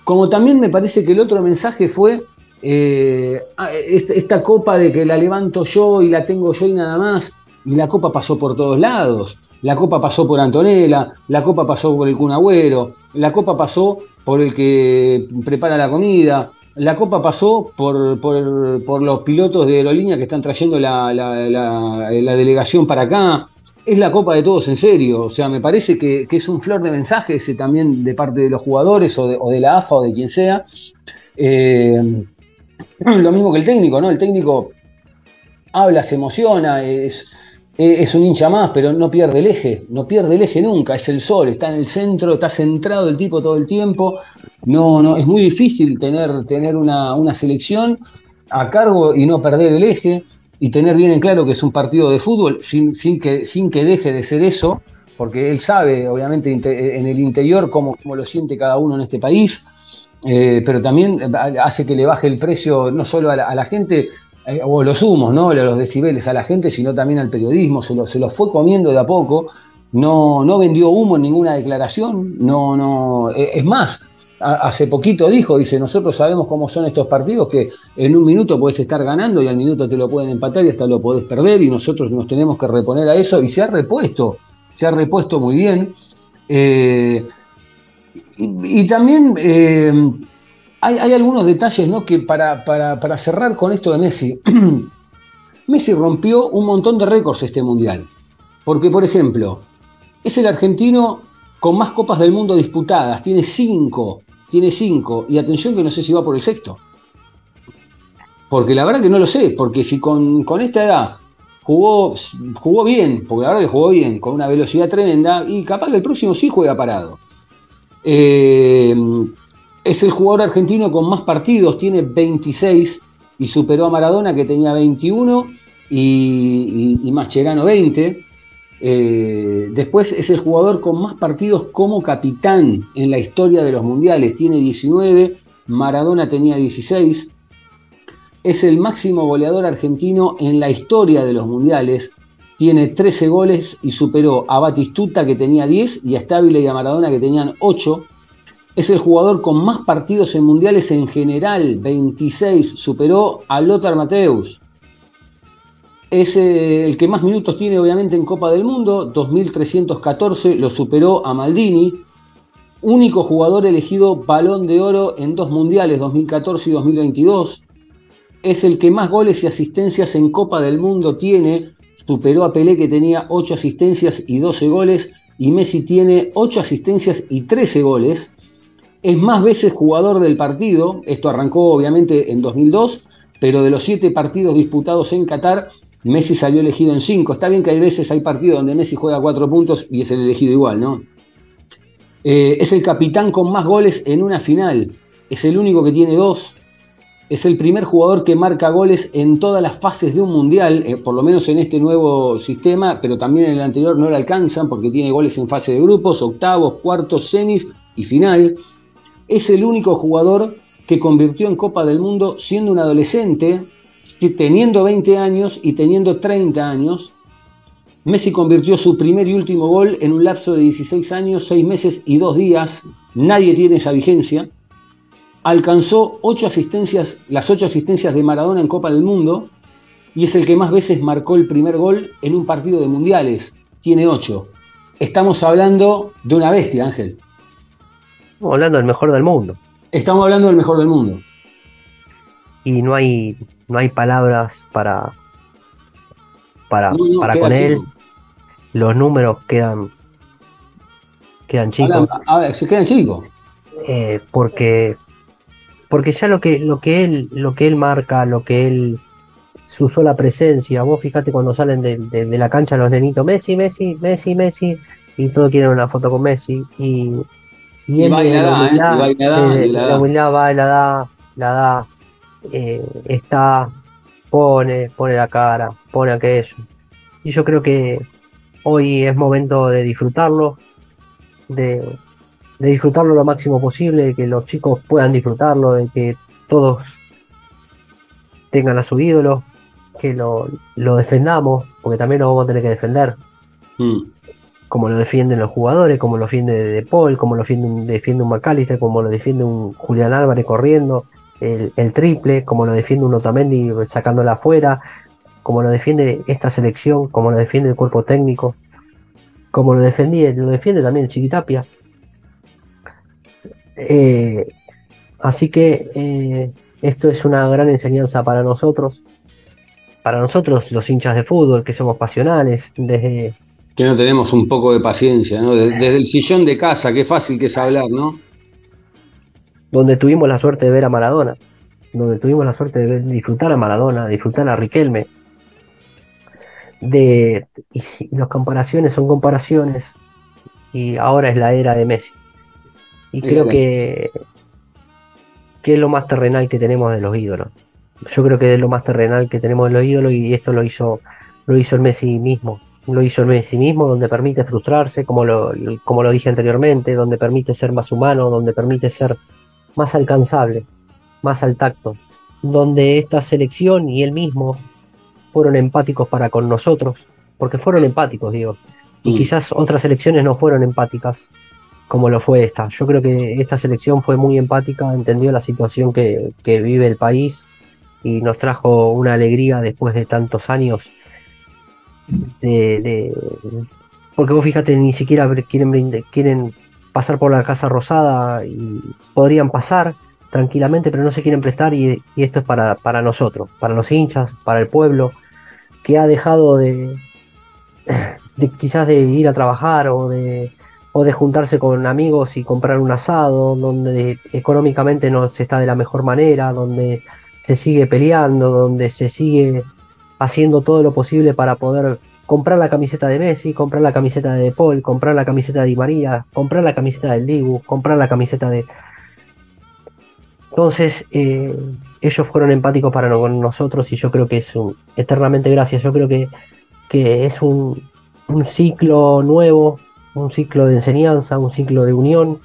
Speaker 1: como también me parece que el otro mensaje fue eh, ah, esta copa de que la levanto yo y la tengo yo y nada más, y la copa pasó por todos lados. La copa pasó por Antonella, la copa pasó por el Cunagüero, la copa pasó por el que prepara la comida, la copa pasó por, por, los pilotos de aerolínea que están trayendo la, delegación para acá. Es la copa de todos en serio. O sea, me parece que, es un flor de mensaje ese también de parte de los jugadores o de, la AFA o de quien sea. Eh, lo mismo que el técnico, ¿no? El técnico habla, se emociona, es, es un hincha más, pero no pierde el eje, no pierde el eje nunca, es el sol, está en el centro, está centrado el tipo todo el tiempo. No, no, es muy difícil tener, tener una, selección a cargo y no perder el eje y tener bien en claro que es un partido de fútbol sin, sin, que, sin que deje de ser eso, porque él sabe, obviamente, en el interior cómo, cómo lo siente cada uno en este país eh, pero también hace que le baje el precio no solo a la, gente, eh, o los humos, ¿no? los decibeles a la gente, sino también al periodismo, se lo, se lo fue comiendo de a poco, no, no vendió humo en ninguna declaración, no, no, eh, es más, hace poquito dijo, dice, nosotros sabemos cómo son estos partidos, que en un minuto puedes estar ganando y al minuto te lo pueden empatar y hasta lo podés perder y nosotros nos tenemos que reponer a eso y se ha repuesto, se ha repuesto muy bien. Y, también eh, hay, algunos detalles ¿no? que para, para, cerrar con esto de Messi, Messi rompió un montón de récords este mundial. Porque, por ejemplo, es el argentino con más copas del mundo disputadas, tiene cinco, tiene cinco, y atención que no sé si va por el sexto. Porque la verdad que no lo sé, porque si con, con esta edad jugó, jugó bien, porque la verdad que jugó bien, con una velocidad tremenda, y capaz que el próximo sí juega parado. Eh, es el jugador argentino con más partidos, tiene 26 y superó a Maradona que tenía 21 y, y, Mascherano 20. Eh, después es el jugador con más partidos como capitán en la historia de los mundiales, tiene 19, Maradona tenía 16. Es el máximo goleador argentino en la historia de los mundiales, tiene 13 goles y superó a Batistuta que tenía 10 y a Stabile y a Maradona que tenían 8. Es el jugador con más partidos en mundiales en general, 26, superó a Lothar Mateus. Es eh, el que más minutos tiene obviamente en Copa del Mundo, 2314, lo superó a Maldini. Único jugador elegido balón de oro en dos mundiales, 2014 y 2022. Es el que más goles y asistencias en Copa del Mundo tiene, superó a Pelé que tenía 8 asistencias y 12 goles y Messi tiene 8 asistencias y 13 goles. Es más veces jugador del partido, esto arrancó obviamente en 2002, pero de los 7 partidos disputados en Qatar, Messi salió elegido en 5. Está bien que hay veces, hay partidos donde Messi juega 4 puntos y es el elegido igual, ¿no? Eh, es el capitán con más goles en una final. Es el único que tiene 2. Es el primer jugador que marca goles en todas las fases de un mundial, eh, por lo menos en este nuevo sistema, pero también en el anterior no le alcanzan porque tiene goles en fase de grupos, octavos, cuartos, semis y final. Es el único jugador que convirtió en Copa del Mundo siendo un adolescente, teniendo 20 años y teniendo 30 años. Messi convirtió su primer y último gol en un lapso de 16 años, 6 meses y 2 días. Nadie tiene esa vigencia alcanzó ocho asistencias, las ocho asistencias de Maradona en Copa del Mundo y es el que más veces marcó el primer gol en un partido de mundiales. Tiene ocho. Estamos hablando de una bestia, Ángel.
Speaker 2: Estamos hablando del mejor del mundo.
Speaker 1: Estamos hablando del mejor del mundo.
Speaker 2: Y no hay, no hay palabras para, para, para con él. Los números quedan, quedan chicos.
Speaker 1: A ver, se quedan chicos.
Speaker 2: Eh, porque porque ya lo que, lo que él, lo que él marca, lo que él su sola presencia. Vos fíjate cuando salen de, de- de la cancha los nenitos, Messi, Messi, Messi, Messi, y todos quieren una foto con Messi. Y,
Speaker 1: Y
Speaker 2: él
Speaker 1: y la ¿eh? Y y la da,
Speaker 2: de-
Speaker 1: y la
Speaker 2: humildad va y la da, la da, eh, está, pone, pone la cara, pone aquello. Y yo creo que hoy es momento de disfrutarlo, de, de disfrutarlo lo máximo posible, de que los chicos puedan disfrutarlo, de que todos tengan a su ídolo, que lo, lo defendamos, porque también lo vamos a tener que defender,
Speaker 1: Mm.
Speaker 2: Como lo defienden los jugadores, como lo defiende De Paul, como lo defiende un, defiende McAllister, como lo defiende un Julián Álvarez corriendo el, el triple, como lo defiende un Otamendi sacándola afuera, como lo defiende esta selección, como lo defiende el cuerpo técnico, como lo defendía, lo defiende también el Chiquitapia. Eh, así que eh, esto es una gran enseñanza para nosotros, para nosotros los hinchas de fútbol, que somos pasionales, desde,
Speaker 1: Que no tenemos un poco de paciencia, ¿no? De- Desde el sillón de casa, qué fácil que es hablar, ¿no?
Speaker 2: donde tuvimos la suerte de ver a Maradona, donde tuvimos la suerte de ver- disfrutar a Maradona, disfrutar a Riquelme. De, y, y las comparaciones son comparaciones, y ahora es la era de Messi. Y creo que, que es lo más terrenal que tenemos de los ídolos. Yo creo que es lo más terrenal que tenemos de los ídolos, y esto lo hizo, lo hizo el Messi mismo. Lo hizo el Messi mismo, donde permite frustrarse, como lo, como lo dije anteriormente, donde permite ser más humano, donde permite ser más alcanzable, más al tacto, donde esta selección y él mismo fueron empáticos para con nosotros, porque fueron empáticos, digo, y
Speaker 1: Mm.
Speaker 2: quizás otras selecciones no fueron empáticas como lo fue esta. Yo creo que esta selección fue muy empática, entendió la situación que, que vive el país y nos trajo una alegría después de tantos años de, porque vos fíjate, ni siquiera quieren, quieren pasar por la Casa Rosada y podrían pasar tranquilamente, pero no se quieren prestar y, y esto es para, para nosotros, para los hinchas, para el pueblo, que ha dejado de, de quizás de ir a trabajar o de, o de juntarse con amigos y comprar un asado, donde económicamente no se está de la mejor manera, donde se sigue peleando, donde se sigue haciendo todo lo posible para poder comprar la camiseta de Messi, comprar la camiseta de Paul, comprar la camiseta de Di María, comprar la camiseta del Dibu, comprar la camiseta de... Entonces, eh, ellos fueron empáticos para con nosotros y yo creo que es un, eternamente gracias, yo creo que, que es un, un ciclo nuevo, un ciclo de enseñanza, un ciclo de unión,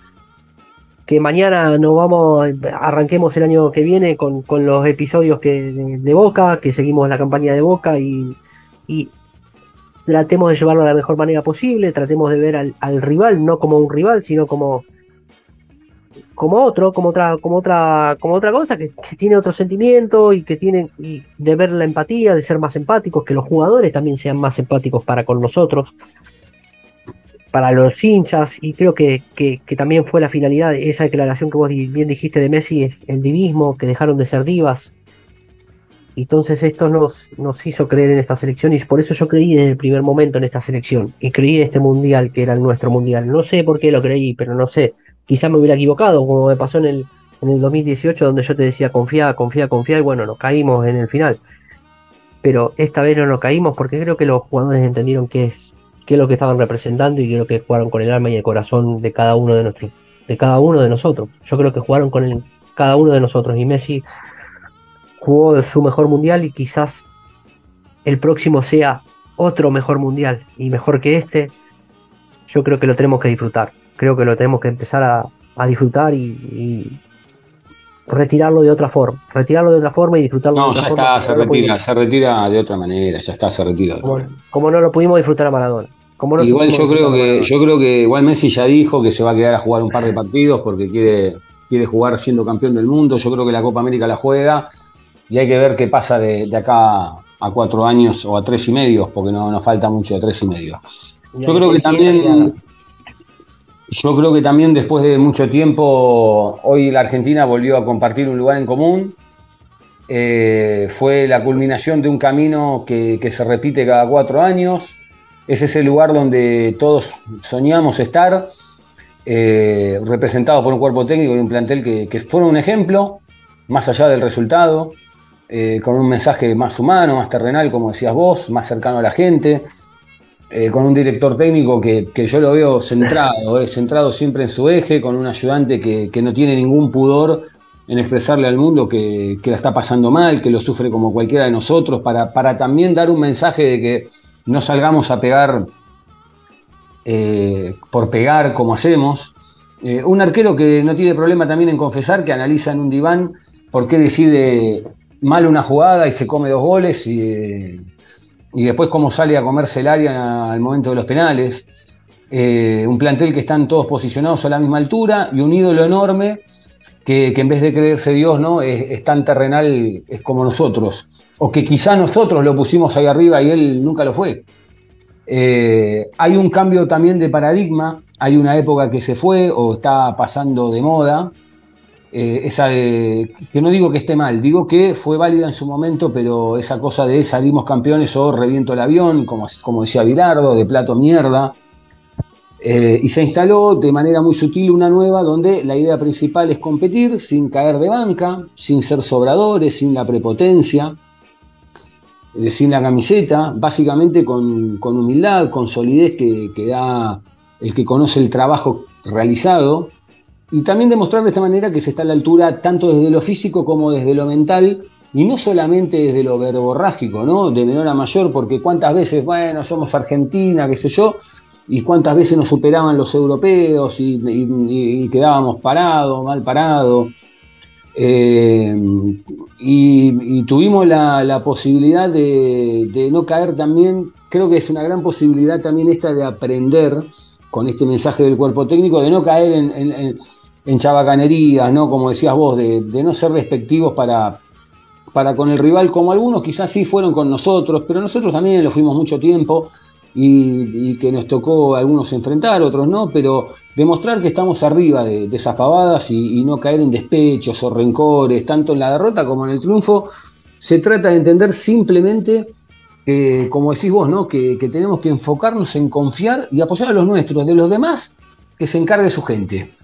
Speaker 2: que mañana nos vamos, arranquemos el año que viene con, con los episodios que, de, Boca, que seguimos la campaña de Boca y, tratemos de llevarlo de la mejor manera posible, tratemos de ver al, al rival no como un rival, sino como como otro, como otra, como otra, como otra cosa que, que tiene otro sentimiento y que tiene y de ver la empatía, de ser más empáticos, que los jugadores también sean más empáticos para con nosotros, para los hinchas, y creo que, que, que también fue la finalidad esa declaración que vos bien dijiste de Messi, es el divismo, que dejaron de ser divas. Entonces esto nos, nos hizo creer en esta selección y por eso yo creí desde el primer momento en esta selección y creí en este mundial que era nuestro mundial. No sé por qué lo creí, pero no sé. Quizás me hubiera equivocado, como me pasó en el, en el 2018, donde yo te decía confía, confía, confía, y bueno, nos caímos en el final. Pero esta vez no nos caímos porque creo que los jugadores entendieron qué es, qué es lo que estaban representando y creo que jugaron con el alma y el corazón de cada uno de nuestros, de cada uno de nosotros. Yo creo que jugaron con el, cada uno de nosotros. Y Messi jugó su mejor mundial y quizás el próximo sea otro mejor mundial y mejor que este. Yo creo que lo tenemos que disfrutar. Creo que lo tenemos que empezar a, disfrutar y retirarlo de otra forma. Retirarlo de otra forma y disfrutarlo de
Speaker 1: No,
Speaker 2: otra
Speaker 1: ya
Speaker 2: forma.
Speaker 1: está,
Speaker 2: como
Speaker 1: se
Speaker 2: no lo
Speaker 1: retira, se retira de otra manera, ya está, se retira.
Speaker 2: Como, como no lo pudimos disfrutar a Maradona. Como no
Speaker 1: Igual yo creo que, yo creo que igual Messi ya dijo que se va a quedar a jugar un par de partidos porque quiere, quiere jugar siendo campeón del mundo. Yo creo que la Copa América la juega y hay que ver qué pasa de, de acá a cuatro años o a tres y medio, porque no nos falta mucho de tres y medio. Yo creo que también, yo creo que también después de mucho tiempo, hoy la Argentina volvió a compartir un lugar en común. Eh, fue la culminación de un camino que, se repite cada cuatro años. Es ese lugar donde todos soñamos estar, eh, representado por un cuerpo técnico y un plantel que, que fueron un ejemplo, más allá del resultado. eh, con un mensaje más humano, más terrenal, como decías vos, más cercano a la gente, eh, con un director técnico que, que yo lo veo centrado, eh, centrado siempre en su eje, con un ayudante que, que no tiene ningún pudor en expresarle al mundo que, que la está pasando mal, que lo sufre como cualquiera de nosotros, para, para también dar un mensaje de que no salgamos a pegar eh, por pegar como hacemos. Eh, un arquero que no tiene problema también en confesar, que analiza en un diván por qué decide mal una jugada y se come dos goles y, y después cómo sale a comerse el área al momento de los penales. Eh, un plantel que están todos posicionados a la misma altura y un ídolo enorme que, en vez de creerse Dios, ¿no? Es, es, tan terrenal, es como nosotros. O que quizá nosotros lo pusimos ahí arriba y él nunca lo fue. Eh, hay un cambio también de paradigma, hay una época que se fue o está pasando de moda, eh, esa de, que no digo que esté mal, digo que fue válida en su momento, pero esa cosa de salimos campeones o reviento el avión, como, como decía Virardo, de plato mierda, eh, y se instaló de manera muy sutil una nueva donde la idea principal es competir sin caer de banca, sin ser sobradores, sin la prepotencia, eh, sin la camiseta, básicamente con, con humildad, con solidez que, da el que conoce el trabajo realizado, y también demostrar de esta manera que se está a la altura tanto desde lo físico como desde lo mental, y no solamente desde lo verborrágico, ¿no? De menor a mayor, porque cuántas veces, bueno, somos Argentina, qué sé yo, y cuántas veces nos superaban los europeos y, quedábamos parados, mal parados. Eh, y, tuvimos la, posibilidad de, no caer también, creo que es una gran posibilidad también esta de aprender con este mensaje del cuerpo técnico, de no caer en chabacanerías, ¿no? como decías vos, de, no ser despectivos para, para con el rival, como algunos quizás sí fueron con nosotros, pero nosotros también lo fuimos mucho tiempo. Y, que nos tocó algunos enfrentar, otros no, pero demostrar que estamos arriba de, de esas pavadas y, y, no caer en despechos o rencores, tanto en la derrota como en el triunfo. Se trata de entender simplemente, eh, como decís vos, ¿no? Que, que, tenemos que enfocarnos en confiar y apoyar a los nuestros, de los demás, que se encargue su gente.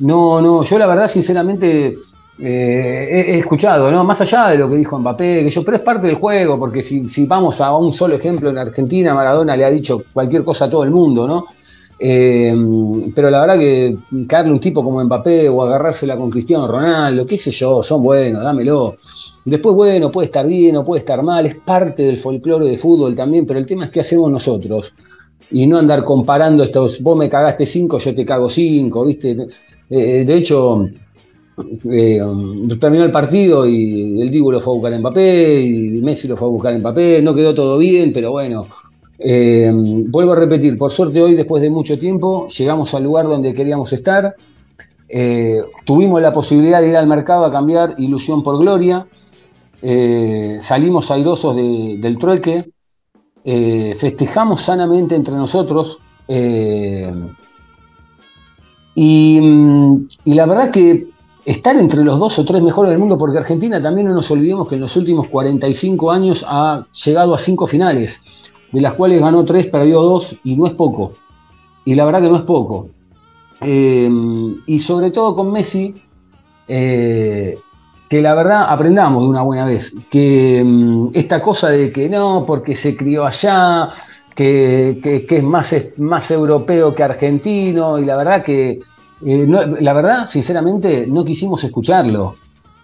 Speaker 1: No, no, yo la verdad, sinceramente, eh, he, escuchado, ¿no? Más allá de lo que dijo Mbappé, que yo, pero es parte del juego, porque si, si, vamos a un solo ejemplo en Argentina, Maradona le ha dicho cualquier cosa a todo el mundo, ¿no? Eh, pero la verdad que caerle un tipo como Mbappé o agarrársela con Cristiano Ronaldo, qué sé yo, son buenos, dámelo. Después, bueno, puede estar bien o puede estar mal, es parte del folclore de fútbol también, pero el tema es qué hacemos nosotros. Y no andar comparando estos, vos me cagaste cinco, yo te cago cinco, ¿viste? Eh, de hecho, eh, terminó el partido y el Dibu lo fue a buscar en Mbappé y Messi lo fue a buscar en Mbappé, no quedó todo bien, pero bueno, eh, vuelvo a repetir, por suerte hoy después de mucho tiempo llegamos al lugar donde queríamos estar, eh, tuvimos la posibilidad de ir al mercado a cambiar ilusión por gloria, eh, salimos airosos de, del trueque, eh, festejamos sanamente entre nosotros y, y la verdad que estar entre los dos o tres mejores del mundo, porque Argentina también no nos olvidemos que en los últimos 45 años ha llegado a cinco finales, de las cuales ganó tres, perdió dos, y no es poco. Y la verdad que no es poco. Eh, y sobre todo con Messi, eh, que la verdad aprendamos de una buena vez, que um, esta cosa de que no, porque se crió allá, que, es más, más europeo que argentino, y la verdad que eh, la verdad, sinceramente, no quisimos escucharlo,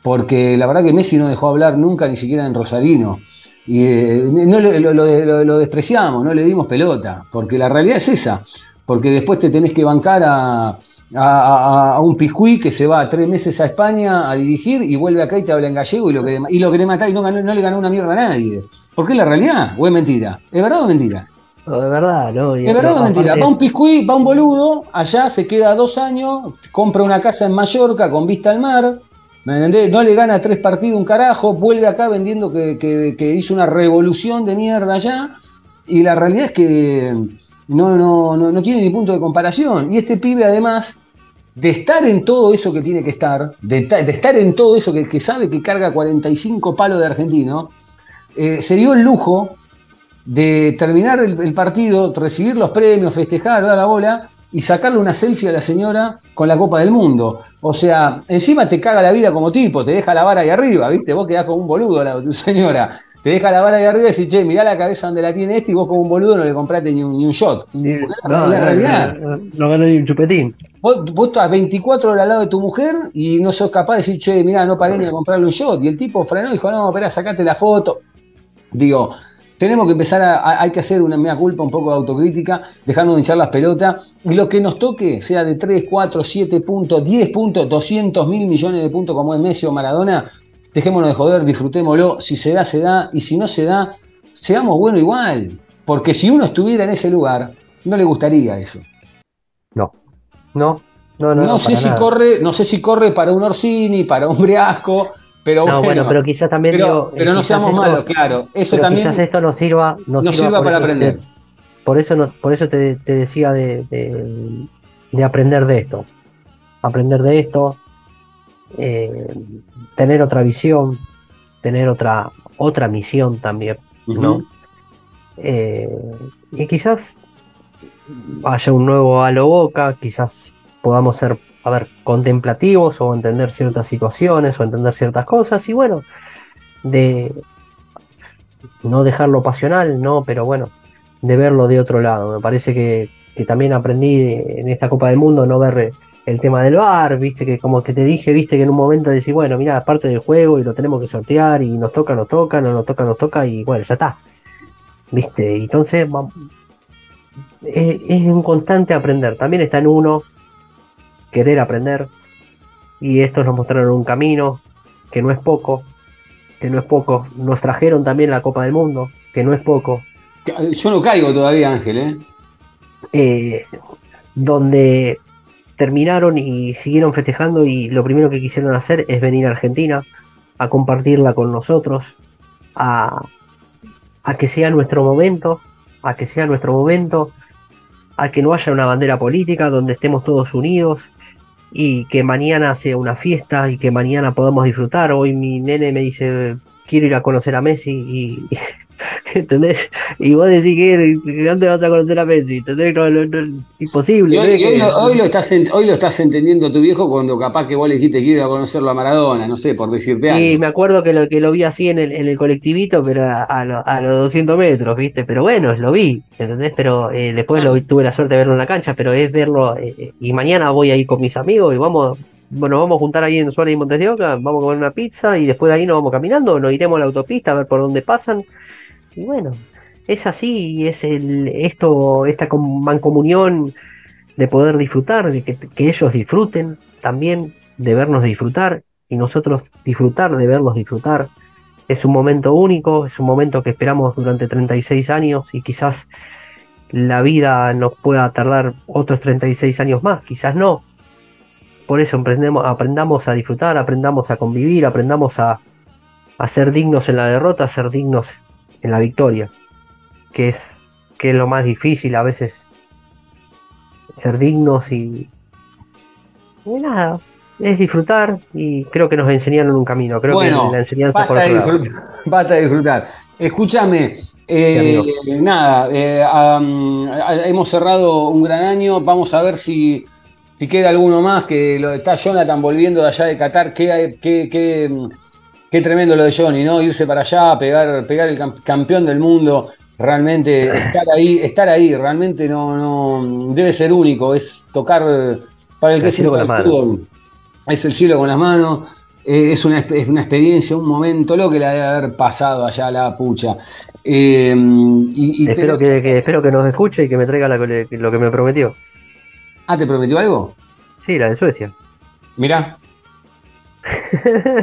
Speaker 1: porque la verdad que Messi no dejó hablar nunca, ni siquiera en Rosarino. Y eh, no, lo, lo, despreciamos, no le dimos pelota, porque la realidad es esa, porque después te tenés que bancar a, a, un piscuí que se va tres meses a España a dirigir y vuelve acá y te habla en gallego y lo que, y lo que le mata y no, no le ganó una mierda a nadie. ¿Por qué es la realidad? ¿O es mentira? ¿Es verdad o mentira?
Speaker 2: No, de verdad, ¿no?
Speaker 1: Es verdad o mentira. Va un piscuí, va un boludo, allá se queda dos años, compra una casa en Mallorca con vista al mar, ¿me entendés? No le gana tres partidos un carajo, vuelve acá vendiendo que, que, que, hizo una revolución de mierda allá, y la realidad es que no, no, no, no tiene ni punto de comparación. Y este pibe, además, de estar en todo eso que tiene que estar, de, de estar en todo eso que, que, sabe que carga 45 palos de argentino, eh, se dio el lujo de terminar el, el, partido, recibir los premios, festejar, dar la bola y sacarle una selfie a la señora con la Copa del Mundo. O sea, encima te caga la vida como tipo, te deja la vara ahí arriba, ¿viste? Vos quedás como un boludo al lado de tu señora. Te deja la vara ahí arriba y decís, che, mirá la cabeza donde la tiene este y vos como un boludo no le compraste ni un, ni un shot.
Speaker 2: Sí, no,
Speaker 1: la realidad.
Speaker 2: no, no ganó ni un chupetín.
Speaker 1: Vos, vos estás 24 horas al lado de tu mujer y no sos capaz de decir, che, mirá, no paré ni a comprarle un shot. Y el tipo frenó y dijo, no, espera, sacate la foto. Digo, tenemos que empezar a, a- hay que hacer una mea culpa, un poco de autocrítica, dejarnos de hinchar las pelotas. Y lo que nos toque, sea de 3, 4, 7 puntos, 10 puntos, 200 mil millones de puntos como es Messi o Maradona, dejémonos de joder, disfrutémoslo. Si se da, se da. Y si no se da, seamos buenos igual. Porque si uno estuviera en ese lugar, no le gustaría eso.
Speaker 2: No, no, no, no.
Speaker 1: No, sé si
Speaker 2: nada.
Speaker 1: corre, no sé si corre para un Orsini, para un Briasco, pero
Speaker 2: No,
Speaker 1: bueno,
Speaker 2: pero quizás también.
Speaker 1: pero,
Speaker 2: digo,
Speaker 1: pero no
Speaker 2: quizás
Speaker 1: seamos malos, claro. Eso también
Speaker 2: quizás esto nos sirva, nos
Speaker 1: nos
Speaker 2: sirva
Speaker 1: para aprender.
Speaker 2: te- por eso, no- por eso te, te decía de, de- de aprender de esto. Aprender de esto, eh, tener otra visión, tener otra, otra misión también. Eh, y quizás haya un nuevo halo boca, quizás podamos ser, a ver, contemplativos o entender ciertas situaciones o entender ciertas cosas, y bueno, de no dejarlo pasional, no, pero bueno, de verlo de otro lado. Me parece que, también aprendí en esta Copa del Mundo no ver el tema del VAR, viste, que como que te dije, viste, que en un momento decís, bueno, mira, parte del juego y lo tenemos que sortear y nos toca, nos toca, no nos toca, nos toca y bueno, ya está. Viste, entonces es, es un constante aprender. También está en uno querer aprender y estos nos mostraron un camino que no es poco, que no es poco. Nos trajeron también la Copa del Mundo, que no es poco.
Speaker 1: Yo no caigo todavía, Ángel, ¿eh?
Speaker 2: eh, donde terminaron y siguieron festejando y lo primero que quisieron hacer es venir a Argentina a compartirla con nosotros, a, a que sea nuestro momento, a que sea nuestro momento, a que no haya una bandera política donde estemos todos unidos y que mañana sea una fiesta y que mañana podamos disfrutar. Hoy mi nene me dice, quiero ir a conocer a Messi y... ¿Entendés? Y vos decís que ¿dónde vas a conocer a Messi? ¿Entendés? No, no, no, imposible.
Speaker 1: Y hoy, lo, hoy lo estás, ent- hoy lo estás entendiendo tu viejo cuando capaz que vos le dijiste que iba a conocerlo a Maradona, no sé, por decirte algo.
Speaker 2: me acuerdo que lo, que lo vi así en el, en el colectivito, pero a, a lo- a los 200 metros, ¿viste? Pero bueno, lo vi, ¿entendés? Pero eh, después lo tuve la suerte de verlo en la cancha, pero es verlo. eh, eh, y mañana voy a ir con mis amigos y vamos, bueno, vamos a juntar ahí en Suárez y Montes de Oca, vamos a comer una pizza y después de ahí nos vamos caminando, nos iremos a la autopista a ver por dónde pasan. Y bueno, es así, es el, esto, esta com- mancomunión de poder disfrutar, de que, ellos disfruten también, de vernos disfrutar y nosotros disfrutar de verlos disfrutar. Es un momento único, es un momento que esperamos durante 36 años y quizás la vida nos pueda tardar otros 36 años más, quizás no. Por eso aprendamos a disfrutar, aprendamos a convivir, aprendamos a, a ser dignos en la derrota, a ser dignos en la victoria, que es, que es lo más difícil a veces ser dignos y, y nada, es disfrutar y creo que nos enseñaron un camino, creo
Speaker 1: Bueno,
Speaker 2: que la enseñanza por
Speaker 1: Basta de,
Speaker 2: otro lado.
Speaker 1: disfrutar, basta de disfrutar. Escúchame, eh, nada, eh, hemos cerrado un gran año, vamos a ver si, si queda alguno más, que lo, está Jonathan volviendo de allá de Qatar, qué, qué, qué, qué tremendo lo de Johnny, ¿no? Irse para allá, pegar, pegar el cam- campeón del mundo, realmente estar ahí, estar ahí, realmente no, no debe ser único, es tocar para el que
Speaker 2: El las manos.
Speaker 1: fútbol, es el cielo con las manos. Eh, es, una, es una experiencia, un momento, lo que le debe haber pasado allá a la pucha. Eh, y, y
Speaker 2: Espero
Speaker 1: te-
Speaker 2: que, que- espero que nos escuche y que me traiga la- lo que me prometió.
Speaker 1: Ah, ¿te prometió algo?
Speaker 2: Sí, la de Suecia.
Speaker 1: Mirá.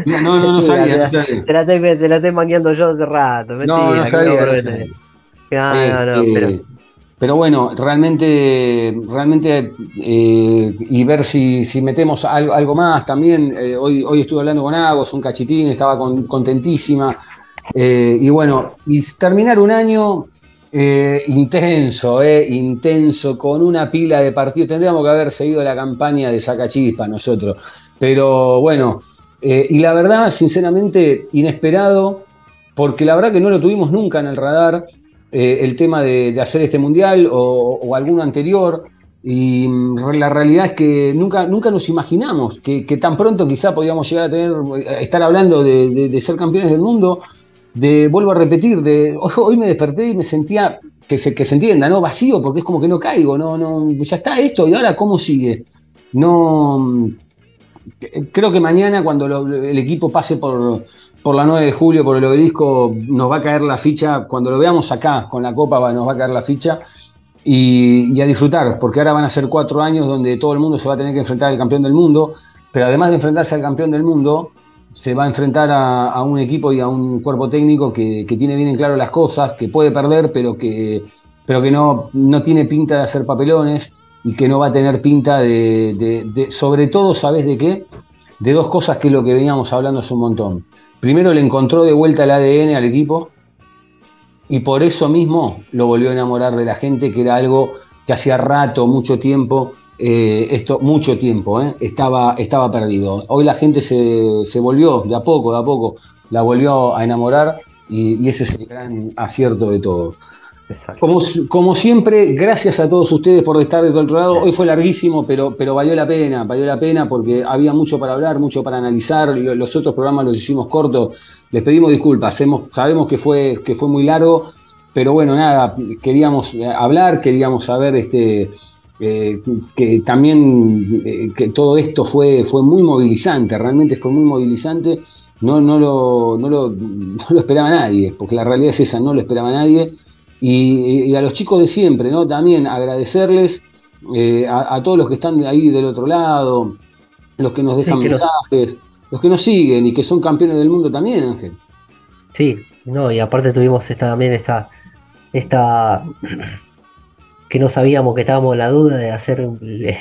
Speaker 1: No, no, no sabía.
Speaker 2: la-. Se la estoy, se la estoy mangueando yo hace rato. Mentira,
Speaker 1: No, no sabía, no sabía.
Speaker 2: No, no, no,
Speaker 1: Este,
Speaker 2: pero
Speaker 1: pero bueno, realmente, realmente, eh, y ver si, si metemos algo, algo más también. eh, hoy, hoy estuve hablando con Agos, un cachitín, estaba con- contentísima. eh, y bueno, y terminar un año eh, intenso, eh, intenso, con una pila de partidos. Tendríamos que haber seguido la campaña de Sacachispa nosotros. Pero bueno, eh, y la verdad, sinceramente, inesperado, porque la verdad que no lo tuvimos nunca en el radar eh, el tema de, hacer este mundial o, o alguno anterior. Y mm, la realidad es que nunca, nunca nos imaginamos que, tan pronto quizá podíamos llegar a tener, a estar hablando de, ser campeones del mundo, de, vuelvo a repetir, de, hoy, hoy me desperté y me sentía, que se, que se entienda, ¿no? Vacío, porque es como que no caigo, no, no, ya está esto, y ahora cómo sigue. No, mm, creo que mañana cuando el equipo pase por, por la 9 de julio, por el obelisco, nos va a caer la ficha, cuando lo veamos acá con la copa nos va a caer la ficha. Y, a disfrutar, porque ahora van a ser cuatro años donde todo el mundo se va a tener que enfrentar al campeón del mundo, pero además de enfrentarse al campeón del mundo, se va a enfrentar a, un equipo y a un cuerpo técnico que, que tiene bien en claro las cosas, que puede perder, pero que, pero que no, no tiene pinta de hacer papelones y que no va a tener pinta de, sobre todo, ¿sabes de qué? De dos cosas que es lo que veníamos hablando hace un montón. Primero, le encontró de vuelta el ADN al equipo y por eso mismo lo volvió a enamorar de la gente, que era algo que hacía rato, mucho tiempo, eh, esto, mucho tiempo, eh, estaba, estaba perdido. Hoy la gente se, se volvió, de a poco, de a poco, la volvió a enamorar y, y ese es el gran acierto de todo. Como, como siempre, gracias a todos ustedes por estar del otro lado. Hoy fue larguísimo, pero, pero valió la pena, valió la pena porque había mucho para hablar, mucho para analizar. Lo- Los otros programas los hicimos cortos. Les pedimos disculpas, hemos- sabemos que fue, que fue muy largo, pero bueno, nada, queríamos eh, hablar, queríamos saber este, eh, que también eh, que todo esto fue, fue muy movilizante, realmente fue muy movilizante. No, no, lo, no, lo, no lo esperaba nadie, porque la realidad es esa, no lo esperaba nadie. Y, y a los chicos de siempre, ¿no? También agradecerles eh, a, a todos los que están ahí del otro lado, los que nos dejan
Speaker 2: que
Speaker 1: mensajes, los que nos siguen y que son campeones del mundo también, Ángel.
Speaker 2: Sí, no, y aparte tuvimos esta, también esta, esta que no sabíamos que estábamos en la duda de hacer el,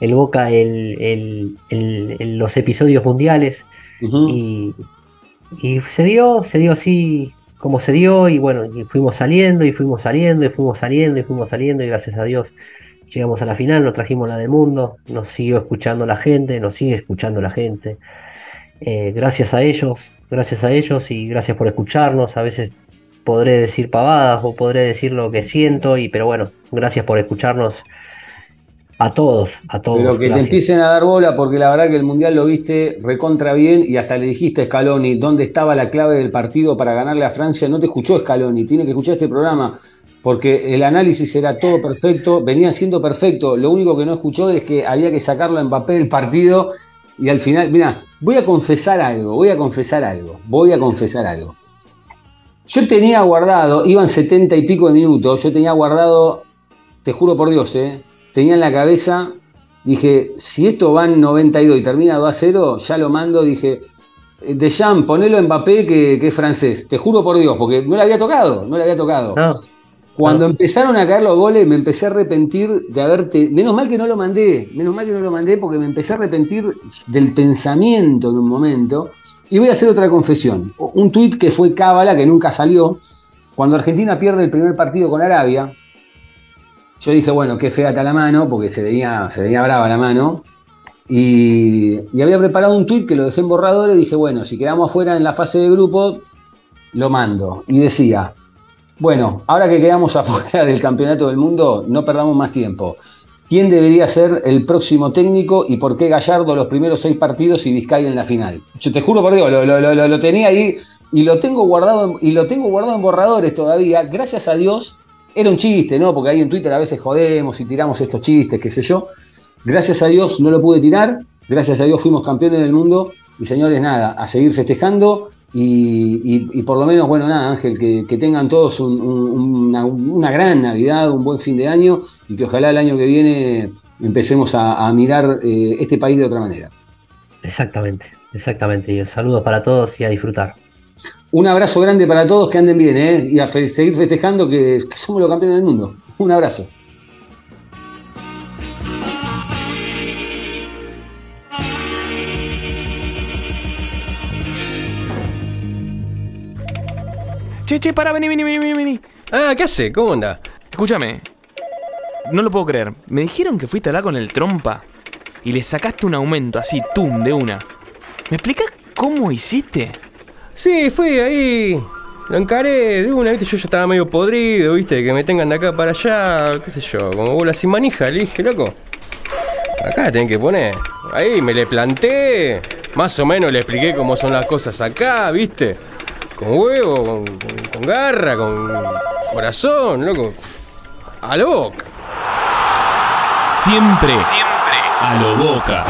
Speaker 2: el Boca el, el- los episodios mundiales y, y se dio, se dio así como se dio y bueno, y fuimos saliendo y fuimos saliendo y fuimos saliendo y fuimos saliendo y gracias a Dios llegamos a la final, nos trajimos la del mundo, nos siguió escuchando la gente, nos sigue escuchando la gente. Eh, gracias a ellos, gracias a ellos y gracias por escucharnos. A veces podré decir pavadas o podré decir lo que siento, y, pero bueno, gracias por escucharnos a todos, a todos.
Speaker 1: Pero que te empiecen a dar bola, porque la verdad que el Mundial lo viste recontra bien y hasta le dijiste a Scaloni dónde estaba la clave del partido para ganarle a Francia. No te escuchó Scaloni, tiene que escuchar este programa, porque el análisis era todo perfecto, venía siendo perfecto. Lo único que no escuchó es que había que sacarlo a Mbappé del partido y al final, mira, voy a confesar algo, voy a confesar algo, voy a confesar algo. Yo tenía guardado, iban setenta y pico de minutos, yo tenía guardado, te juro por Dios, eh, tenía en la cabeza, dije, si esto va en 92 y termina 2 a 0, ya lo mando, dije, eh, Deschamps, ponelo a Mbappé que, que es francés, te juro por Dios, porque no le había tocado, no le había tocado.
Speaker 2: No,
Speaker 1: Cuando
Speaker 2: no.
Speaker 1: empezaron a caer los goles, me empecé a arrepentir de haberte. Menos mal que no lo mandé, menos mal que no lo mandé, porque me empecé a arrepentir del pensamiento en un momento. Y voy a hacer otra confesión. Un tuit que fue cábala, que nunca salió. Cuando Argentina pierde el primer partido con Arabia, yo dije, bueno, qué fea está la mano, porque se venía, se venía brava la mano. Y, había preparado un tuit que lo dejé en borrador y dije, bueno, si quedamos afuera en la fase de grupo, lo mando. Y decía, bueno, ahora que quedamos afuera del campeonato del mundo, no perdamos más tiempo. ¿Quién debería ser el próximo técnico y por qué Gallardo los primeros seis partidos y Vizcaya en la final? Yo te juro por Dios, lo, lo- lo- lo tenía ahí y lo tengo guardado y lo tengo guardado en borradores todavía. Gracias a Dios, era un chiste, ¿no? Porque ahí en Twitter a veces jodemos y tiramos estos chistes, qué sé yo. Gracias a Dios no lo pude tirar. Gracias a Dios fuimos campeones del mundo. Y señores, nada, a seguir festejando. Y, por lo menos, bueno, nada, Ángel, que, tengan todos un- un- una, gran Navidad, un buen fin de año y que ojalá el año que viene empecemos a, a mirar eh, este país de otra manera.
Speaker 2: Exactamente, exactamente. Y saludos para todos y a disfrutar.
Speaker 1: Un abrazo grande para todos, que anden bien, ¿eh? Y a fe- seguir festejando que, que somos los campeones del mundo. Un abrazo.
Speaker 3: Che, che, para, vení, vení, vení, vení, vení.
Speaker 4: Ah, ¿qué hace? ¿Cómo anda?
Speaker 3: Escúchame. No lo puedo creer. Me dijeron que fuiste a hablar con el trompa y le sacaste un aumento así, tum, de una. ¿Me explicas cómo hiciste?
Speaker 4: Sí, fui ahí. Lo encaré de una, viste, yo ya estaba medio podrido, viste, que me tengan de acá para allá, qué sé yo, como bola sin manija, le dije, loco. Acá la tienen que poner. Ahí me le planté. Más o menos le expliqué cómo son las cosas acá, viste. Con huevo, con, con- con garra, con corazón, loco. A lo boca.
Speaker 3: Siempre, siempre a lo boca.